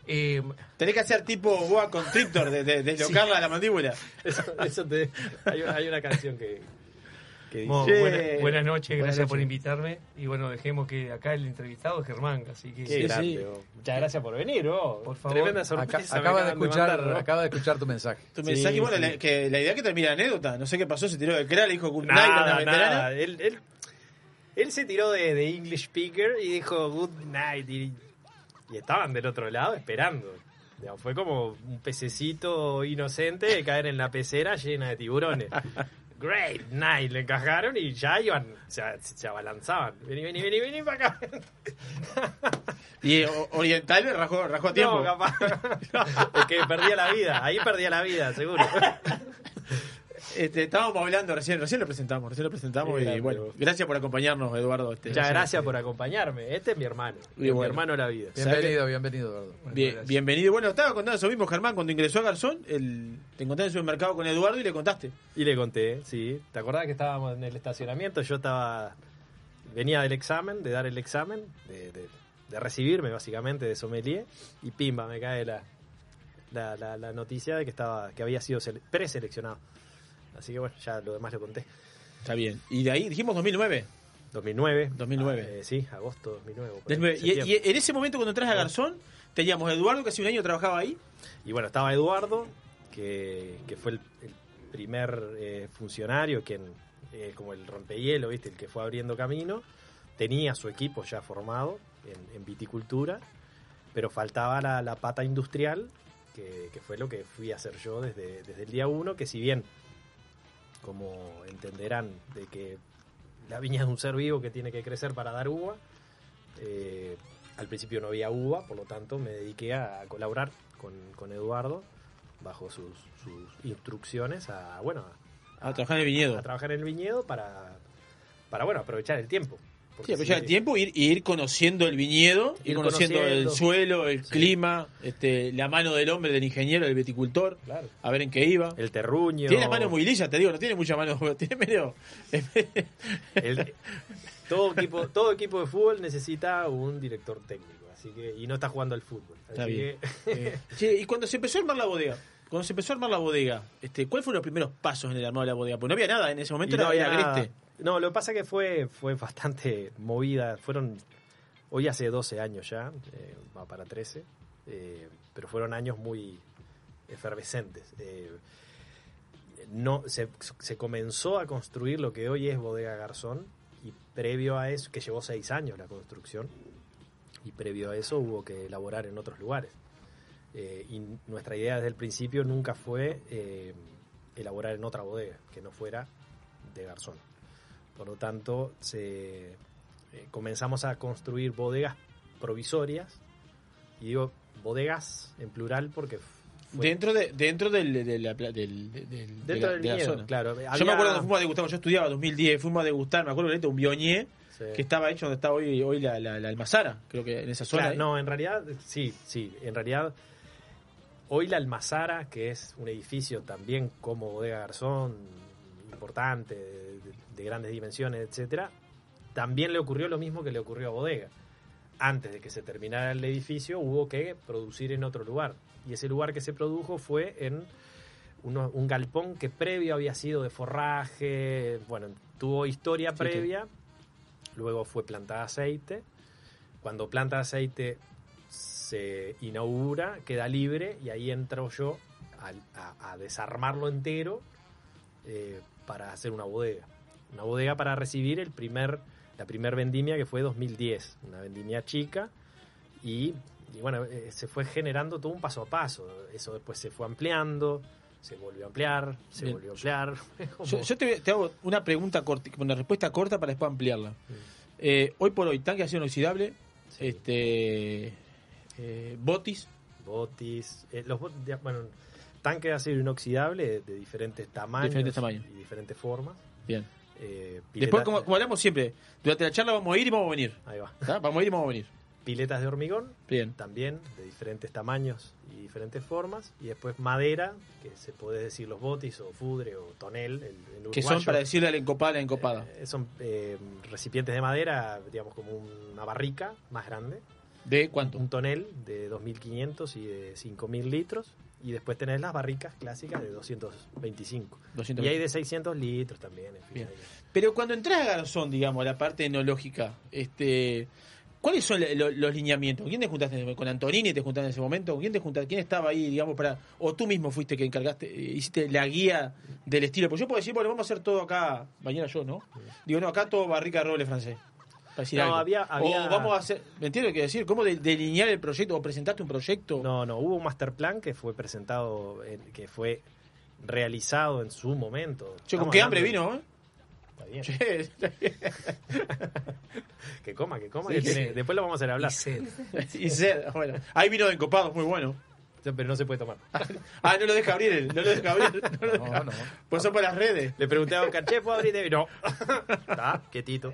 eh, Tenés que hacer tipo boa constrictor, de, de, deslocarla a la mandíbula. Eso, eso te, hay, una- hay una canción que, que dice. bueno, buena- buenas noches, Buenas gracias por invitarme. Y bueno, dejemos que acá el entrevistado es Germán, así que... Grande, vos. Muchas gracias por venir, vos. Por favor. Tremenda sorpresa. acaba, de escuchar, mandar, ¿no? acaba de escuchar tu mensaje. Tu Sí, mensaje, bueno, sí. la, que la idea que termina la anécdota. No sé qué pasó, se tiró del crack, le dijo Good night, Nada, nada. Él, él, él se tiró de, de English speaker y dijo good night. Y, y estaban del otro lado esperando. Digamos, fue como un pececito inocente de caer en la pecera llena de tiburones. Great night, le encajaron y ya iban, se, se abalanzaban. Vení, vení, vení, vení para acá. Y o- Oriental rajó, rajó a tiempo. No, capaz. Es que perdía la vida, ahí perdía la vida, seguro. Este, estábamos hablando recién, recién lo presentamos, recién lo presentamos y bueno, vos. gracias por acompañarnos, Eduardo. Este, Muchas gracias por acompañarme. Este es mi hermano. Y mi bueno. hermano de la vida. Bienvenido, bienvenido, Eduardo. Bien- bienvenido. Bueno, estaba contando eso mismo, Germán, cuando ingresó a Garzón, el, te encontraste en el supermercado con Eduardo y le contaste. Y le conté, sí. ¿Te acordás que estábamos en el estacionamiento? Yo estaba. Venía del examen, de dar el examen, de, de- de recibirme básicamente de sommelier, y pimba, me cae la, la, la- la noticia de que estaba que había sido sele- preseleccionado. Así que bueno, ya lo demás lo conté. Está bien. Y de ahí dijimos 2009. 2009. 2009. Ah, eh, sí, agosto 2009. por Del ahí, nueve. Y, septiembre. y en ese momento cuando entras a Garzón, teníamos a Eduardo, que hace un año trabajaba ahí. Y bueno, estaba Eduardo, que, que fue el, el primer eh, funcionario, quien, eh, como el rompehielo, ¿viste? el que fue abriendo camino. Tenía su equipo ya formado en, en viticultura, pero faltaba la, la pata industrial, que, que fue lo que fui a hacer yo desde, desde el día uno, que si bien, como entenderán, de que la viña es un ser vivo que tiene que crecer para dar uva, eh, al principio no había uva, por lo tanto me dediqué a colaborar con, con Eduardo bajo sus, sus instrucciones a bueno A trabajar en el viñedo. a trabajar en el viñedo para para bueno aprovechar el tiempo Sí, aprovechar el tiempo ir, ir conociendo el viñedo, ir, Ir conociendo, conociendo. el suelo, el clima, este, la mano del hombre, del ingeniero, del viticultor, Claro. a ver en qué iba. el terruño Tiene la mano muy lisa, te digo, no tiene mucha mano, tiene medio... el- todo equipo todo equipo de fútbol necesita un director técnico así que y no está jugando al fútbol Está así bien. que Eh, y cuando se empezó a armar la bodega, cuando se empezó a armar la bodega, este, ¿cuáles fueron los primeros pasos en el armado de la bodega? Porque no había nada, en ese momento Y no no había había nada. agreste. No, lo que pasa que fue, fue bastante movida. Fueron, hoy hace 12 años ya, eh, va para 13, eh, pero fueron años muy efervescentes. Eh, no, se, se comenzó a construir lo que hoy es Bodega Garzón y previo a eso, que llevó 6 años la construcción, y previo a eso hubo que elaborar en otros lugares. Y nuestra idea desde el principio nunca fue elaborar en otra bodega, que no fuera de Garzón. Por lo tanto, se, eh, comenzamos a construir bodegas provisorias, y digo bodegas en plural porque fue- Dentro, de, dentro del, de la, del, del- de Dentro la- del de la viñedo, zona. claro. Yo me acuerdo cuando fuimos a degustar, yo estudiaba 2010, fuimos a degustar, me acuerdo que un bionier Sí. que estaba hecho donde está hoy, hoy la, la, la almazara, creo que en esa zona. Claro, no, en realidad, sí, sí, en realidad, hoy la Almazara, que es un edificio también como Bodega Garzón, importante, de, de- de grandes dimensiones, etcétera, también le ocurrió lo mismo que le ocurrió a Bodega. Antes de que se terminara el edificio, hubo que producir en otro lugar. Y ese lugar que se produjo fue en uno- un galpón que previo había sido de forraje, bueno, tuvo historia Sí, previa, luego fue planta de aceite. Cuando planta de aceite se inaugura, queda libre y ahí entro yo a desarmarlo entero eh, para hacer una bodega. Una bodega para recibir el primer, la primer vendimia que fue 2010, una vendimia chica y, y bueno, eh, se fue generando todo un paso a paso. Eso después se fue ampliando, se volvió a ampliar, se Bien. volvió a ampliar. Yo, yo te, te hago una pregunta corta, una respuesta corta para después ampliarla. Eh, hoy por hoy, tanque de acero inoxidable, este, eh, botis, botis, eh, los bueno, tanque de acero inoxidable de, de diferentes tamaños, Diferentes tamaños. y diferentes formas. bien. Eh, Después, como, como hablamos siempre, durante la charla vamos a ir y vamos a venir. Ahí va. Vamos a ir y vamos a venir. piletas de hormigón, Bien. también de diferentes tamaños y diferentes formas, y después madera, que se puede decir los botis o fudre o tonel, el, el Que son para decirle al encopado, la encopada. Eh, son eh, recipientes de madera, digamos como una barrica más grande. ¿De cuánto? Un tonel de 2.500 y de 5.000 litros. Y después tenés las barricas clásicas de 225. 225. Y hay de 600 litros también. En fin, Pero cuando entras a Garzón, digamos, la parte enológica, este, ¿cuáles son lo- lo- los lineamientos? ¿Quién te juntaste con Antonini? ¿Te juntaste en ese momento? ¿Quién te juntaste? ¿Quién estaba ahí, digamos, para o tú mismo fuiste que encargaste, eh, hiciste la guía del estilo? Pues yo puedo decir, bueno, vamos a hacer todo acá, mañana yo, ¿no? Digo, no, acá todo barrica de roble francés. No, algo. había- había- O vamos a hacer, ¿me entiendes que decir? ¿Cómo de- delinear el proyecto o presentaste un proyecto? No, no, hubo un master plan que fue presentado, en- que fue realizado en su momento. Che, con qué hambre vino, ¿eh? Está bien. Che, está bien. que coma, que coma. Sí, que sí. tiene- Después lo vamos a hacer hablar. Y sed. Y sed, bueno. Hay vino de encopado, muy bueno. Pero no se puede tomar. Ah, no lo deja abrir, él, no lo deja abrir. No, lo deja. Pues son por las redes. Le pregunté a Oscar, che, ¿puedo abrir? No. Está, quietito.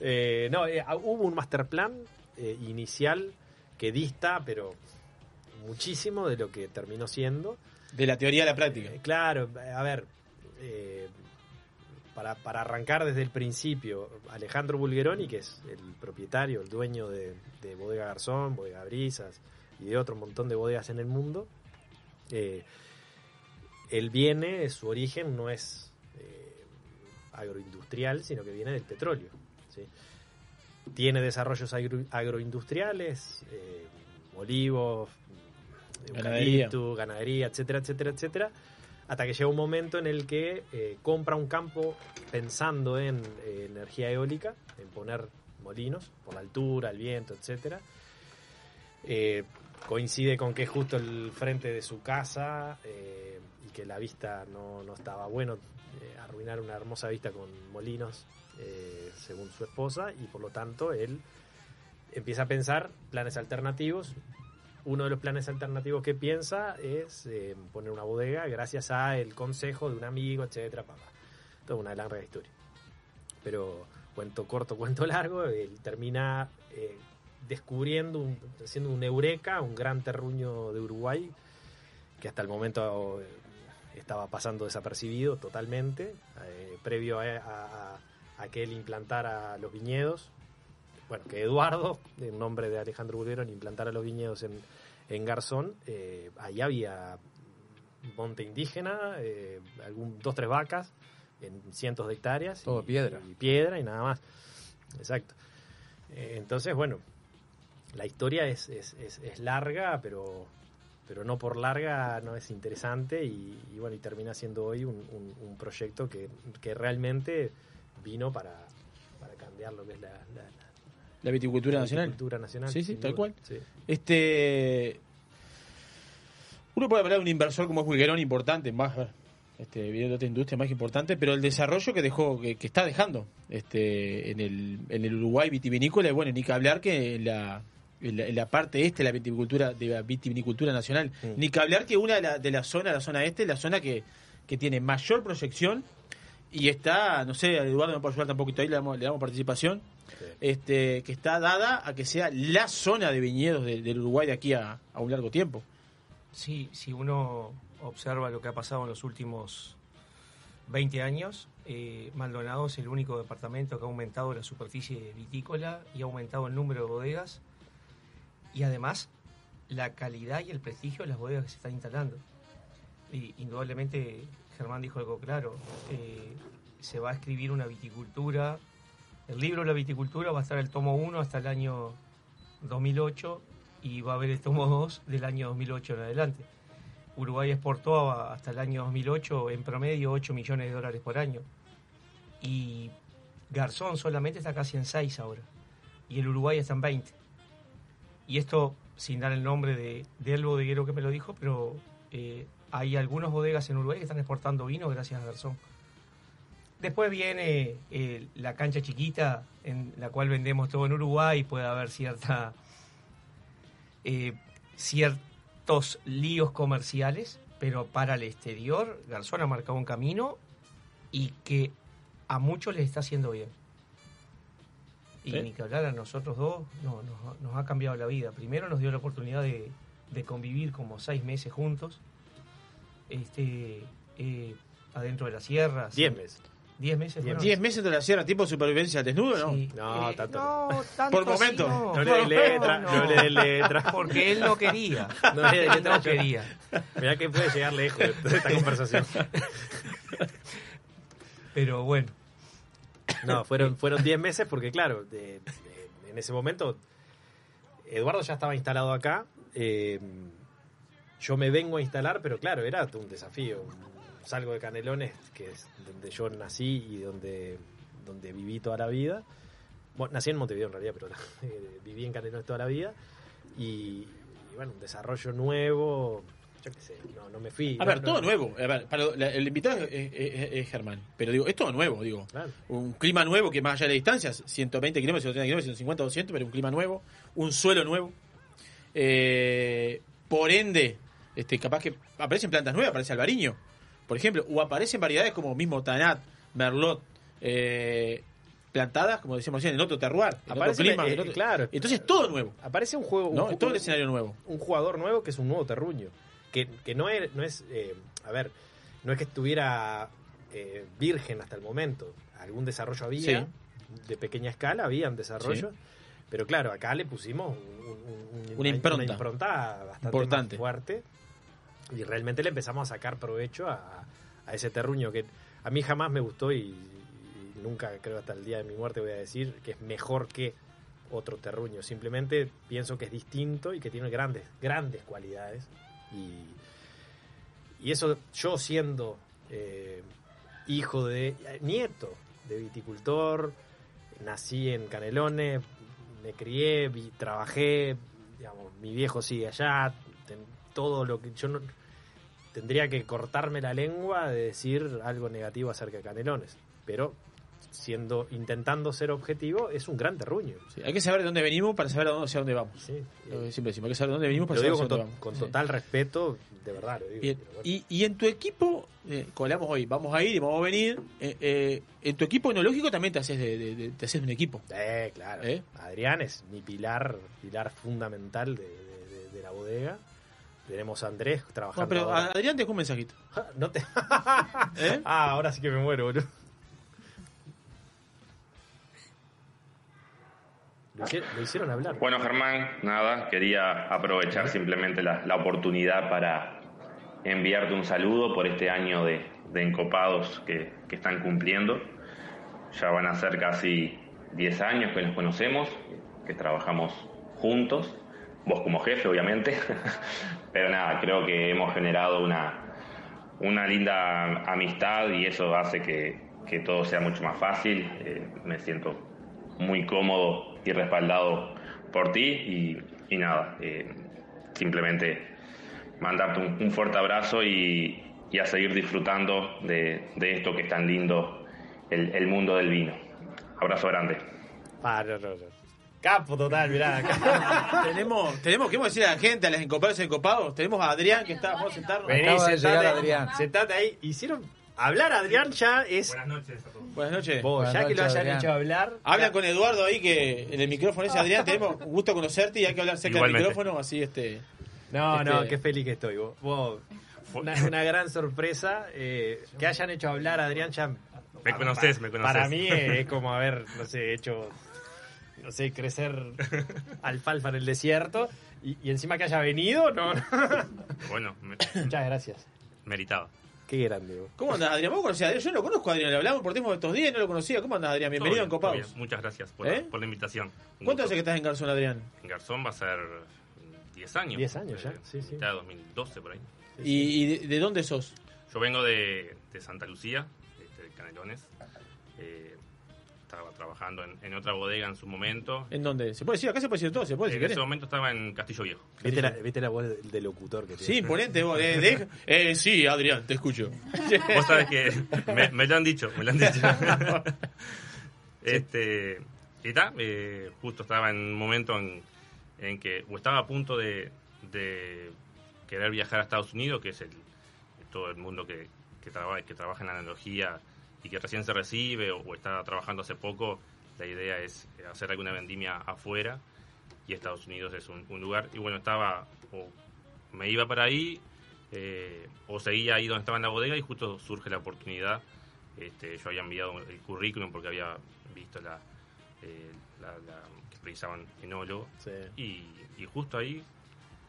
Eh, no, eh, hubo un master plan eh, inicial que dista, pero muchísimo de lo que terminó siendo. De la teoría a la práctica. Eh, claro, a ver, eh, para, para arrancar desde el principio, Alejandro Bulgeroni, que es el propietario, el dueño de, de Bodega Garzón, Bodega Brisas y de otro montón de bodegas en el mundo, eh, él viene, su origen no es eh, agroindustrial, sino que viene del petróleo. ¿Sí? Tiene desarrollos agro- agroindustriales, eh, olivos, Ganadería. eucalipto, ganadería, etcétera, etcétera, etcétera, hasta que llega un momento en el que eh, compra un campo pensando en eh, energía eólica, en poner molinos por la altura, el viento, etcétera. Eh, coincide con que es justo el frente de su casa eh, y que la vista no, no estaba bueno eh, arruinar una hermosa vista con molinos eh, según su esposa y por lo tanto él empieza a pensar planes alternativos. Uno de los planes alternativos que piensa es eh, poner una bodega gracias a el consejo de un amigo etcétera papá. Toda una larga historia pero cuento corto cuento largo él termina eh, descubriendo, un, haciendo un eureka, un gran terruño de Uruguay, que hasta el momento eh, estaba pasando desapercibido totalmente, eh, previo a, a- a que él implantara los viñedos. Bueno, que Eduardo, en nombre de Alejandro Bulgerón, implantara los viñedos en, en Garzón. eh, ahí había monte indígena, eh, algún, dos, tres vacas, en cientos de hectáreas. Todo y- piedra. Y piedra y nada más. Exacto. Eh, entonces, bueno, la historia es, es, es- es larga, pero, pero no por larga no es interesante y, y bueno, y termina siendo hoy un, un- un proyecto que, que realmente vino para, para cambiar lo que es la, la- La viticultura nacional. viticultura nacional. Sí, sí, tal duda. cual. Sí. Este. Uno puede hablar de un inversor como es Bulgerón importante, más este, viene de otra industria más importante, pero el desarrollo que dejó, que, que está dejando este, en, el, en el Uruguay vitivinícola, bueno, ni que hablar que en la, en la, en la parte este de la viticultura, de la vitivinicultura nacional, ni que hablar que una de la, de la zona, la zona este, es la zona que, que tiene mayor proyección y está, no sé, Eduardo me puede ayudar tampoco ahí, le damos, le damos participación, este, que está dada a que sea la zona de viñedos de- del Uruguay de aquí a, a un largo tiempo. Sí, si uno observa lo que ha pasado en los últimos 20 años, eh, Maldonado es el único departamento que ha aumentado la superficie vitícola y ha aumentado el número de bodegas y además la calidad y el prestigio de las bodegas que se están instalando. Y indudablemente Germán dijo algo claro, eh, se va a escribir una viticultura, el libro la viticultura va a estar el tomo 1 hasta el año 2008 y va a haber el tomo 2 del año 2008 en adelante. Uruguay exportó hasta el año 2008 en promedio 8 millones de dólares por año. Y Garzón solamente está casi en 6 ahora. Y el Uruguay está en 20. Y esto sin dar el nombre de, del bodeguero que me lo dijo, pero eh, hay algunas bodegas en Uruguay que están exportando vino gracias a Garzón. Después viene eh, la cancha chiquita en la cual vendemos todo en Uruguay, puede haber cierta eh, ciertos líos comerciales, pero para el exterior Garzón ha marcado un camino y que a muchos les está haciendo bien. Y ni que hablar a nosotros dos, no, nos, nos ha cambiado la vida. Primero nos dio la oportunidad de, de convivir como seis meses juntos, este, eh, adentro de la sierra. así. Diez meses. Diez meses. fueron. 10 meses de la sierra, tipo supervivencia al desnudo, ¿no? Sí. No, Eh, tanto. no, tanto Por momento. no. No le des letra, no le des letra. Porque él no quería. No le des letra, no quería. Mirá que puede llegar lejos de esta conversación. Pero bueno. No, fueron fueron 10 meses porque, claro, de- de- en ese momento Eduardo ya estaba instalado acá. eh, yo me vengo a instalar, pero claro, era un desafío. Salgo de Canelones, que es donde yo nací y donde, donde viví toda la vida. Bueno, nací en Montevideo en realidad, pero eh, viví en Canelones toda la vida. Y, y bueno, un desarrollo nuevo. Yo qué sé, no, no me fui. A no- ver, no- todo nuevo. A ver, para la- el invitado es, es- es- es Germán. Pero digo, es todo nuevo, digo. Claro. Un clima nuevo que más allá de distancias, 120 kilómetros, 130 kilómetros, 150, 200, pero un clima nuevo. Un suelo nuevo. Eh, por ende, este, capaz que aparecen plantas nuevas, aparece albariño, por ejemplo, o aparecen variedades como mismo Tanat, Merlot, eh, plantadas, como decíamos recién, en otro terroir, en otro Aparece, clima. eh, en otro- claro. Entonces todo nuevo. Aparece un juego. ¿no? un, todo el escenario nuevo. Un jugador nuevo que es un nuevo terruño. Que, que no es. No es eh, a ver, no es que estuviera eh, virgen hasta el momento. Algún desarrollo había. De pequeña escala habían desarrollo. Sí. Pero claro, acá le pusimos un- un- un- Una impronta. una impronta bastante Importante. más fuerte. Y realmente le empezamos a sacar provecho a, a ese terruño que a mí jamás me gustó y, nunca creo hasta el día de mi muerte voy a decir que es mejor que otro terruño. Simplemente pienso que es distinto y que tiene grandes, grandes cualidades. Y, y eso yo siendo eh, hijo de, nieto de viticultor, nací en Canelones, me crié, vi- trabajé, digamos, mi viejo sigue allá, todo lo que yo no tendría que cortarme la lengua de decir algo negativo acerca de Canelones, pero siendo intentando ser objetivo es un gran terruño. Sí, hay que saber de dónde venimos para saber a dónde, hacia dónde vamos. Sí. Lo que siempre decimos, hay que saber de dónde venimos para Lo saber con, dónde vamos. con total respeto, de verdad lo digo. Bien. pero bueno. Y, y en tu equipo, eh, colamos hoy, vamos a ir y vamos a venir. eh, eh, en tu equipo enológico también te haces de, de- de- te haces de un equipo. Eh, claro. ¿Eh? Adrián es mi pilar, pilar fundamental de la bodega. Tenemos a Andrés trabajando. Bueno, pero ahora. Adrián dejó un mensajito. No te... ¿Eh? Ah, ahora sí que me muero, boludo. Lo hicieron, lo hicieron hablar. Bueno, Germán, nada, quería aprovechar simplemente la, la oportunidad para enviarte un saludo por este año de, de encopados que, que están cumpliendo. Ya van a ser casi 10 años que nos conocemos, que trabajamos juntos, vos como jefe, obviamente, pero nada, creo que hemos generado una, una linda amistad y eso hace que, que todo sea mucho más fácil. Eh, me siento muy cómodo y respaldado por ti y, y nada, eh, simplemente mandarte un, fuerte abrazo y, y a seguir disfrutando de, de esto que es tan lindo, el, el mundo del vino. Abrazo grande. Ah. Capo total, mirá. acá. tenemos, tenemos, ¿qué vamos a decir a la gente, a los encopados y encopados? Tenemos a Adrián que está, vamos a sentarnos. Vení, sentate, llegar Adrián. sentate ahí. Hicieron hablar a Adrián ya es. Buenas noches a todos. Buenas noches. Vos, Buenas ya que lo hayan Adrián. hecho hablar. Hablan con Eduardo ahí que en el micrófono ese Adrián, tenemos un gusto conocerte y hay que hablar cerca Igualmente. del micrófono, así este. No, Este- no, qué feliz que estoy. Vos, vos, una, una gran sorpresa. eh, que hayan hecho hablar a Adrián ya. Me conocés, me conocés. Para mí es como haber, no sé, hecho. No sé, crecer alfalfa en el desierto. Y, y encima que haya venido, no. no. Bueno, me- Muchas gracias. meritado. Qué grande, vos. ¿Cómo andas, Adrián? ¿Vos conocés a Adrián? Yo no lo conozco a Adrián, le hablamos por tiempo de estos días y no lo conocía. ¿Cómo andas, Adrián? Bienvenido Encopados. bien. Muchas gracias por, ¿Eh? por la invitación. Un ¿Cuánto gusto. hace que estás en Garzón, Adrián? En Garzón va a ser 10 años. 10 años ya, Eh, sí, sí. de 2012 por ahí. ¿Y, y de, de dónde sos? Yo vengo de, de Santa Lucía, este, de Canelones. Eh, estaba trabajando en, en otra bodega en su momento. ¿En dónde? ¿Se puede decir? Acá se puede decir todo, se puede En ese momento estaba en Castillo Viejo. ¿Viste la, viste la voz de, de locutor que tiene? Sí, imponente vos. de- de- eh, sí, Adrián, te escucho. Vos sabés que me, me lo han dicho, me lo han dicho. este, y está, eh, justo estaba en un momento en, en que o estaba a punto de, de querer viajar a Estados Unidos, que es el, todo el mundo que, que, traba- que trabaja en analogía y que recién se recibe o, o está trabajando hace poco, la idea es hacer alguna vendimia afuera y Estados Unidos es un, un lugar. Y bueno, estaba, o me iba para ahí, eh, o seguía ahí donde estaba en la bodega y justo surge la oportunidad. Este, yo había enviado el currículum porque había visto la, eh, la, la- que precisaban enólogo. Y, y justo ahí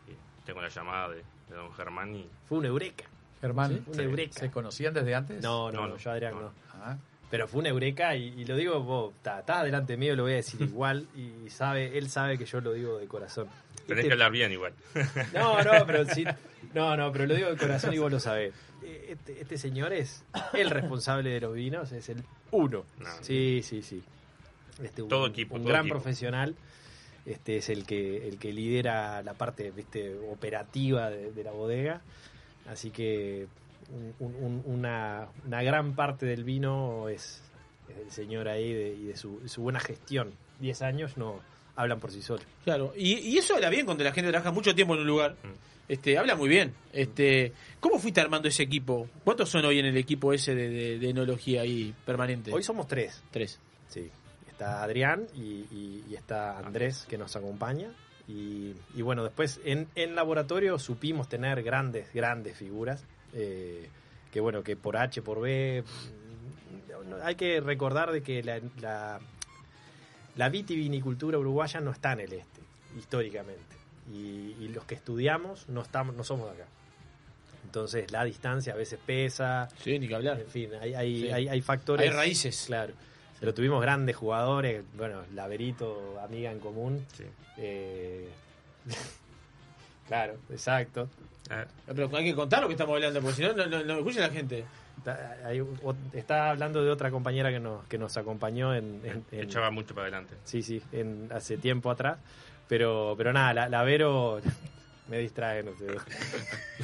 eh, tengo la llamada de, de don Germán y Fue una eureka. Germán, ¿se- eureka. ¿se conocían desde antes? No, no, No, no, yo Adrián no. no. Ah, Pero fue una eureka y, y lo digo, vos, está- estás delante mío, lo voy a decir igual y sabe, él sabe que yo lo digo de corazón. tenés Este- que hablar bien igual. No, no, pero sí, no, no, pero lo digo de corazón y vos lo sabés. Eh, Este, este señor es el responsable de los vinos, es el uno. No. Sí, sí, sí. Este, un, Todo equipo, un todo gran equipo. profesional. Este es el que el que lidera la parte, viste, operativa de, de la bodega. Así que un- un- una, una gran parte del vino es, es del señor ahí de- y de su, buena gestión. Diez años no hablan por sí solos. Claro, y, y eso habla bien cuando la gente trabaja mucho tiempo en un lugar. Mm. Este, habla muy bien. Este, ¿Cómo fuiste armando ese equipo? ¿Cuántos son hoy en el equipo ese de, de- de enología ahí permanente? Hoy somos tres. Tres. Sí, está Adrián y, y- y está Andrés que nos acompaña. Y, y bueno, después en, en laboratorio supimos tener grandes, grandes figuras. eh, que bueno, que por H, por B. mm, Hay que recordar de que la, la, la vitivinicultura uruguaya no está en el este, históricamente. Y, y los que estudiamos no, estamos, no somos de acá. Entonces la distancia a veces pesa. Sí, ni que hablar. En fin, hay, hay, Sí. hay, hay factores. Hay raíces. Claro. Pero tuvimos grandes jugadores, bueno, Laverito, amiga en común. Eh, claro, exacto. Pero hay que contar lo que estamos hablando, porque si no, no, no, no escucha la gente. Está, hay hablando de otra compañera que nos, que nos acompañó en, en- en- echaba mucho para adelante. Sí, sí, en, hace tiempo atrás. Pero, pero nada, la, la Vero me distrae, no sé.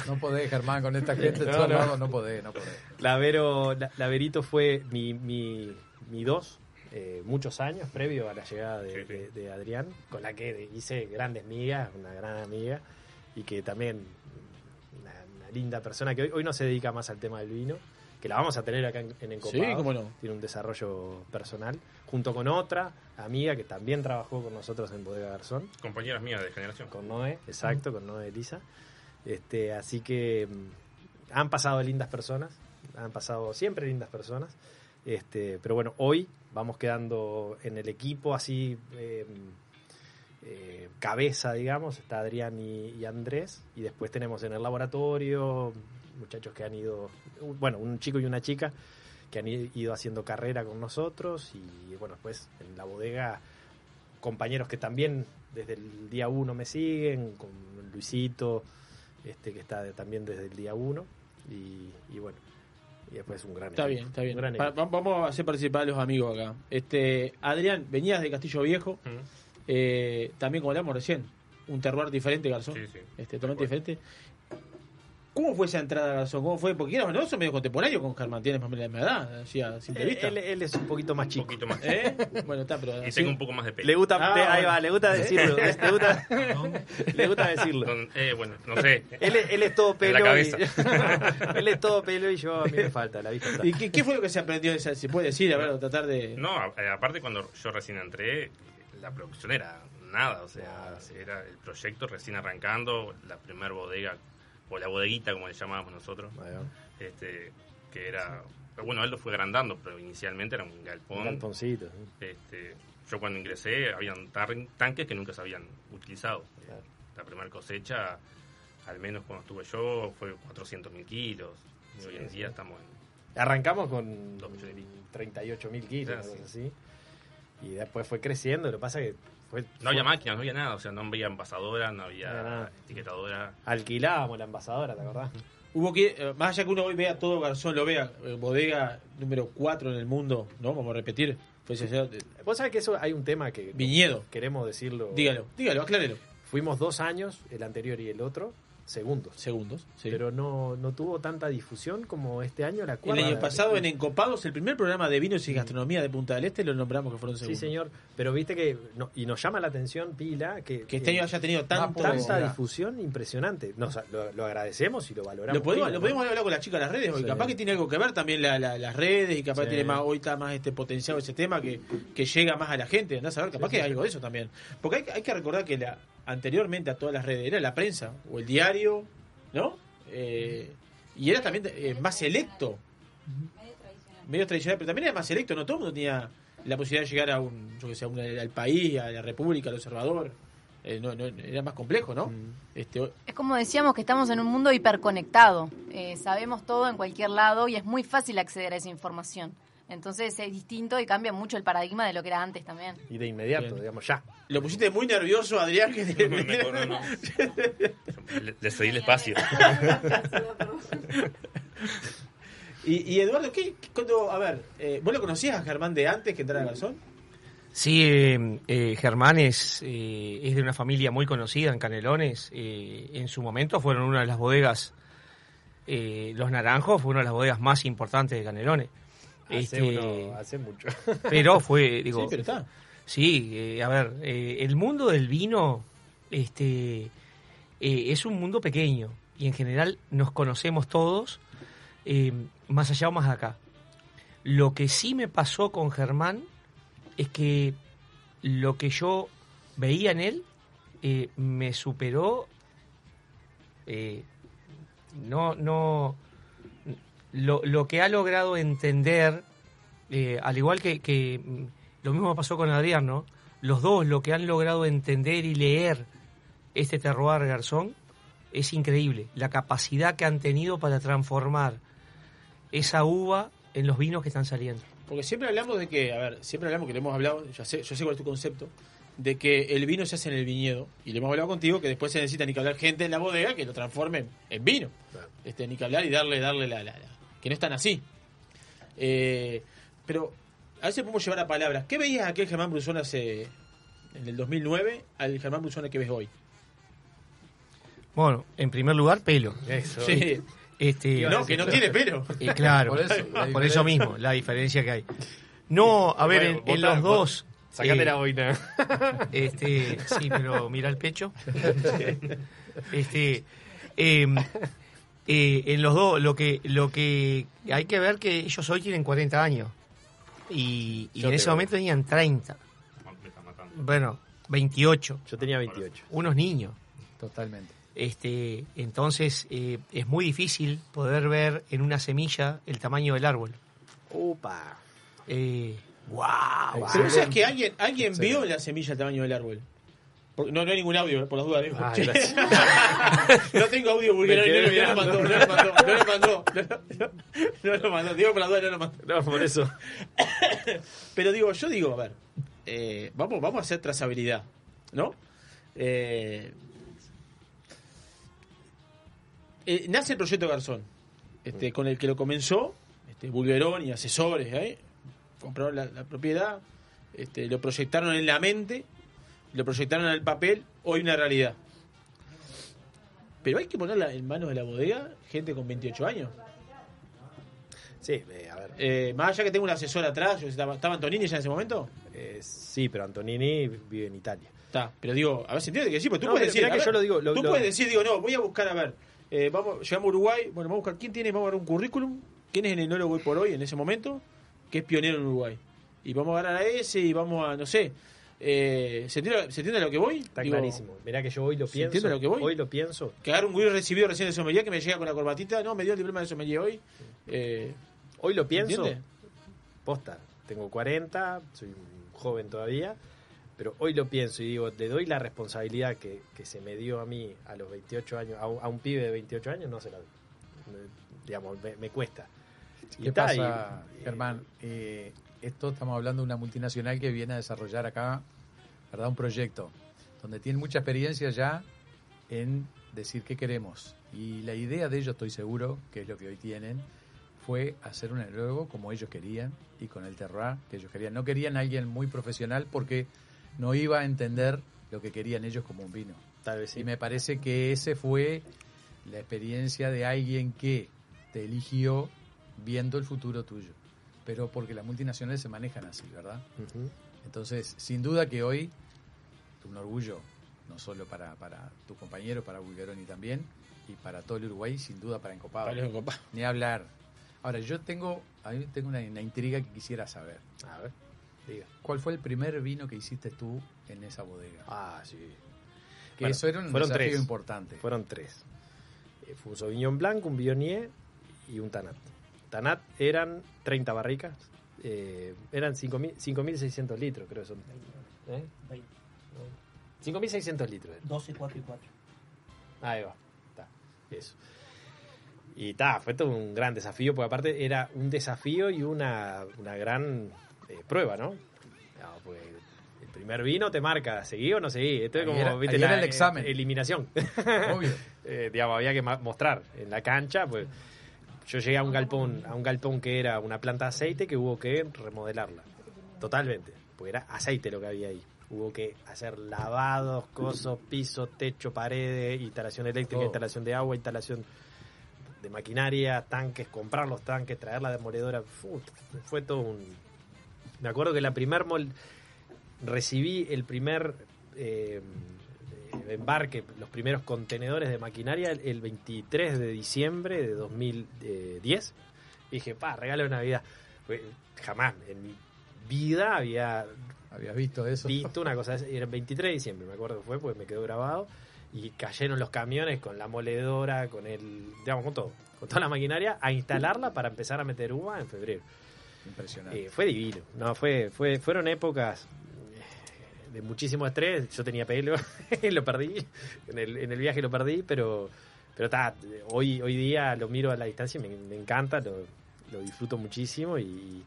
No podés, Germán, con esta gente No, no. no podés, no podés. La Vero, la, la Verito fue mi, mi, mi dos, eh, muchos años previo a la llegada de, de- de Adrián, con la que hice grandes migas, una gran amiga, y que también una, una linda persona que hoy, hoy no se dedica más al tema del vino, que la vamos a tener acá en, en Encopados. Sí, cómo no. Tiene un desarrollo personal, junto con otra amiga que también trabajó con nosotros en Bodega Garzón. Compañeras mías de generación. Con Noé, exacto, con Noé Elisa. Este, así que mm, han pasado lindas personas, han pasado siempre lindas personas. Este, pero bueno, hoy vamos quedando en el equipo así eh, eh, cabeza, digamos, está Adrián y, Andrés, y después tenemos en el laboratorio muchachos que han ido, bueno, un chico y una chica que han ido haciendo carrera con nosotros y bueno, después en la bodega compañeros que también desde el día uno me siguen, con Luisito, este que está también desde el día uno y bueno, y después un gran Está bien, está bien. Pa- vamos a hacer participar a los amigos acá. Este, Adrián, venías de Castillo Viejo, eh, también como hablamos recién, un terroir diferente, Garzón. Sí, sí. Este, totalmente diferente. ¿Cómo fue esa entrada, Garzón? ¿Cómo fue? Porque era no, son medio contemporáneo con Germán, tienes más o menos la misma edad, así a simple Él, vista. él- él es un poquito más chico. Un poquito más. ¿Eh? Bueno, está, pero. Y tengo un poco más de pelo. Le gusta, Ah, te- ahí va, le gusta decirlo, ¿Eh? le gusta, le gusta decirlo. Don- eh, bueno, no sé. Él, es- él es todo En pelo. y- él es todo pelo y yo a mí me falta la vista. atrás. ¿Y qué, qué fue lo que se aprendió de esa? ¿Se puede decir? A ver, tratar de. No, a- eh, aparte cuando yo recién entré, la producción era nada, o sea, era el proyecto recién arrancando, la primer bodega, o la bodeguita como le llamábamos nosotros, este que era, bueno, él lo fue agrandando, pero inicialmente era un galpón. Un galponcito. Este, yo cuando ingresé habían tanques que nunca se habían utilizado. La primera cosecha, al menos cuando estuve yo, fue 400 mil kilos. Y hoy en Sí, día estamos en Arrancamos con Dos millones y pico. 38 mil kilos, Ah, cosa sí. así. Y después fue creciendo. Lo que pasa que fue, No había fue- máquinas, no había nada, o sea, no había envasadora, no había etiquetadora. Alquilábamos la envasadora, ¿te acordás? Hubo que, eh, más allá que uno hoy vea todo Garzón, lo vea, eh, bodega número 4 en el mundo, ¿no? Vamos a repetir. Eh, Vos sabés que eso hay un tema que Viñedo. queremos decirlo. Dígalo, dígalo, aclárelo. Fuimos dos años, el anterior y el otro, segundos. Segundos, sí. Pero no, no tuvo tanta difusión como este año la El cuarta. año pasado en Encopados, el primer programa de vinos y gastronomía de Punta del Este, lo nombramos que fueron Sí, segundos. señor. Pero viste que. no- y nos llama la atención, Pila, que, Que este año haya tenido tanto- tanta difusión impresionante. Nos, lo, lo agradecemos y lo valoramos. Lo podemos, pila, lo ¿no? podemos hablar con las chicas de las redes hoy. Sí. Capaz que tiene algo que ver también la- la- las redes y capaz Sí. tiene más, hoy está más este potenciado ese tema que, que llega más a la gente. Andás a ver, capaz Sí, que sí. hay algo de eso también. Porque hay, hay que recordar que la, anteriormente a todas las redes era la prensa o el diario, ¿no? Eh, y era también eh, más selecto. Medio tradicional, pero también era más selecto, no todo el mundo tenía la posibilidad de llegar a un, yo que sé, a un- al país, a la República, al Observador. Eh, no, no, era más complejo, ¿no? Este, Es como decíamos que estamos en un mundo hiperconectado. Eh, sabemos todo en cualquier lado y es muy fácil acceder a esa información. Entonces es distinto y cambia mucho el paradigma de lo que era antes también. Y de inmediato, Bien. digamos, ya. Lo pusiste muy nervioso, Adrián. Que te- No, no, no. Le- Le cedí el espacio. y, y Eduardo, ¿qué, qué- cuando, a ver, eh, ¿vos lo conocías a Germán de antes que entrara Garzón? Sí, eh, eh, Germán es, eh, es de una familia muy conocida en Canelones. eh, en su momento fueron una de las bodegas, eh, Los Naranjos fue una de las bodegas más importantes de Canelones. Hace, Este, uno- hace mucho. Pero fue, digo... Sí, pero está. Sí, eh, a ver, eh, el mundo del vino este, eh, es un mundo pequeño y en general nos conocemos todos, eh, más allá o más acá. Lo que sí me pasó con Germán es que lo que yo veía en él eh, me superó. eh, no, no. Lo, lo que ha logrado entender, eh, al igual que, que, mm, lo mismo pasó con Adrián, ¿no? Los dos lo que han logrado entender y leer este terroir garzón es increíble. La capacidad que han tenido para transformar esa uva en los vinos que están saliendo. Porque siempre hablamos de que, a ver, siempre hablamos que le hemos hablado, ya sé, yo sé cuál es tu concepto, de que el vino se hace en el viñedo. Y le hemos hablado contigo que después se necesita ni que hablar gente en la bodega que lo transforme en- en vino. Este, ni que hablar y darle, darle la, la- la- que no están así. Eh, pero a veces podemos llevar a palabras. ¿Qué veías aquel Germán Brusón hace en el 2009 al Germán Brusón que ves hoy? Bueno, en primer lugar, pelo. Eso. Sí. Este, No, que no tiene pelo. Claro, Por por eso, mismo, la diferencia que hay. No, a ver, Bueno, en, los dos. sacate eh, la boina. Este, sí, pero mira el pecho. Este, eh, eh, en los dos, lo que, lo que hay que ver que ellos hoy tienen 40 años. Y, en ese veo. momento tenían 30. Me está matando. Bueno, 28. Yo tenía 28. Unos niños. Totalmente. Este, entonces eh, es muy difícil poder ver en una semilla el tamaño del árbol. Upa. Eh, wow, Pero vos sabés que alguien, alguien vio la semilla del tamaño del árbol. No, no hay ningún audio, eh, por las dudas. digo. No tengo audio porque no, lo mandó, no lo mandó, no lo mandó, no, no, no lo mandó. Digo por las dudas, no lo mandó. No, por eso. Pero digo, yo digo, a ver, eh, vamos, vamos a hacer trazabilidad, ¿no? Eh, nace el proyecto Garzón, este, con el que lo comenzó este, Bulgerón y asesores, compraron la, la propiedad, este, lo proyectaron en la mente, lo proyectaron en el papel, hoy una realidad. Pero hay que ponerla en manos de la bodega gente con 28 años. Sí, eh, a ver. Eh, más allá que tengo un asesor atrás, estaba, ¿estaba Antonini ya en ese momento? Eh, sí, pero Antonini vive en Italia. Está, pero digo, a ver, ¿se entiende que sí? Pues tú No, puedes pero decir, que ver, yo lo digo, lo- tú lo- puedes decir, digo, no, voy a buscar, a ver, eh, vamos, llegamos a Uruguay, bueno, vamos a buscar, ¿quién tiene? Vamos a ver un currículum, ¿quién es el enólogo hoy por hoy, en ese momento, que es pionero en Uruguay? Y vamos a agarrar a ese y vamos a, no sé, eh, ¿se, entiende, ¿se entiende a lo que voy? Está Digo, clarísimo. Mirá que yo hoy lo ¿se pienso. entiende a lo que voy? Hoy lo pienso. Que agarre un güey recibido recién de sommelier que me llega con la corbatita, no, me dio el diploma de sommelier hoy. Eh, Hoy lo pienso. ¿Entiende? Posta. Tengo 40, soy un joven todavía. Pero hoy lo pienso y digo, le doy la responsabilidad que, que se me dio a mí a los 28 años, a un, a un pibe de 28 años, no se la doy. Me- digamos, me, me cuesta. Y ¿Qué está, pasa, y- Germán? Eh, esto estamos hablando de una multinacional que viene a desarrollar acá, ¿verdad? Un proyecto donde tiene mucha experiencia ya en decir qué queremos. Y la idea de ellos, estoy seguro, que es lo que hoy tienen, fue hacer un enólogo como ellos querían y con el terroir que ellos querían. No querían a alguien muy profesional porque no iba a entender lo que querían ellos como un vino. Tal vez sí. Y me parece que ese fue la experiencia de alguien que te eligió viendo el futuro tuyo. Pero porque las multinacionales se manejan así, ¿verdad? Entonces, sin duda que hoy un orgullo, no solo para, para tu compañero, para Bulgaroni también, y para todo el Uruguay, sin duda para Encopado. Para Encopado. Ni hablar. Ahora, yo tengo, a mí tengo una, una intriga que quisiera saber. A ver, diga. ¿Cuál fue el primer vino que hiciste tú en esa bodega? Ah, sí. Que Bueno, eso era un fueron desafío tres. importante. Fueron tres. Eh, Fue un Sauvignon Blanc, un Viognier y un Tanat. Tanat eran 30 barricas. eh, eran 5.000 5.600 litros, creo que son. ¿eh? 5.600 litros. 12, 4 y 4. Ahí va. Está. Eso. Y ta, fue todo un gran desafío, porque aparte era un desafío y una, una gran eh, prueba, ¿no? No, pues, el primer vino te marca, ¿seguí o no seguí? Esto es como, era- viste, la el examen. eliminación. Obvio. Eh, digamos, había que mostrar en la cancha, pues yo llegué a un galpón, a un galpón que era una planta de aceite que hubo que remodelarla. Totalmente. Porque era aceite lo que había ahí. Hubo que hacer lavados, cosos, piso, techo, paredes, instalación eléctrica, Todo. instalación de agua, instalación de maquinaria, tanques, comprar los tanques, traer la demoledora. Fu- fue todo un. Me acuerdo que la primer mol... recibí el primer eh, embarque, los primeros contenedores de maquinaria el, el 23 de diciembre de 2010. Y dije, pa, regalo de Navidad. Jamás en mi vida había ¿Habías visto eso? visto una cosa. Era el 23 de diciembre, me acuerdo que fue, porque me quedó grabado. Y cayeron los camiones con la moledora, con el. digamos, con todo. Con toda la maquinaria, a instalarla para empezar a meter uva en febrero. Impresionante. Eh, fue divino. No, fue, fue, fueron épocas de muchísimo estrés. Yo tenía pelo, lo perdí. En el, en el viaje lo perdí, pero. Pero está, hoy, hoy día lo miro a la distancia y me, me encanta, lo, lo disfruto muchísimo y, y,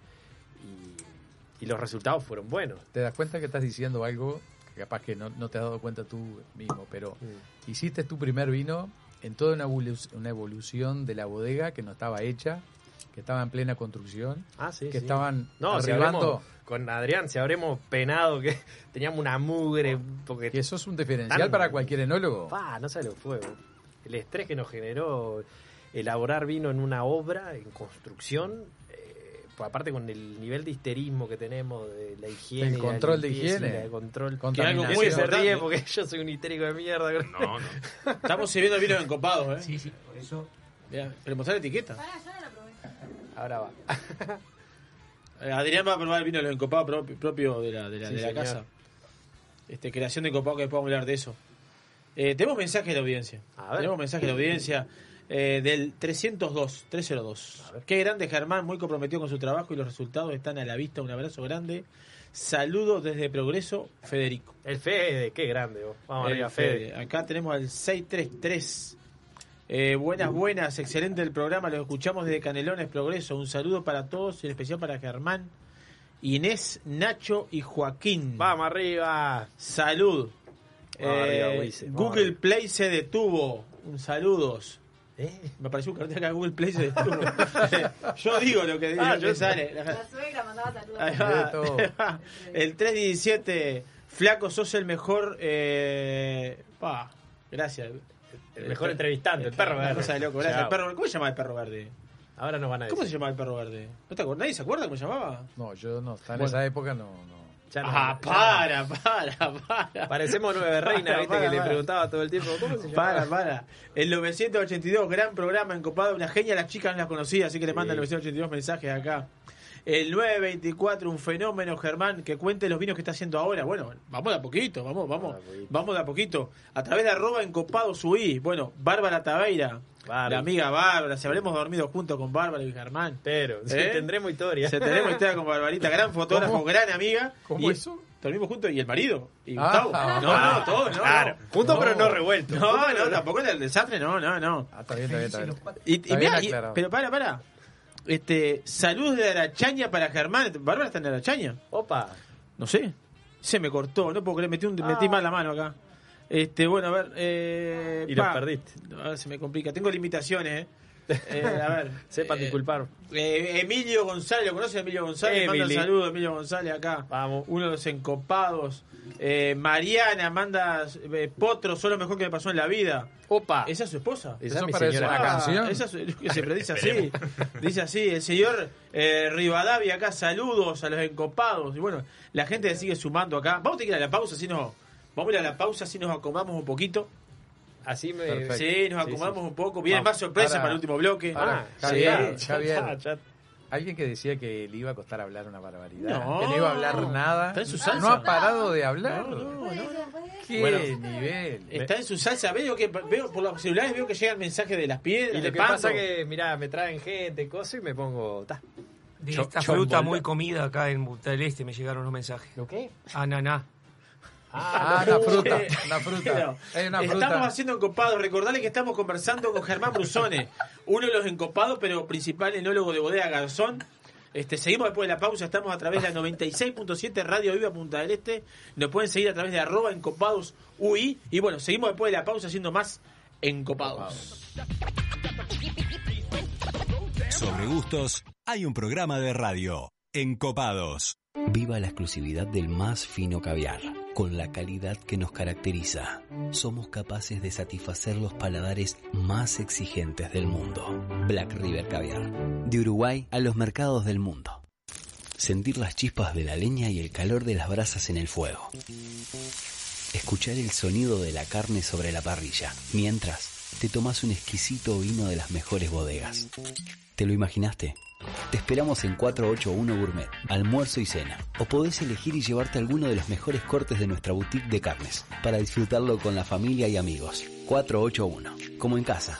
y los resultados fueron buenos. Te das cuenta que estás diciendo algo que capaz que no, no te has dado cuenta tú mismo, pero Mm. hiciste tu primer vino en toda una, evolu- una evolución de la bodega que no estaba hecha, que estaba en plena construcción, Ah, sí, que sí. estaban No, si arribando. habremos- con Adrián, si habremos penado que teníamos una mugre. Porque Y eso es un diferencial para cualquier enólogo. Pa, no sé lo fue. El estrés que nos generó elaborar vino en una obra, en construcción. eh, pues aparte con el nivel de histerismo que tenemos, de la higiene. El la control de limpieza higiene. la control. Que algo muy se ríe porque yo soy un histérico de mierda. No, no. Estamos sirviendo vinos encopados, ¿eh? Sí, sí, por eso. Pero mostrar la etiqueta. Ahora va. Eh, Adrián va a probar el vino de los encopados propio, propio de la, de la, Sí, de la señor. casa. Este, creación de encopados que después vamos a hablar de eso. Eh, tenemos mensaje de la audiencia. A ver. Tenemos mensaje de la audiencia eh, del 302, 302. Qué grande Germán, muy comprometido con su trabajo y los resultados están a la vista. Un abrazo grande. Saludos desde Progreso, Federico. El Fede, qué grande. vos. Vamos El arriba, Fede. Fede. Acá tenemos al 633. Eh, buenas, buenas, excelente el programa, lo escuchamos desde Canelones Progreso. Un saludo para todos y en especial para Germán, Inés, Nacho y Joaquín. Vamos arriba. Salud. Vamos Eh, arriba, Google arriba. Play se detuvo. Un saludos. ¿Eh? Me apareció un cartel acá, Google Play se detuvo. yo digo lo que, Ah, lo que yo- sale. La suegra mandaba saludos. Ahí va. El 317, Flaco, sos el mejor. Eh, pa, gracias. El mejor entrevistante, el perro verde. Cosa de loco. El perro- ¿Cómo se llama el perro verde? Ahora nos van a decir. ¿Cómo se llamaba el perro verde? ¿No te acuerdas? ¿Nadie se acuerda cómo se llamaba? No, yo no, está en Bueno. esa época no. no. Ya no- ah, para, para, para. Parecemos nueve reina, Para, viste, para, que le preguntaba todo el tiempo, ¿cómo se llama? Para, para. El 982, gran programa, encopado, una genia, las chicas no las conocía, así que le mandan el 982 mensajes acá. El 924, un fenómeno, Germán, que cuente los vinos que está haciendo ahora. Bueno, vamos de a poquito, vamos, vamos, vamos de a poquito. A través de arroba encopado subí. Bueno, Bárbara Tabeira, Bárbara. la amiga Bárbara, si habremos dormido juntos con Bárbara y Germán. Pero, sí, ¿Eh? tendremos historia. Se tenemos historia con Barbarita, gran fotógrafo, ¿Cómo? gran amiga. ¿Cómo y eso? Dormimos juntos y el marido. Y Ah, Gustavo. ah, no, no, todos, no. Claro, no. juntos pero no revueltos. No, no, tampoco era el desastre, no, no, no. Ah, está bien, está bien, está bien. Y, aclarado. pero para, para. Este, salud de Arachaña para Germán. Bárbara está en Arachaña. Opa. No sé. Se me cortó, no puedo creer, metí, un, metí mal la mano acá. Este, bueno, a ver. Eh, Y los pa. perdiste. A ver, se me complica. Tengo limitaciones, eh. Eh, a ver. Sepan eh, disculpar. Emilio González, ¿lo conoce Emilio González? Manda un Emily. saludo, Emilio González, acá. Vamos. Uno de los encopados. Eh, Mariana manda eh, Potro, son lo mejor que me pasó en la vida. Opa. ¿Esa es su esposa? Esa ¿Eso es mi señora. una canción? Esa es, es que siempre dice así. dice así. El señor eh, Rivadavia acá, saludos a los encopados. Y bueno, la gente sigue sumando acá. Vamos a ir a la pausa, así nos, vamos a ir a la pausa, así nos acomodamos un poquito. Así me. Perfecto. Sí, nos acomodamos sí. un poco. Viene Vamos, más sorpresa para- para, el último bloque. para- Ah, ya, ya, ya. Alguien que decía que le iba a costar hablar una barbaridad, No. que no iba a hablar nada, Está en su salsa. no ha parado de hablar. No, no, no. ¿Qué Bueno, nivel? Está en su salsa. Veo que veo por los celulares veo que llegan mensajes de las piedras. Y lo que Pando. pasa que, mirá, me traen gente, cosas y me pongo. ta. De esta fruta muy comida acá en Punta del Este me llegaron los mensajes. ¿Lo qué? Ananá. Ah, no, una fruta, eh, una fruta. pero Es una estamos haciendo encopados. Recordale que estamos conversando con Germán Brusone, uno de los encopados, pero principal enólogo de Bodega Garzón. Este, seguimos después de la pausa, estamos a través de la 96.7 Radio Viva Punta del Este. Nos pueden seguir a través de arroba encopados UI. Y bueno, seguimos después de la pausa haciendo más encopados. Sobre gustos, hay un programa de radio. Encopados. Viva la exclusividad del más fino caviar, con la calidad que nos caracteriza. Somos capaces de satisfacer los paladares más exigentes del mundo. Black River Caviar. De Uruguay a los mercados del mundo. Sentir las chispas de la leña y el calor de las brasas en el fuego. Escuchar el sonido de la carne sobre la parrilla, mientras te tomas un exquisito vino de las mejores bodegas. ¿Te lo imaginaste? Te esperamos en 481 Gourmet, almuerzo y cena. O podés elegir y llevarte alguno de los mejores cortes de nuestra boutique de carnes, para disfrutarlo con la familia y amigos. 481, como en casa.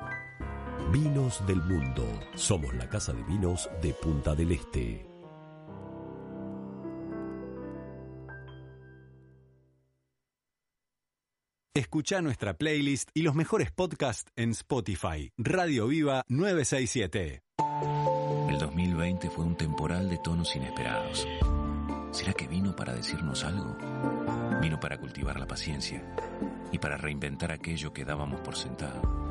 Vinos del Mundo. Somos la casa de vinos de Punta del Este. Escucha nuestra playlist y los mejores podcasts en Spotify. Radio Viva 967. El 2020 fue un temporal de tonos inesperados. ¿Será que vino para decirnos algo? Vino para cultivar la paciencia y para reinventar aquello que dábamos por sentado.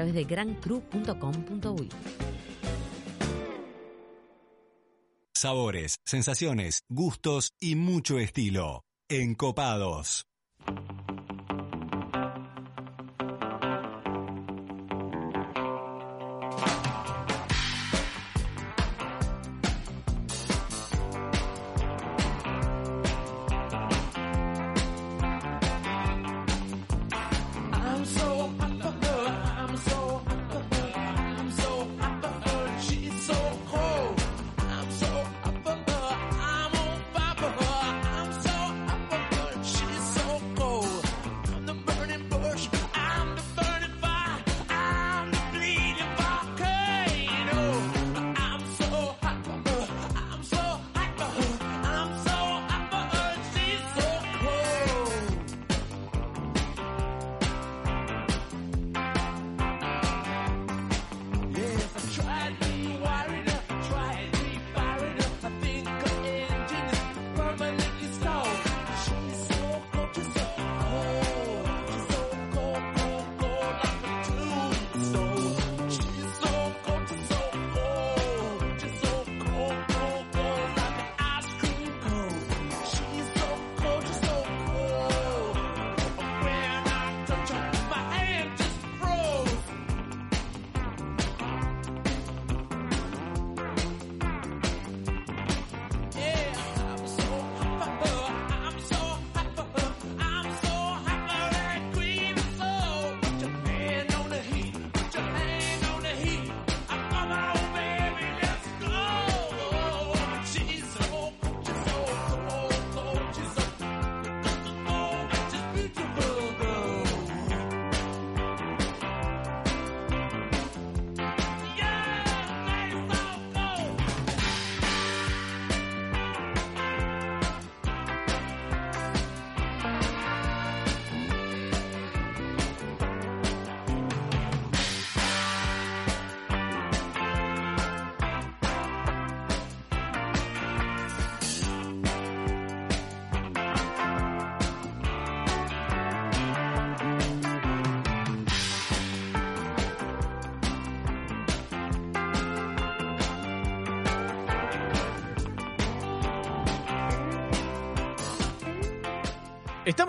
de grancru.com.uy. Sabores, sensaciones, gustos y mucho estilo. Encopados.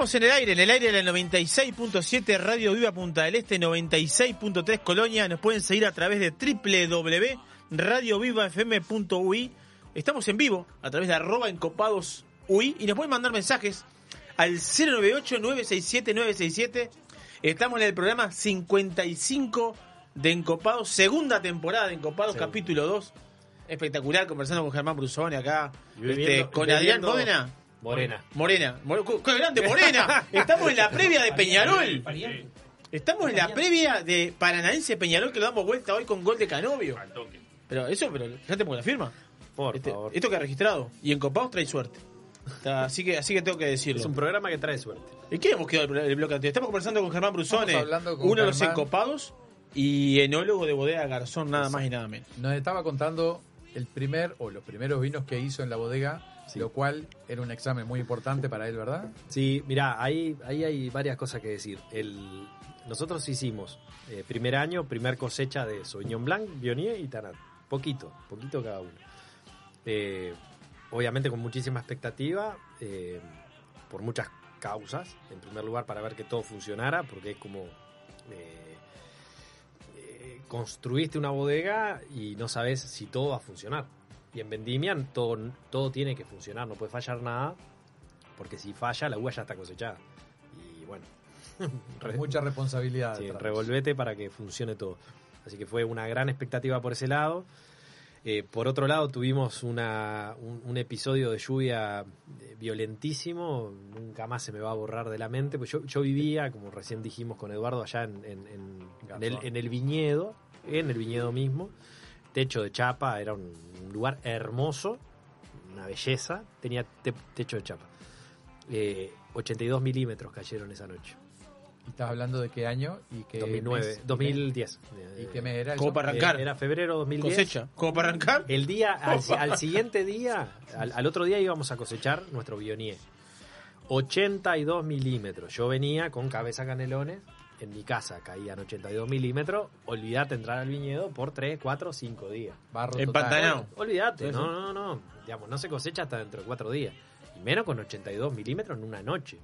Estamos en el aire, en el aire de la 96.7 Radio Viva Punta del Este, 96.3 Colonia. Nos pueden seguir a través de www.radiovivafm.ui. Estamos en vivo a través de arroba encopados UI y nos pueden mandar mensajes al 098-967-967. Estamos en el programa 55 de Encopados, segunda temporada de Encopados, capítulo 2. Espectacular, conversando con Germán Brusone acá, este, con Adrián Módena. Morena. Morena. More- ¡Qué grande, Morena! Estamos en la previa de Peñarol. Estamos en la previa de Paranaense Peñarol que lo damos vuelta hoy con gol de Canovio. Pero eso, pero fíjate por la firma. Por Este- favor. Esto que ha registrado. Y en Copados trae suerte. Está- Así que, así que tengo que decirlo. Es un programa que trae suerte. ¿Y qué hemos quedado el, el bloque anterior? Estamos conversando con Germán Brusone, Estamos hablando con uno de los Germán. encopados y enólogo de bodega Garzón, nada más y nada menos. Nos estaba contando el primer o los primeros vinos que hizo en la bodega, lo cual era un examen muy importante para él, ¿verdad? Sí, mira, ahí, ahí hay varias cosas que decir. El, nosotros hicimos eh, primer año, primer cosecha de Sauvignon Blanc, Viognier y Tanat. Poquito, poquito cada uno. Eh, obviamente con muchísima expectativa, eh, por muchas causas. En primer lugar, para ver que todo funcionara, porque es como... eh, construiste una bodega y no sabes si todo va a funcionar. Y en Vendimia todo, todo tiene que funcionar, no puede fallar nada, porque si falla la uva ya está cosechada. Y bueno, mucha responsabilidad. Sí, revolvete para que funcione todo. Así que fue una gran expectativa por ese lado. Eh, por otro lado, tuvimos una, un, un episodio de lluvia eh, violentísimo, nunca más se me va a borrar de la mente. Pues yo, yo vivía, como recién dijimos con Eduardo, allá en, en- en- en el, en el viñedo, en el viñedo mismo, techo de chapa, era un, un lugar hermoso, una belleza, tenía te- techo de chapa. Eh, 82 milímetros cayeron esa noche. ¿Y ¿Estás hablando de qué año? y qué 2009, mes? 2010. ¿Y qué mes era Como para arrancar. Era febrero 2010. Cosecha. Como para arrancar. El día, al, al siguiente día, al, al otro día íbamos a cosechar nuestro bionier. 82 milímetros. Yo venía con cabeza canelones. En mi casa caían 82 milímetros. Olvídate entrar al viñedo por 3, 4, 5 días. Barro Empantanado. Olvídate, Sí, sí. no, no, no. Digamos, no se cosecha hasta dentro de 4 días. Y menos con 82 milímetros en una noche.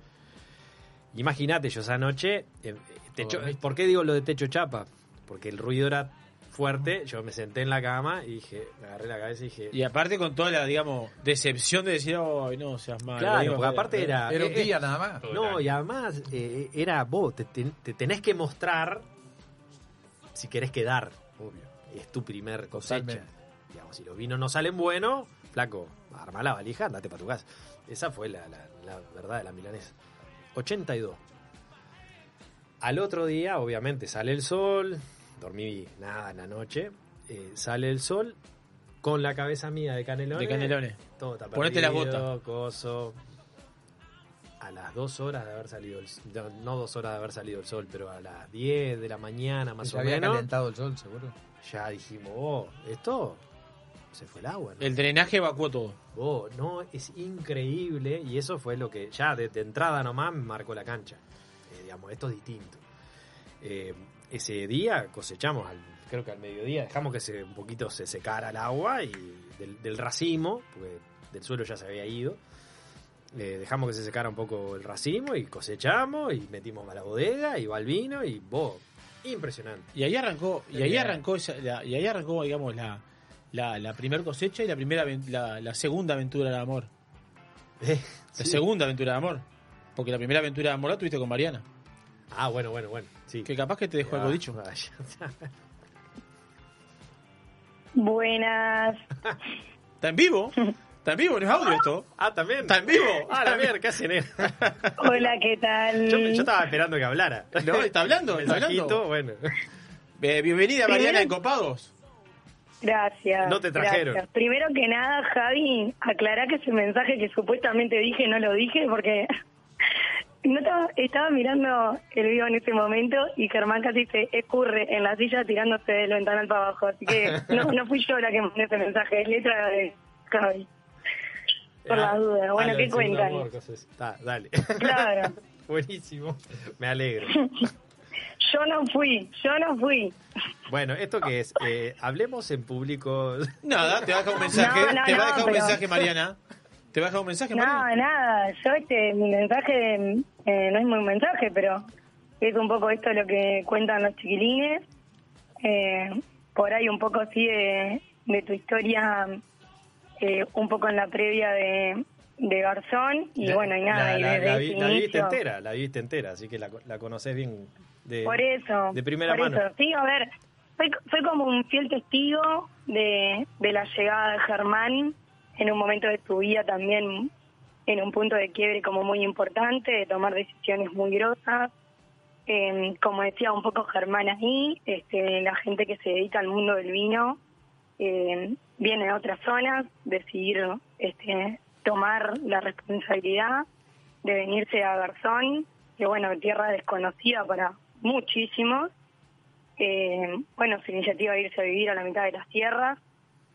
Imagínate, yo esa noche. eh, techo- ¿Por qué digo lo de techo chapa? Porque el ruido era fuerte. Yo me senté en la cama y dije, me agarré la cabeza y dije. Y aparte con toda la, digamos, decepción de decir, ay, no seas malo. Claro, Digo, porque aparte era. Era un eh, día nada más. No, y además eh, era vos, te, te- te tenés que mostrar si querés quedar, obvio. Es tu primer cosecha. Totalmente. Digamos, si los vinos no salen buenos, flaco, arma la valija, andate para tu casa. Esa fue la, la- la verdad de la milanesa. 82. Al otro día, obviamente, sale el sol, dormí nada en la noche, eh, sale el sol con la cabeza mía de canelones. De canelones. Todo está Ponete la bota. Coso. A las dos horas de haber salido el no, no dos horas de haber salido el sol, pero a las 10 de la mañana más Se o había menos. calentado el sol, seguro. Ya dijimos, oh, esto se fue el agua. ¿no? El drenaje evacuó todo. Oh, no, es increíble y eso fue lo que ya de, de entrada nomás me marcó la cancha. Eh, digamos, esto es distinto. Eh, ese día cosechamos, al, creo que al mediodía, dejamos que se, un poquito se secara el agua y del, del racimo, porque del suelo ya se había ido. Eh, dejamos que se secara un poco el racimo y cosechamos y metimos a la bodega y va el vino y vos, impresionante. Y ahí arrancó, y ahí arrancó esa- la, y ahí arrancó, digamos, la, la, la primera cosecha y la primera la, la segunda aventura de amor. La sí. segunda aventura de amor. Porque la primera aventura de amor la tuviste con Mariana. Ah, bueno, bueno, bueno. Sí. Que capaz que te dejó Ya, algo dicho. vaya. Buenas. ¿Está en vivo? ¿Está en vivo? ¿No es audio esto? Ah, también. ¿Está en vivo? Ah, la mierda, ¿qué hacen? Hola, ¿qué tal? Yo, yo estaba esperando que hablara. No, está hablando, está hablando. bueno. Eh, bienvenida Mariana en Copados. Gracias. No te trajeron. gracias. Primero que nada, Javi, aclará que ese mensaje que supuestamente dije no lo dije porque no estaba, estaba mirando el video en ese momento y Germán casi se escurre en la silla tirándose del ventanal para abajo. Así que no, no fui yo la que mandé ese mensaje, es letra de Javi. Por Ah, las dudas. Bueno, ah, ¿qué cuentan? amor. Está, dale. Claro. Buenísimo. Me alegro. Yo no fui, yo no fui. Bueno, ¿esto qué es? Eh, hablemos en público. Nada, te va a dejar un mensaje. No, no, te va a no, dejar un pero- mensaje, Mariana. ¿Te vas a un mensaje, No, nada, yo este, mi mensaje eh, no es muy mensaje, pero es un poco esto lo que cuentan los chiquilines. Eh, por ahí un poco así de, de tu historia, eh, un poco en la previa de, de Garzón, y La- bueno, y nada, La, y la- desde la ese vi- la viviste entera, la viviste entera, así que la, la conoces bien de, Por eso. de primera por mano. eso. Sí, a ver, soy, soy como un fiel testigo de, de la llegada de Germán en un momento de tu vida también en un punto de quiebre como muy importante, de tomar decisiones muy grosas. Eh, como decía un poco Germán ahí, este, la gente que se dedica al mundo del vino eh, viene de otras zonas, decidir este, tomar la responsabilidad de venirse a Garzón, que bueno, tierra desconocida para muchísimos. Eh, bueno, su iniciativa de irse a vivir a la mitad de las tierras,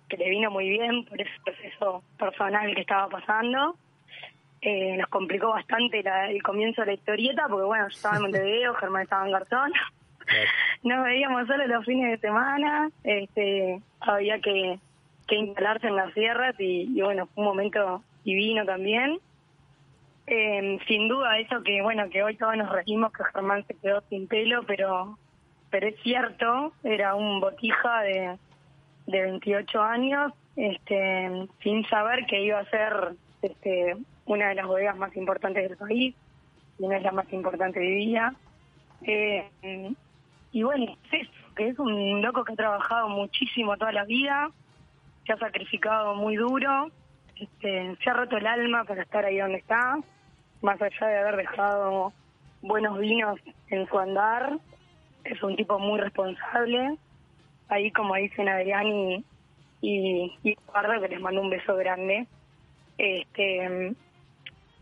que le vino muy bien por ese proceso personal que estaba pasando. Eh, nos complicó bastante la- el comienzo de la historieta, porque bueno, yo estaba en Montevideo, Germán estaba en Garzón. Nos veíamos solo los fines de semana, este, había que, que instalarse en las sierras y, y bueno, fue un momento divino también. Eh, sin duda eso que bueno que hoy todos nos reímos que Germán se quedó sin pelo pero pero es cierto era un botija de, de 28 años este sin saber que iba a ser este una de las bodegas más importantes del país y una de las más importantes de vida Eh, y bueno es que es un loco que ha trabajado muchísimo toda la vida se ha sacrificado muy duro este, se ha roto el alma para estar ahí donde está, más allá de haber dejado buenos vinos en su andar, es un tipo muy responsable, ahí como dicen Adrián y, y, y Eduardo, que les mando un beso grande, este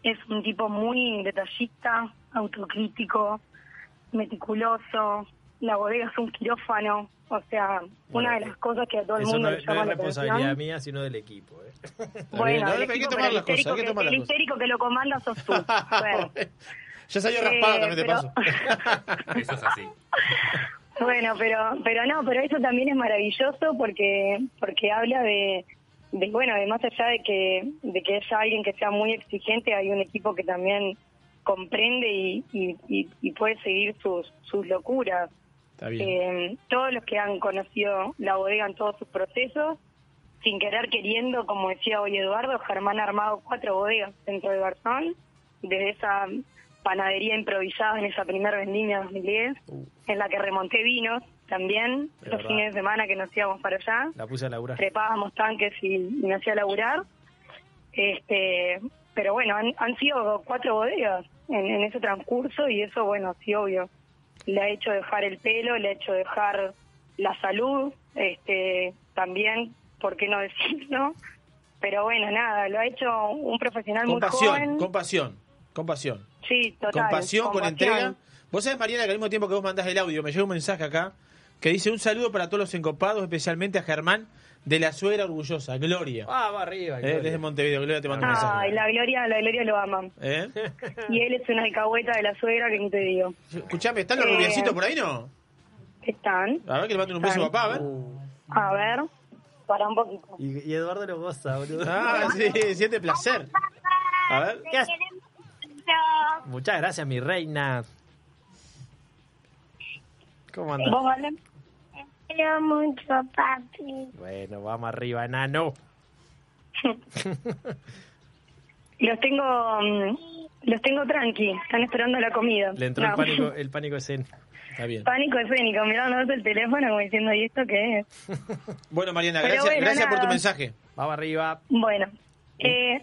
es un tipo muy detallista, autocrítico, meticuloso, la bodega es un quirófano, o sea, una de las cosas que a todo el mundo no, le no llama es la responsabilidad atención. mía, sino del equipo. ¿eh? Bueno, No, el hay que equipo, tomar las cosas, que que- tomar las el histérico que lo comanda sos tú. Bueno. Ya salió Eh, raspado también de pero- paso. Eso es así. Bueno, pero pero no, pero eso también es maravilloso porque porque habla de, de bueno, de más allá de que de que haya alguien que sea muy exigente, hay un equipo que también comprende y, y, y- y puede seguir sus sus locuras. Está bien. Eh, todos los que han conocido la bodega en todos sus procesos, sin querer queriendo, como decía hoy Eduardo, Germán ha armado cuatro bodegas dentro de Garzón, desde esa panadería improvisada en esa primera vendimia 2010, en la que remonté vinos también, Es los verdad. fines de semana que nos íbamos para allá, La puse a laburar. trepábamos tanques y, y me hacía laburar. Este, pero bueno, han, han sido cuatro bodegas en, en ese transcurso y eso, bueno, sí, obvio. Le ha hecho dejar el pelo, le ha hecho dejar la salud, este, también, ¿por qué no decirlo? Pero bueno, nada, lo ha hecho un profesional Con muy pasión, joven. con pasión, con pasión. Sí, total. con pasión, con, entrega. Vos sabés, Mariana, que al mismo tiempo que vos mandás el audio, me llega un mensaje acá que dice un saludo para todos los encopados, especialmente a Germán de la suegra orgullosa, Gloria. Ah, va arriba. Eh, desde Montevideo, Gloria te manda un mensaje. Ay, la Gloria, la Gloria lo ama. ¿Eh? Y él es una alcahueta de la suegra que ni te digo. Escuchame, ¿están los Eh, rubiacitos por ahí, no? Están. A ver que le manden un beso a papá, a ver. A ver, para un poquito. Y, y Eduardo lo goza, boludo. Ah, sí, siente placer. A ver. ¿Qué Muchas gracias, mi reina. ¿Cómo andas? Quiero mucho, papi. Bueno, vamos arriba, enano. Los tengo, mm, los tengo tranqui, están esperando la comida. Le entró No. el pánico, el pánico escénico. Está bien. Pánico escénico, mirando el teléfono como diciendo, ¿y esto qué es? Bueno, Mariana, Pero gracias, bueno, gracias por tu mensaje. Vamos arriba. Bueno, eh,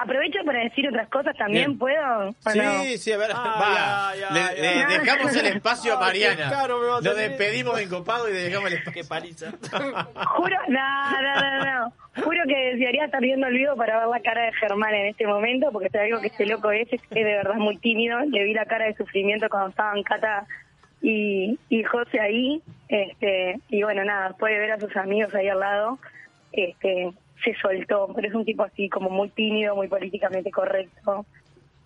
aprovecho para decir otras cosas también, Bien. ¿puedo? ¿O Sí, no? sí, a ver, Ay, va. ay, le, dejamos el espacio a Mariana. caro me va a Lo despedimos encopado y le dejamos el espacio. Qué paliza. Juro, no, no, no, no. Juro que desearía estar viendo el video para ver la cara de Germán en este momento, porque te digo que este loco es, es de verdad muy tímido. Le vi la cara de sufrimiento cuando estaban Cata y, y José ahí. Este, y bueno, nada, después de ver a sus amigos ahí al lado, este, se soltó. Pero es un tipo así como muy tímido, muy políticamente correcto.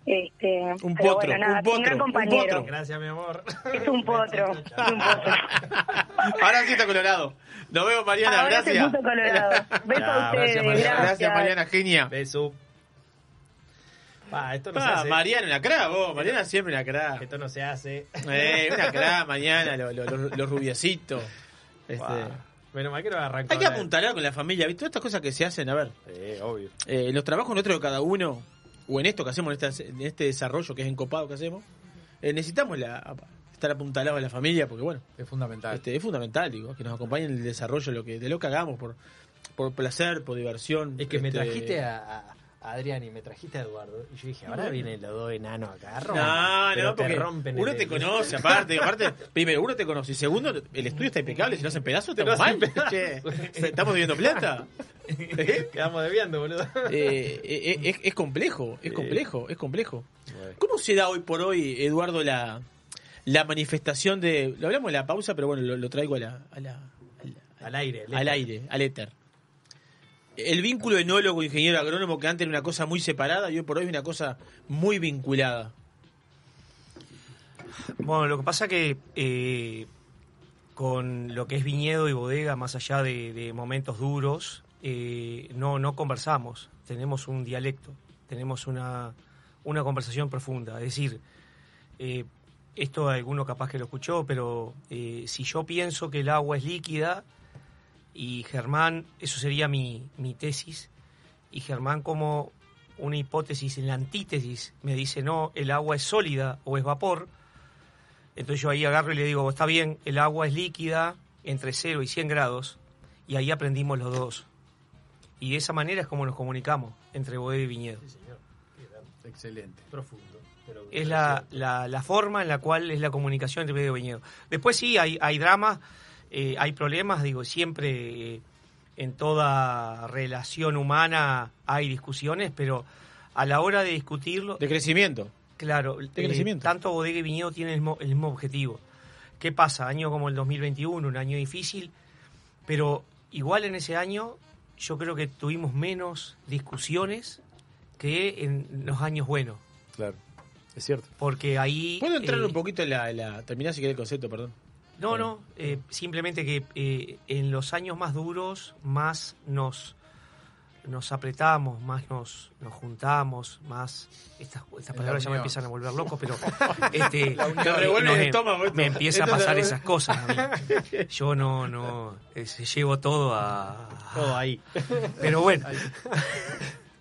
Este, Un pero potro, bueno, nada, un potro, gran un compañero. potro. Gracias, mi amor. Es un potro, es un potro. Ahora sí está colorado. Nos vemos, Mariana. Ahora gracias. Beso a Ah, ustedes, gracias, Mariana. gracias. Gracias, Mariana, genia. Beso. Pa, esto no se hace. Mariana una cra, vos. Mariana siempre una cra. Esto no se hace. Eh, una cra, mañana, los lo, lo- los rubiecitos. Este, Menos mal que no arrancó. hay que apuntalar con la familia, ¿viste? Todas estas cosas que se hacen, a ver. Eh, obvio. eh, los trabajos nuestros de cada uno, o en esto que hacemos, en este, en este desarrollo que es encopado que hacemos, eh, necesitamos la, estar apuntalados a la familia, porque bueno, Es fundamental. este, es fundamental, digo, que nos acompañen en el desarrollo de lo que, de lo que hagamos, por, por placer, por diversión. Es que me este, trajiste a Adrián y me trajiste a Eduardo. Y yo dije, ahora vienen los dos enanos acá. rompen, No, no, te porque rompen uno el- te conoce, aparte, aparte, primero, uno te conoce, y segundo, el estudio está impecable, si no hacen pedazos, estamos mal. Che, ¿Estamos debiendo plata? ¿Eh? Quedamos debiendo, boludo. Eh, eh, es, es complejo, es complejo, es complejo. ¿Cómo se da hoy por hoy, Eduardo, la, la manifestación de... Lo hablamos en la pausa, pero bueno, lo, lo traigo a la, a la- Al aire. al aire, al éter. El vínculo enólogo-ingeniero agrónomo que antes era una cosa muy separada y hoy por hoy es una cosa muy vinculada. Bueno, lo que pasa que eh, con lo que es viñedo y bodega, más allá de, momentos duros, eh, no, no conversamos, tenemos un dialecto, tenemos una, una conversación profunda. Es decir, eh, esto alguno capaz que lo escuchó, pero eh, si yo pienso que el agua es líquida, y Germán, eso sería mi, mi tesis, y Germán como una hipótesis en la antítesis me dice, no, el agua es sólida o es vapor, entonces yo ahí agarro y le digo, está bien, el agua es líquida entre 0 y 100 grados, y ahí aprendimos los dos. Y de esa manera es como nos comunicamos entre bodega y viñedo. Excelente. Profundo. pero- Es la, la, la forma en la cual es la comunicación entre bodega y viñedo. Después sí, hay, hay dramas, eh, hay problemas, digo, siempre eh, en toda relación humana hay discusiones, pero a la hora de discutirlo... De crecimiento. Claro, De eh, crecimiento. tanto bodega y viñedo tienen el mismo, el mismo objetivo. ¿Qué pasa? Año como el 2021, un año difícil, pero igual en ese año yo creo que tuvimos menos discusiones que en los años buenos. Claro, es cierto. Porque ahí... ¿Puedo entrar eh, un poquito en la, en la... Terminar si querés el concepto, perdón. No, no, eh, simplemente que eh, en los años más duros más nos nos apretamos, más nos, nos juntamos, más estas, estas palabras ya me empiezan a volver loco, pero este, no, el me, estómago me empieza a pasar esas cosas a mí. Yo no, no, eh, llevo todo a... Todo ahí. Pero bueno,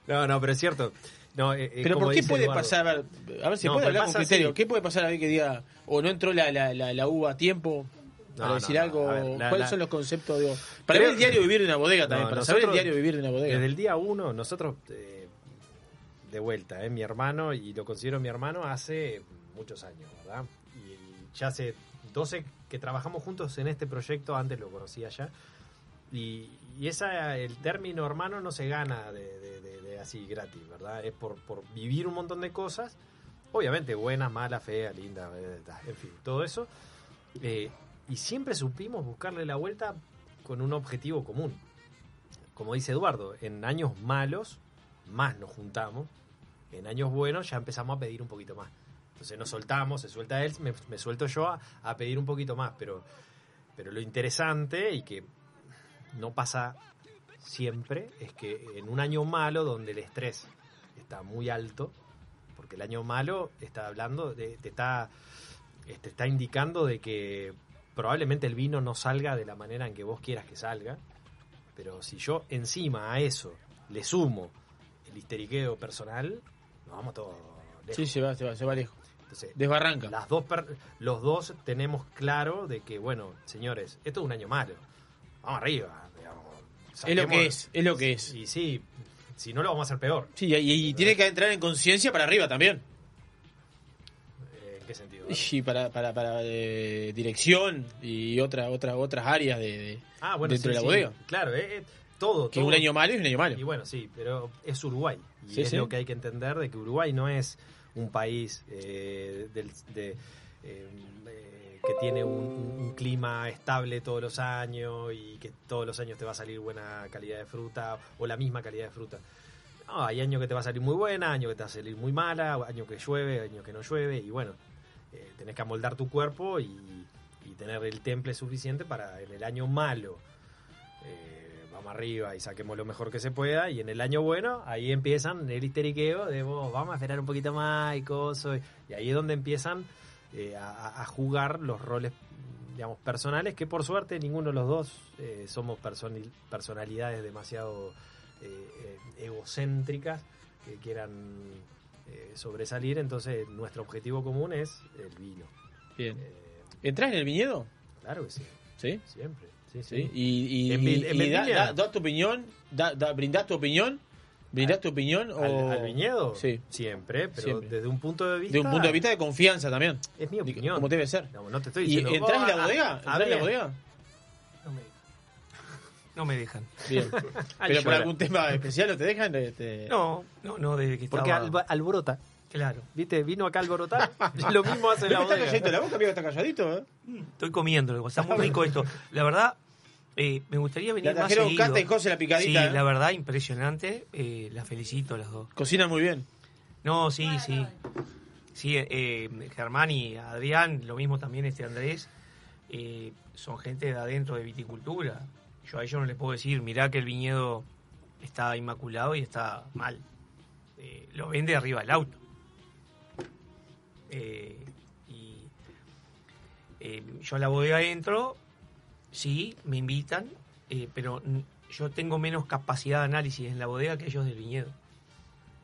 No, no, pero es cierto. No, eh, eh, Pero ¿por qué puede Eduardo. pasar? A ver, a ver si No, puede hablar con criterio. así. ¿Qué puede pasar a ver que diga, o no entró la, la, la, la uva a tiempo para No, decir no, algo? A ver, la- ¿Cuáles son los conceptos? Digo, para ver el diario vivir de una bodega también, para saber el diario vivir de una bodega. Desde el día uno, nosotros, eh, de vuelta, eh, mi hermano, y lo considero mi hermano hace muchos años, ¿verdad? Y ya hace 12 que trabajamos juntos en este proyecto, antes lo conocía ya. Y, y esa, el término hermano no se gana de- de así gratis, ¿verdad? Es por, por vivir un montón de cosas, obviamente buenas, malas, feas, lindas, en fin, todo eso. Eh, y siempre supimos buscarle la vuelta con un objetivo común. Como dice Eduardo, en años malos más nos juntamos, en años buenos ya empezamos a pedir un poquito más. Entonces nos soltamos, se suelta él, me, me suelto yo a, a pedir un poquito más, pero, pero lo interesante y que no pasa siempre es que en un año malo donde el estrés está muy alto, porque el año malo está hablando, de, te está, te está indicando de que probablemente el vino no salga de la manera en que vos quieras que salga, pero si yo encima a eso le sumo el histeriqueo personal, nos vamos todos lejos. Sí, se va, se va, se va lejos. Entonces, Desbarranca. las dos per- los dos tenemos claro de que, bueno, señores, esto es un año malo. Vamos arriba. Es lo que es, es lo que es. Y sí, si no lo vamos a hacer peor. Sí, y, y tiene que entrar en conciencia para arriba también. Eh, ¿En qué sentido? Y para, para, para eh, dirección y otra, otra, otras áreas de, de- Ah, bueno, dentro sí, de la sí, bodega. Claro, eh, eh, todo. Que todo. un año malo es un año malo. Y bueno, sí, pero es Uruguay. Y Sí, es sí. lo que hay que entender de que Uruguay no es un país eh, del- de, eh, eh, que tiene un, clima estable todos los años y que todos los años te va a salir buena calidad de fruta o la misma calidad de fruta. No, hay años que te va a salir muy buena, años que te va a salir muy mala, años que llueve, años que no llueve y bueno, eh, tenés que amoldar tu cuerpo y, y tener el temple suficiente para en el año malo eh, vamos arriba y saquemos lo mejor que se pueda. Y en el año bueno, ahí empiezan el histeriqueo de vos, vamos a esperar un poquito más y cosas. Y ahí es donde empiezan eh, a, a jugar los roles digamos personales que por suerte ninguno de los dos eh, somos personalidades demasiado eh, eh, egocéntricas que quieran eh, sobresalir entonces nuestro objetivo común es el vino Bien. ¿Entrás en el viñedo? claro que sí ¿Sí? siempre sí, Sí. sí. Y, y, En y- en y da, vendimia- da- da tu opinión, da, da- brindás tu opinión, brindás tu opinión o... ¿Al, al viñedo? Sí. Siempre, pero Siempre. desde un punto de vista... De un punto de vista de confianza también. Es mi opinión. Como debe ser. No, no te estoy ¿Y diciendo... entrás en la "Oh, bodega? a- ¿Entrás en la ver". bodega? No me dejan. Bien. Pero por algún tema especial no te dejan. Este... No, no, no, desde que Porque alba- alborota. Claro. ¿Viste? Vino acá a alborotar. Lo mismo hace la ¿No está bodega. calladito la boca, amigo? ¿Está calladito? ¿eh? Estoy comiendo, está muy rico esto. La verdad, eh, me gustaría venir La más trajeron. Cata y José la picadita, Sí, ¿eh? la verdad, impresionante. Eh, las felicito a las dos. Cocinan muy bien. No, sí, sí. Sí, eh, Germán y Adrián, lo mismo también este Andrés, eh, son gente de adentro de viticultura. Yo a ellos no les puedo decir, mirá que el viñedo está inmaculado y está mal. Eh, lo vende arriba del auto. Eh, y eh, yo a la bodega entro, sí, me invitan, eh, pero yo tengo menos capacidad de análisis en la bodega que ellos del viñedo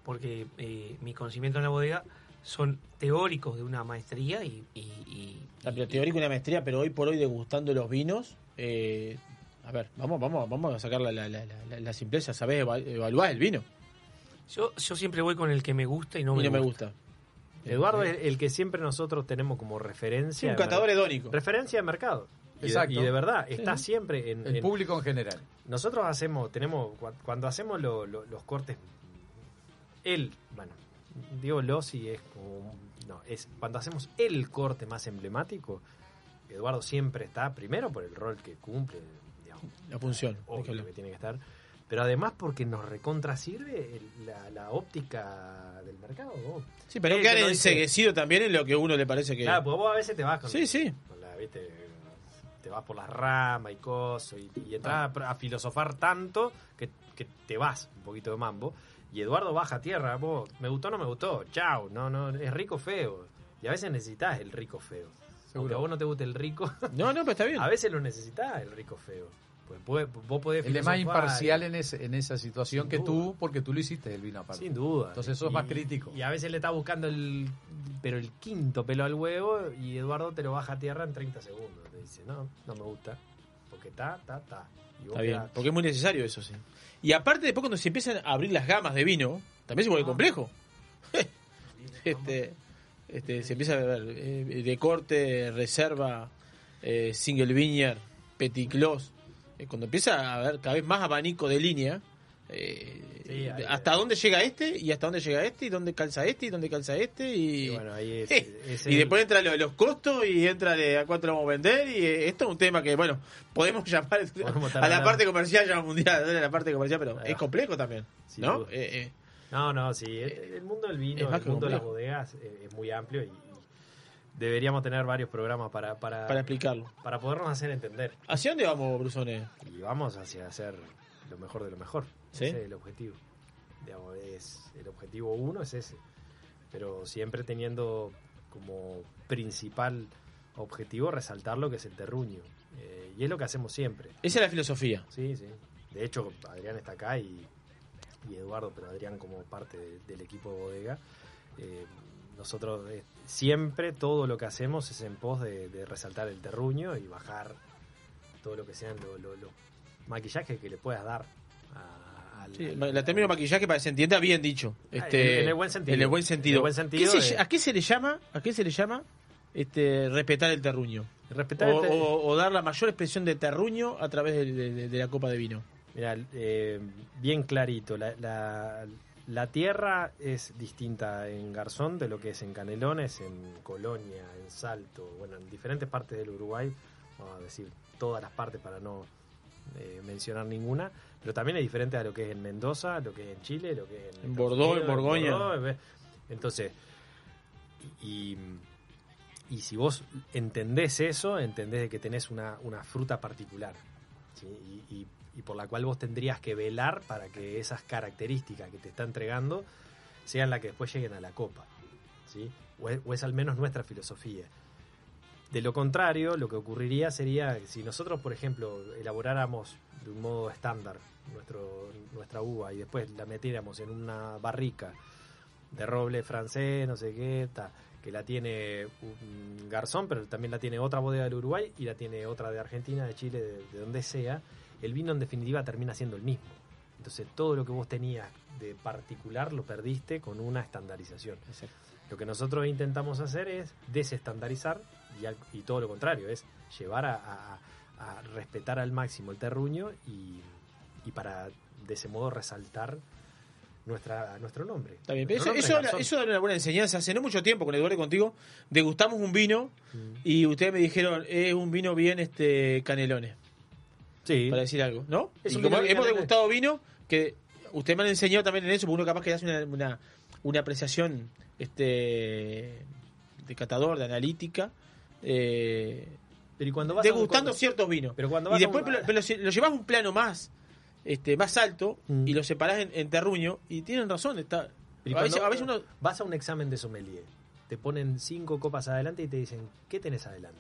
porque eh, mis conocimientos en la bodega son teóricos de una maestría y, y- y- La teórica y una maestría, pero hoy por hoy degustando los vinos. eh, a ver, vamos, vamos, vamos a sacar la, la, la, la- la simpleza. Sabés eva- evaluar el vino. yo, yo siempre voy con el que me gusta y no, y me, no me gusta. gusta. Eduardo es el que siempre nosotros tenemos como referencia. Sí, un catador hedónico. Referencia de mercado. Y de- Exacto. Y de, verdad, Sí. está siempre en... El en- público en general. Nosotros hacemos, tenemos, cua- cuando hacemos lo- lo- los cortes, él, bueno, digo lo si es como, no, es cuando hacemos el corte más emblemático, Eduardo siempre está, primero por el rol que cumple, digamos, La función. obvio que tiene que estar, pero además porque nos recontra sirve el- la, la óptica del mercado. ¿no? Sí, pero no quedar enseguecido también en lo que a uno le parece que. Claro, pues vos a veces te vas con, Sí, sí. con la, ¿viste? Te vas por las ramas y cosas y, y entras a, a filosofar tanto que, que te vas un poquito de mambo. Y Eduardo baja a tierra, vos, me gustó o no me gustó, chau, no, no, es rico feo. Y a veces necesitas el rico feo. Aunque a vos no te guste el rico. No, no, pero está bien. A veces lo necesitas el rico feo. Pues puede- vos podés Él es más imparcial en, ese- en esa situación Sin que duda. tú, porque tú lo hiciste el vino aparte. Sin duda. Entonces eso es Y- más crítico. Y a veces le está buscando el pero el quinto pelo al huevo y Eduardo te lo baja a tierra en 30 segundos. Te dice, no, no me gusta. Porque está, está, está. Y vos Está bien, porque es muy necesario eso, sí. Y aparte, después cuando se empiezan a abrir las gamas de vino, también se vuelve complejo. este, este, se empieza a ver eh, de corte, reserva, eh, single vineyard, petit clos. Eh, cuando empieza a haber cada vez más abanico de línea, eh, Sí, hasta dónde llega este y hasta dónde llega este y dónde calza este y dónde calza este y, Y bueno, ahí es- Eh, es y después entra lo los costos y entra de a cuánto lo vamos a vender y eh, esto es un tema que bueno podemos llamar Podemos a la parte comercial llama mundial a la parte comercial pero es complejo también Sin ¿no? Eh, No, no, sí. el, el mundo del vino, el mundo de las bodegas es muy amplio y deberíamos tener varios programas para, para, para explicarlo para podernos hacer entender. ¿hacia dónde vamos Brusone? Y vamos hacia hacer lo mejor de lo mejor. ¿Sí? Ese es el objetivo. Digamos, es, el objetivo uno es ese. Pero siempre teniendo como principal objetivo resaltar lo que es el terruño. Eh, y es lo que hacemos siempre. esa es la filosofía Sí, sí. De hecho, Adrián está acá y, y Eduardo, pero Adrián como parte de- del equipo de bodega. eh, nosotros eh, siempre todo lo que hacemos es en pos de, de resaltar el terruño y bajar todo lo que sean los lo, los maquillajes que le puedas dar a, al- Sí, al- la término maquillaje para que se entienda bien dicho. Este, en- en el buen sentido. en el buen sentido, En el buen sentido ¿Qué se- de- ¿a qué se le llama a qué se le llama este respetar el terruño Respetar o, el ter- o- o dar la mayor expresión de terruño a través de, de- de la copa de vino. Mira, eh, bien clarito, la, la- la tierra es distinta en Garzón de lo que es en Canelones, en Colonia, en Salto, bueno, en diferentes partes del Uruguay, vamos a decir todas las partes para no eh, mencionar ninguna, pero también es diferente a lo que es en Mendoza, lo que es en Chile, lo que es en, En Bordeaux, en Borgoña. Bordeaux, entonces, y, y si vos entendés eso, entendés de que tenés una, una fruta particular. ¿sí? y, y- y por la cual vos tendrías que velar para que esas características que te está entregando sean las que después lleguen a la copa. ¿sí? O, es, al menos nuestra filosofía. De lo contrario, lo que ocurriría sería si nosotros, por ejemplo, elaboráramos de un modo estándar nuestro, nuestra uva y después la metiéramos en una barrica de roble francés, no sé qué, que la tiene un garzón, pero también la tiene otra bodega del Uruguay y la tiene otra de Argentina, de Chile, de donde sea, el vino en definitiva termina siendo el mismo. Entonces todo lo que vos tenías de particular lo perdiste con una estandarización. Lo que nosotros intentamos hacer es desestandarizar y, al- y todo lo contrario, es llevar a, a- a respetar al máximo el terruño y, y para de ese modo resaltar nuestra, nuestro nombre. Está bien, pero eso, eso, da una buena enseñanza. Hace no mucho tiempo, con Eduardo y contigo, degustamos un vino y ustedes me dijeron, es un vino bien este canelones. Sí. Para decir algo, ¿no? Es y como hemos degustado vino, que ustedes me han enseñado también en eso, porque uno capaz que hace una, una, una apreciación este de catador, de analítica. Eh, Pero y cuando vas a un- degustando ciertos vinos. Pero cuando y a después un- pero- pero lo llevas un plano más este más alto Mm. y lo separás en, en terruño y tienen razón está Y a, veces, cuando a veces uno vas a un examen de sommelier, te ponen cinco copas adelante y te dicen, ¿qué tenés adelante?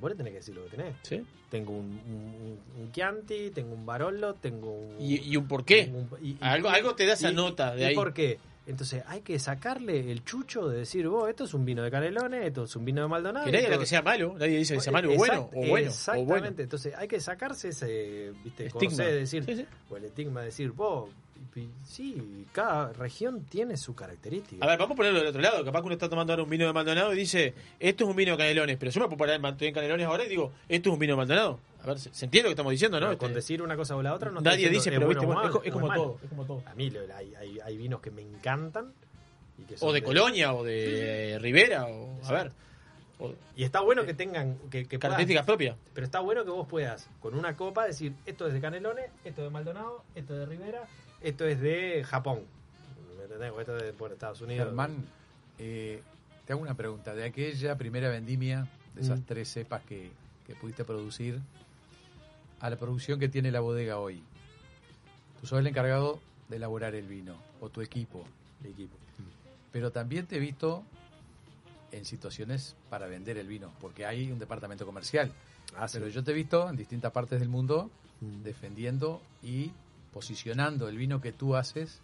Vos le tenés que decir lo que tenés. ¿Sí? Tengo un, un, un Chianti, tengo un Barolo, tengo un... ¿Y, y un por qué? tengo un- y- y- algo, algo te da esa nota de ¿Y ahí. por qué? Entonces hay que sacarle el chucho de decir, vos, esto es un vino de Canelones, esto es un vino de Maldonado. Que nadie esto- que sea malo, nadie dice que sea malo o bueno, o bueno, o Exactamente, bueno. entonces hay que sacarse ese viste, Estigma. corsé de decir, Sí, sí. o el estigma de decir, vos, sí, cada región tiene su característica. A ver, vamos a ponerlo del otro lado. Capaz que uno está tomando ahora un vino de Maldonado y dice, esto es un vino de Canelones. Pero yo me puedo parar en- Canelones ahora y digo, esto es un vino de Maldonado. A ver, ¿se, entiende lo que estamos diciendo, no? Pero con Este, decir una cosa o la otra no Nadie dice, pero es viste, bueno bueno, es es como todo, es como todo. A mí hay, hay, hay vinos que me encantan. y que son o de Colonia, o de Rivera, o a ver. Y está bueno que tengan que, Características propias. Pero está bueno que vos puedas, con una copa, decir, esto es de Canelones, esto es de Maldonado, esto es de Rivera, esto es de Japón. ¿Me entendés? Esto es de por Estados Unidos. Germán, eh, te hago una pregunta. De aquella primera vendimia, de esas Mm. tres cepas que, que pudiste producir, a la producción que tiene la bodega hoy, tú sos el encargado de elaborar el vino, o tu equipo. Mi equipo. Pero también te he visto en situaciones para vender el vino, porque hay un departamento comercial. Ah, sí. Pero yo te he visto en distintas partes del mundo Mm. defendiendo y posicionando el vino que tú haces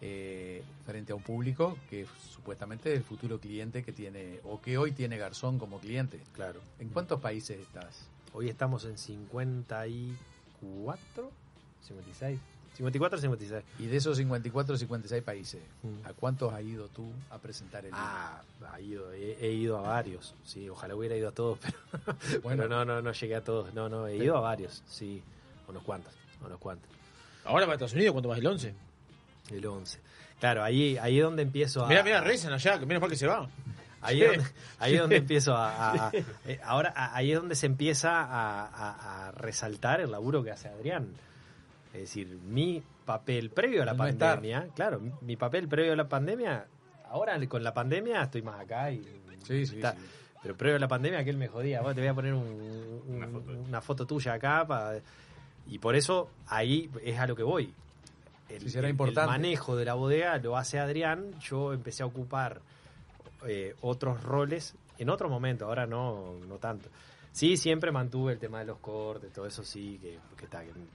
eh, frente a un público que supuestamente es el futuro cliente que tiene, o que hoy tiene Garzón como cliente. Claro. ¿En cuántos países estás? Hoy estamos en 54, 56, 54, 56. Y de esos 54 o 56 países, Mm. ¿a cuántos has ido tú a presentar el vino? Ah, ha ido, he, he ido a varios, sí, ojalá hubiera ido a todos, pero, Bueno. pero no, no, no llegué a todos, no, no, he ido a varios, sí, unos cuantos, unos cuantos. Ahora para Estados Unidos, ¿cuánto más el 11? El 11. Claro, ahí, ahí es donde empiezo a... Mira, mira, rezan allá, que menos mal que se va. Ahí, Sí. es donde, ahí es donde empiezo a... eh, ahora, ahí es donde se empieza a, a- a resaltar el laburo que hace Adrián. Es decir, mi papel previo a la estar. pandemia, claro, mi, papel previo a la pandemia, ahora con la pandemia estoy más acá y... Sí, sí, está. sí. Pero previo a la pandemia aquel me jodía, vos te voy a poner un- un- una, foto. tuya acá pa- y por eso ahí es a lo que voy. El, Sí, será el- importante. el manejo de la bodega lo hace Adrián, yo empecé a ocupar eh, otros roles en otro momento, ahora no, no tanto. Sí, siempre mantuve el tema de los cortes, todo eso sí, que, que está, que me-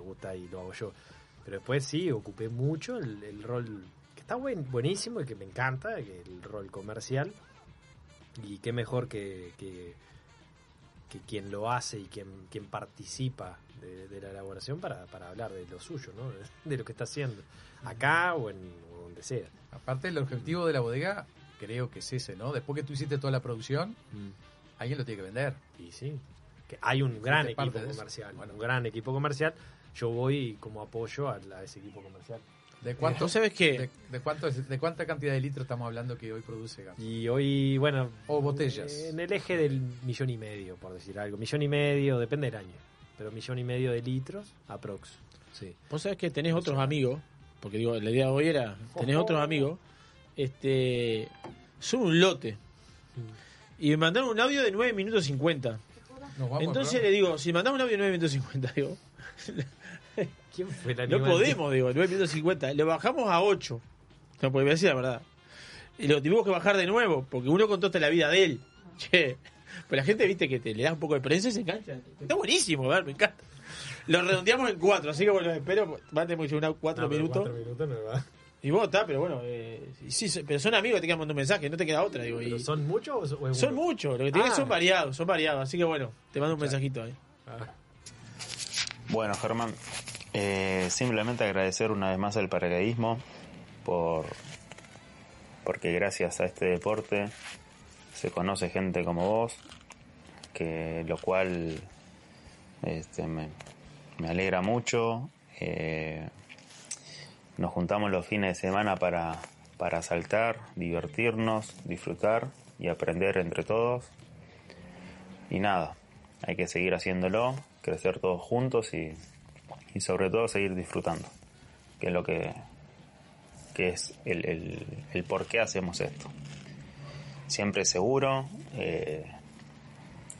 gusta y lo hago yo. Pero después sí, ocupé mucho el, el rol que está buen, buenísimo y que me encanta, el rol comercial. Y qué mejor que, que, que quien lo hace y quien, quien participa de, de la elaboración para, para hablar de lo suyo, ¿no? de lo que está haciendo, acá o en o donde sea. Aparte, el objetivo de la bodega creo que es ese, ¿no? Después que tú hiciste toda la producción, alguien lo tiene que vender. Y sí, que hay un gran equipo comercial, un gran equipo comercial. Yo voy como apoyo a, a ese equipo comercial. ¿De cuánto, ¿Tú sabes qué? De, de cuánto de cuánta cantidad de litros estamos hablando que hoy produce Garzón? Y hoy, bueno, O botellas. en el eje del millón y medio, por decir algo. Millón y medio, depende del año. Pero millón y medio de litros, aprox. Sí. Vos sabés que tenés otros amigos, porque digo, la idea de hoy era, tenés otros amigos, este, son un lote. Y me mandaron un audio de 9 minutos 50. Nos vamos, Entonces ¿no? le digo, si mandamos un audio 950, digo. ¿Quién fue el No podemos, digo, 950. Lo bajamos a 8. No, porque voy a decir la verdad. Y lo tuvimos que bajar de nuevo, porque uno contó hasta la vida de él. Che. Pero la gente, viste, que te le da un poco de prensa y se engancha. Está buenísimo, a ver, me encanta. Lo redondeamos en 4, así que bueno, espero. Va a tener que unos 4 No, pero minutos. cuatro minutos no va. Y vos está, pero bueno, eh, sí, pero son amigos que te quedan mandando un mensaje, no te queda otra, digo. ¿Pero y- son muchos o es son uno? muchos, lo que tienen Ah. son variados, son variados, así que bueno, te mando un mensajito ahí. Bueno, Germán, eh, simplemente agradecer una vez más al paracaidismo por porque gracias a este deporte se conoce gente como vos, que lo cual este, me, alegra mucho. Eh, nos juntamos los fines de semana para, para saltar, divertirnos, disfrutar y aprender entre todos. Y nada, hay que seguir haciéndolo, crecer todos juntos y, y sobre todo seguir disfrutando, que es lo que, que es el, el por qué hacemos esto. Siempre seguro eh,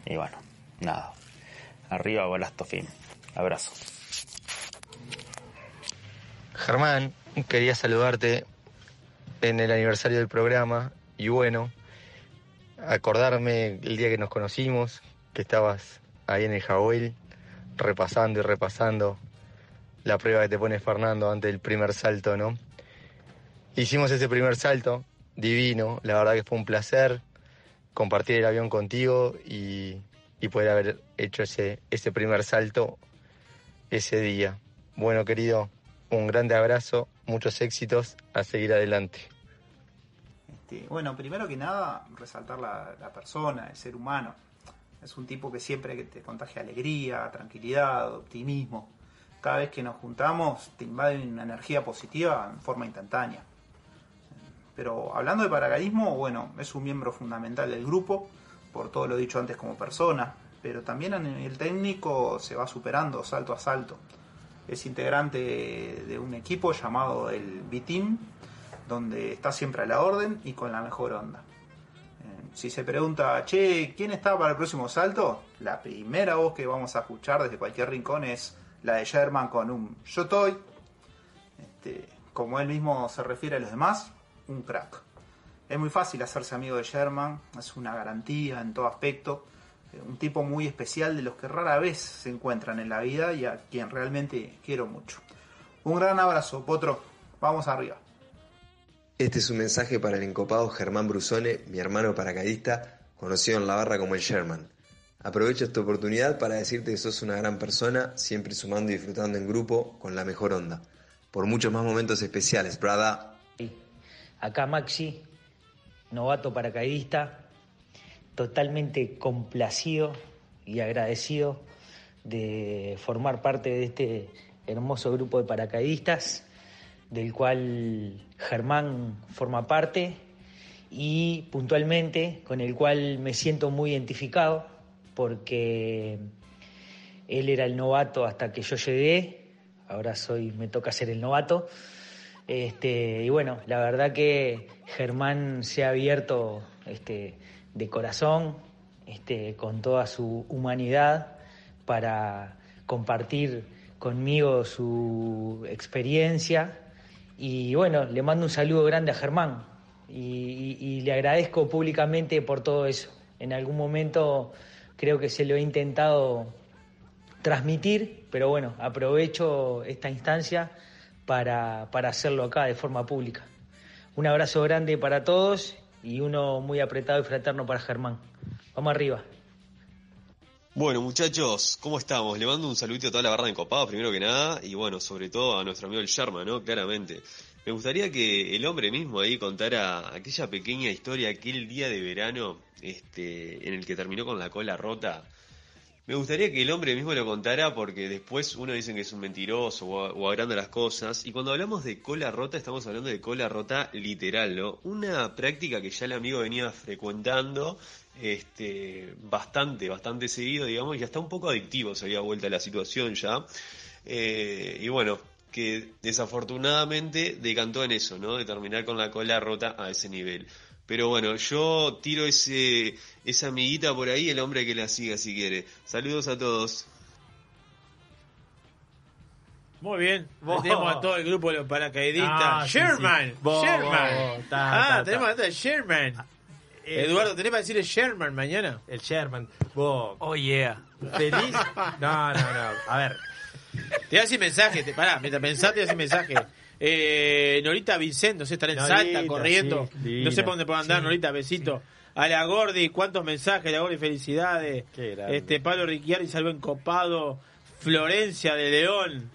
y bueno, nada. Arriba Balasto Fin. Abrazo. Germán, quería saludarte en el aniversario del programa y bueno, acordarme el día que nos conocimos, que estabas ahí en el Jahuel repasando y repasando la prueba que te pone Fernando antes del primer salto, ¿no? Hicimos ese primer salto, divino, la verdad que fue un placer compartir el avión contigo y, y poder haber hecho ese, ese primer salto ese día. Bueno, querido, un grande abrazo, muchos éxitos, a seguir adelante. Este, bueno, primero que nada, resaltar la, la persona, el ser humano. Es un tipo que siempre te contagia alegría, tranquilidad, optimismo. Cada vez que nos juntamos te invade una energía positiva en forma instantánea. Pero hablando de paracaidismo, bueno, es un miembro fundamental del grupo, por todo lo dicho antes como persona, pero también nivel técnico se va superando salto a salto. Es integrante de un equipo llamado el B-Team, donde está siempre a la orden y con la mejor onda. Eh, Si se pregunta, che, ¿quién está para el próximo salto? La primera voz que vamos a escuchar desde cualquier rincón es la de Sherman con un yo estoy. Este, como él mismo se refiere a los demás, un crack. Es muy fácil hacerse amigo de Sherman, es una garantía en todo aspecto. Eh, Un tipo muy especial de los que rara vez se encuentran en la vida y a quien realmente quiero mucho. Un gran abrazo, Potro. Vamos arriba. Este es un mensaje para el encopado Germán Brusone, mi hermano paracaidista, conocido en la barra como el Sherman. Aprovecho esta oportunidad para decirte que sos una gran persona, siempre sumando y disfrutando en grupo con la mejor onda. Por muchos más momentos especiales, brada. Acá Maxi, novato paracaidista, totalmente complacido y agradecido de formar parte de este hermoso grupo de paracaidistas, del cual Germán forma parte y puntualmente con el cual me siento muy identificado porque él era el novato hasta que yo llegué, ahora soy, me toca ser el novato. Este, y bueno, la verdad que Germán se ha abierto este, de corazón, este, con toda su humanidad, para compartir conmigo su experiencia. Y bueno, le mando un saludo grande a Germán y, y- y le agradezco públicamente por todo eso. En algún momento creo que se lo he intentado transmitir, pero bueno, aprovecho esta instancia para, para hacerlo acá de forma pública. Un abrazo grande para todos y uno muy apretado y fraterno para Germán. Vamos arriba. Bueno, muchachos, ¿cómo estamos? Le mando un saludito a toda la barra de Encopados, primero que nada, y bueno, sobre todo a nuestro amigo el Sharma, ¿no? Claramente. Me gustaría que el hombre mismo ahí contara aquella pequeña historia, aquel día de verano, este, en el que terminó con la cola rota. Me gustaría que el hombre mismo lo contara porque después uno dice que es un mentiroso o, agranda las cosas. Y cuando hablamos de cola rota, estamos hablando de cola rota literal. Una práctica que ya el amigo venía frecuentando este, bastante, bastante seguido, digamos, y hasta un poco adictivo se había vuelto la situación ya. Eh, y bueno, que desafortunadamente decantó en eso, ¿no? De terminar con la cola rota a ese nivel. Pero bueno, yo tiro ese esa amiguita por ahí, el hombre que la siga si quiere. Saludos a todos. Muy bien. Tenemos a todo el grupo de los paracaidistas. Ah, Sherman. sí. Sherman. vos. Ta, ah, ta, tenemos a Sherman. eh, Eduardo, ¿tenés para decirle Sherman mañana? El Sherman. Vos. Oh, yeah. ¿Feliz? No, no, no. A ver. Te voy a decir mensaje. Te, pará, mientras pensás, te voy a decir mensaje. Eh, Norita Vicente, no sé, estar en Norita, Salta, corriendo. sí, no sé por dónde puedo andar, Sí, Norita, besito. A la Gordi, cuántos mensajes, la Gordi, felicidades. Este, Pablo Ricciardi salvo encopado. Florencia de León.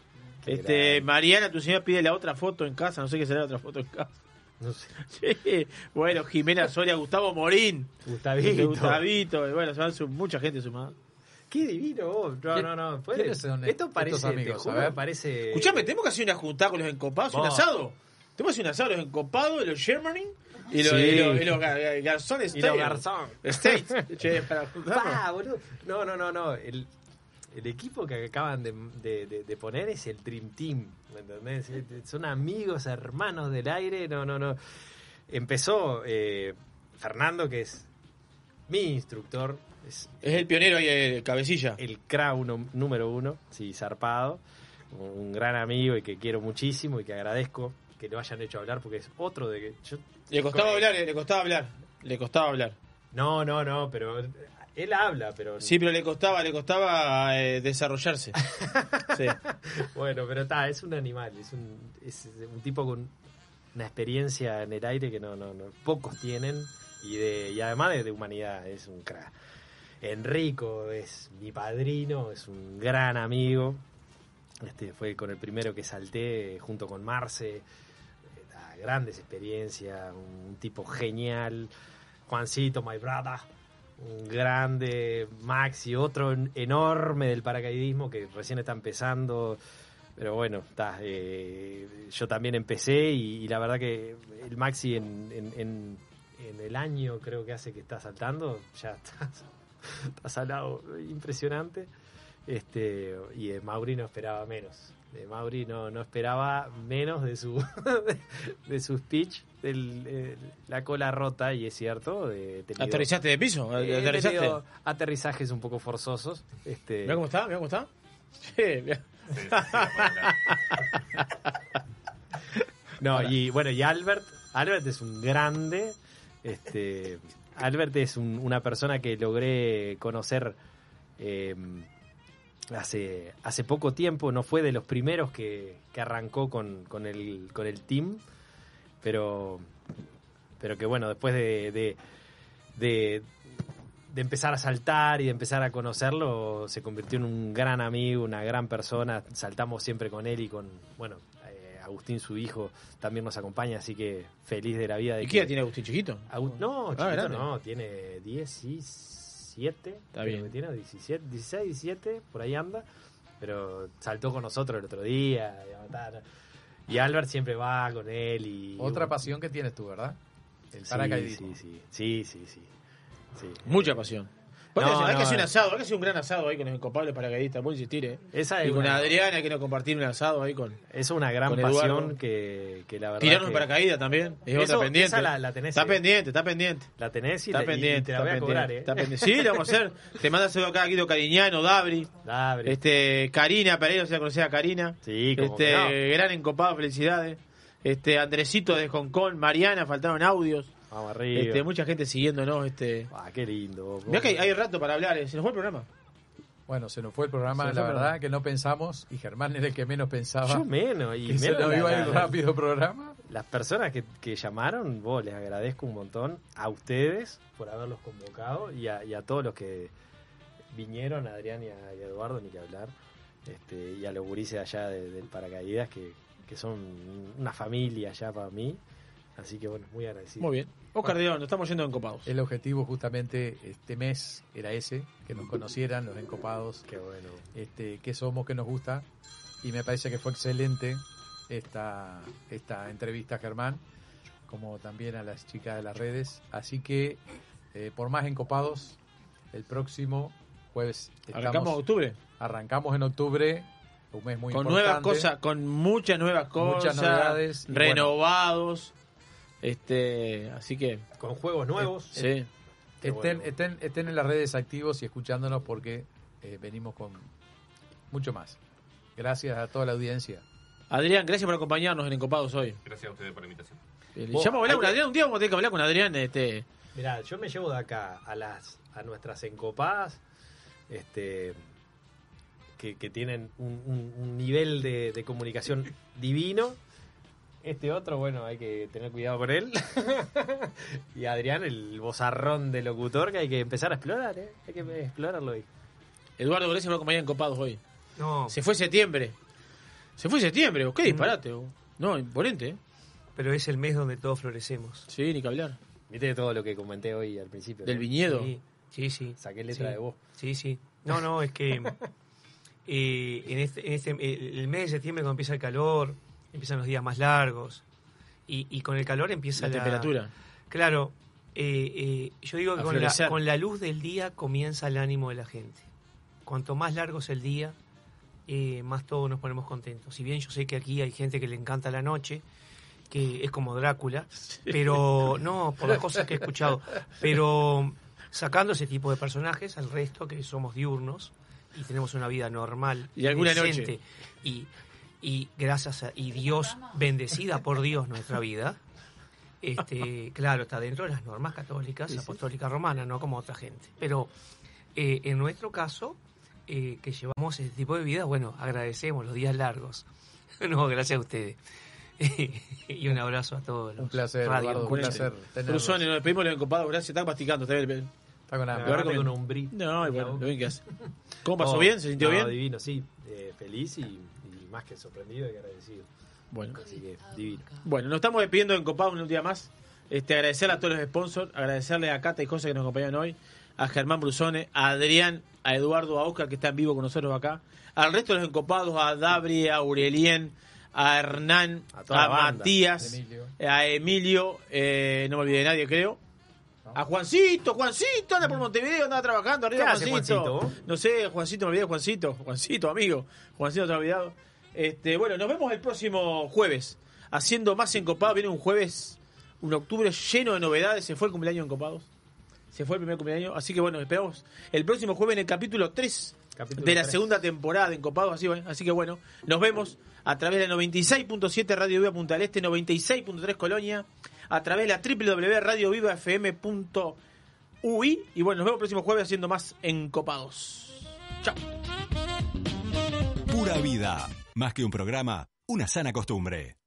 Qué este, grande. Mariana, tu señora pide la otra foto en casa. No sé qué será la otra foto en casa. No sé. Sí. Bueno, Jimena Soria, Gustavo Morín. Gustavito. Gustavito. y Bueno, se van su- mucha gente sumada. Qué divino vos. No, ¿Quién- no, no. puede- quiénes son Esto estos parece, amigos? te A juro, ver. parece... Escuchame, tenemos que hacer una juntada con los encopados, un asado. Tenemos que hacer un asado, los encopados, los Germany y los, Sí. y los, y los gar- gar- garzones Y los garzón. State. Che, para juntarnos. Pa, boludo. No, no, no, no. El, el equipo que acaban de, de- de- de poner es el Dream Team. ¿Me entendés? Son amigos, hermanos del aire. No, no, no. Empezó eh, Fernando, que es mi instructor. Es, Es el pionero ahí, el cabecilla. el CRA uno- número uno, sí, zarpado. Un gran amigo y que quiero muchísimo y que agradezco que lo hayan hecho hablar porque es otro de que yo Le costaba hablar, eh, le costaba hablar. Le costaba hablar. No, no, no, pero él habla, pero Sí, pero le costaba, le costaba eh, desarrollarse. Sí. Bueno, pero está, es un animal, es un, es un tipo con una experiencia en el aire que no, no, no pocos tienen y de y además de, de humanidad, es un crack. Enrico es mi padrino, es un gran amigo. Este fue con el primero que salté junto con Marce. Grandes experiencias, un tipo genial. Juancito, my brother, un grande, Maxi, otro en- enorme del paracaidismo que recién está empezando. Pero bueno, eh, yo también empecé y, la verdad que el Maxi en- en el año creo que hace que está saltando, ya está, está salado, impresionante. Este, y de Mauri no esperaba menos. De Mauri no, no esperaba menos de su de su speech, del, eh, la cola rota, y es cierto. De, tenido- ¿Aterrizaste de piso? ¿Aterrizaste? tenido aterrizajes un poco forzosos. Este, Mira cómo está, mira cómo está. Sí, mirá. No, y bueno, y Albert, Albert es un grande. Este, Albert es un- una persona que logré conocer eh, hace, hace poco tiempo. No fue de los primeros que, que arrancó con, con el, con el team, pero, pero que bueno, después de, de, de- de empezar a saltar y de empezar a conocerlo, se convirtió en un gran amigo, una gran persona. Saltamos siempre con él y con, bueno, Agustín, su hijo, también nos acompaña, así que feliz de la vida. De ¿Y qué tiene Agustín Chiquito? Agu- no, Ah, chiquito no, tiene 17. Está bien. que tiene 17, 16, 17, por ahí anda. Pero saltó con nosotros el otro día. Y Albert siempre va con él y... Otra pasión que tienes tú, ¿verdad? El Sí, paracaidismo. Sí, sí, sí, sí, sí. sí. Mucha pasión. No, hay que no, hacer un eh. asado, hay que hacer un gran asado ahí con los encopables paracaidistas, puedo insistir, ¿eh? Esa es y con una- Adriana, que compartir un asado ahí con. Es una gran pasión que, que la verdad. Tirarnos que- paracaídas también. Es Eso- otra pendiente. esa la- la tenés, está eh. pendiente, está pendiente. La tenés y, Está la, y- y pendiente, te la voy a pendiente, cobrar, ¿eh? está pendiente. Sí, lo vamos a hacer. Te manda saludo acá Guido Cariñano, Dabri. Dabri. Este, Karina Pereira, si la conocía a Karina. Sí, como Este, que no. gran encopado, felicidades. Este, Andresito de Hong Kong, Mariana, faltaron audios. Vamos arriba. Este, mucha gente siguiéndonos. Este. Ah, qué lindo. Mirá que hay, hay rato para hablar, eh. se nos fue el programa. Bueno, se nos fue el programa, la verdad programa. que no pensamos, y Germán era el que menos pensaba. Yo menos, y que se nos la- iba a ir rápido el programa. Las personas que, que llamaron, vos les agradezco un montón a ustedes por haberlos convocado y a, y a todos los que vinieron, a Adrián y a, y a Eduardo, ni que hablar, este, y a los gurises allá de- del paracaídas, que, que son una familia ya para mí. Así que bueno, muy agradecido. Muy bien. Oscar Bueno. Dion, nos estamos yendo encopados. El objetivo justamente este mes era ese, que nos conocieran los encopados, Qué bueno. este, qué somos, qué nos gusta. Y me parece que fue excelente esta, esta entrevista, Germán, como también a las chicas de las redes. Así que, eh, por más encopados, el próximo jueves Arrancamos en octubre. Arrancamos en octubre, un mes muy con importante. nuevas cosas, con muchas nuevas cosas, Muchas novedades renovados. Este, así que. Con juegos nuevos. Sí. Qué Estén, estén, estén en las redes activos y escuchándonos porque eh, venimos con mucho más. Gracias a toda la audiencia. Adrián, gracias por acompañarnos en Encopados hoy. Gracias a ustedes por la invitación. Eh, a hablar hay con que- Adrián. Un día vamos a tener que hablar con Adrián. Este, Mirá, yo me llevo de acá a las a nuestras encopadas, este que, que tienen un, un- un nivel de, de comunicación divino. Este otro, bueno, hay que tener cuidado con él. y Adrián, el bozarrón de locutor que hay que empezar a explorar, ¿eh? Hay que explorarlo ahí. Eduardo, gracias por acompañar en Encopados hoy. No. Se fue septiembre. Se fue septiembre. ¿o ¿Qué disparate? o? No, imponente, ¿eh? Pero es el mes donde todos florecemos. Sí, ni que hablar. Viste todo lo que comenté hoy al principio. Del ¿no? viñedo. Sí, sí. sí. Saqué letra Sí. de vos. Sí, sí. No, no, es que eh, en este, en este el el mes de septiembre cuando empieza el calor, empiezan los días más largos y, y con el calor empieza La la, temperatura. Claro, eh, eh, yo digo que con la, florecer. con la luz del día comienza el ánimo de la gente. Cuanto más largo es el día, eh, más todos nos ponemos contentos. Si bien yo sé que aquí hay gente que le encanta la noche, que es como Drácula, pero no, por las cosas que he escuchado, pero sacando ese tipo de personajes, al resto que somos diurnos y tenemos una vida normal Y alguna decente, noche. y, y gracias a y Dios bendecida por Dios nuestra vida este claro está dentro de las normas católicas apostólicas romanas no como otra gente pero eh, en nuestro caso eh, que llevamos ese tipo de vida bueno agradecemos los días largos no gracias a ustedes y un abrazo a todos los Un placer, radio un placer. Brusone, nos despedimos de los Encopados. Gracias. Está masticando. Está bien. Está con hambre. Con un bri- No, y bueno, lo bien que hace. ¿Cómo pasó No, bien? ¿Se sintió no, bien? divino, sí. Eh, feliz y más que sorprendido y agradecido. Bueno. Así que, divino. Bueno, nos estamos despidiendo de Encopados una última más. Este, agradecerle a todos los sponsors, agradecerle a Cata y José que nos acompañan hoy, a Germán Brusone, a Adrián, a Eduardo, a Oscar que está en vivo con nosotros acá, al resto de los Encopados, a Dabri, a Aurelien, a Hernán, A. Matías, Emilio. a Emilio, eh, no me olvidé de nadie creo. A Juancito, Juancito anda por Montevideo, andaba trabajando arriba ¿Qué hace Juancito. Juancito? No sé, Juancito, me olvidé Juancito. Juancito, amigo. Juancito, te olvidado. Este, bueno, nos vemos el próximo jueves. Haciendo más encopados. Viene un jueves, un octubre lleno de novedades. Se fue el cumpleaños de encopados. Se fue el primer cumpleaños. Así que bueno, esperamos el próximo jueves en el capítulo 3 Capítulo de la segunda temporada de Encopados. Así, bueno, así que bueno, nos vemos a través de 96.7 Radio Viva Punta del Este, 96.3 Colonia, a través de la www.radiovivafm.ui. Y bueno, nos vemos el próximo jueves haciendo más Encopados. Chao. Pura vida. Más que un programa, una sana costumbre.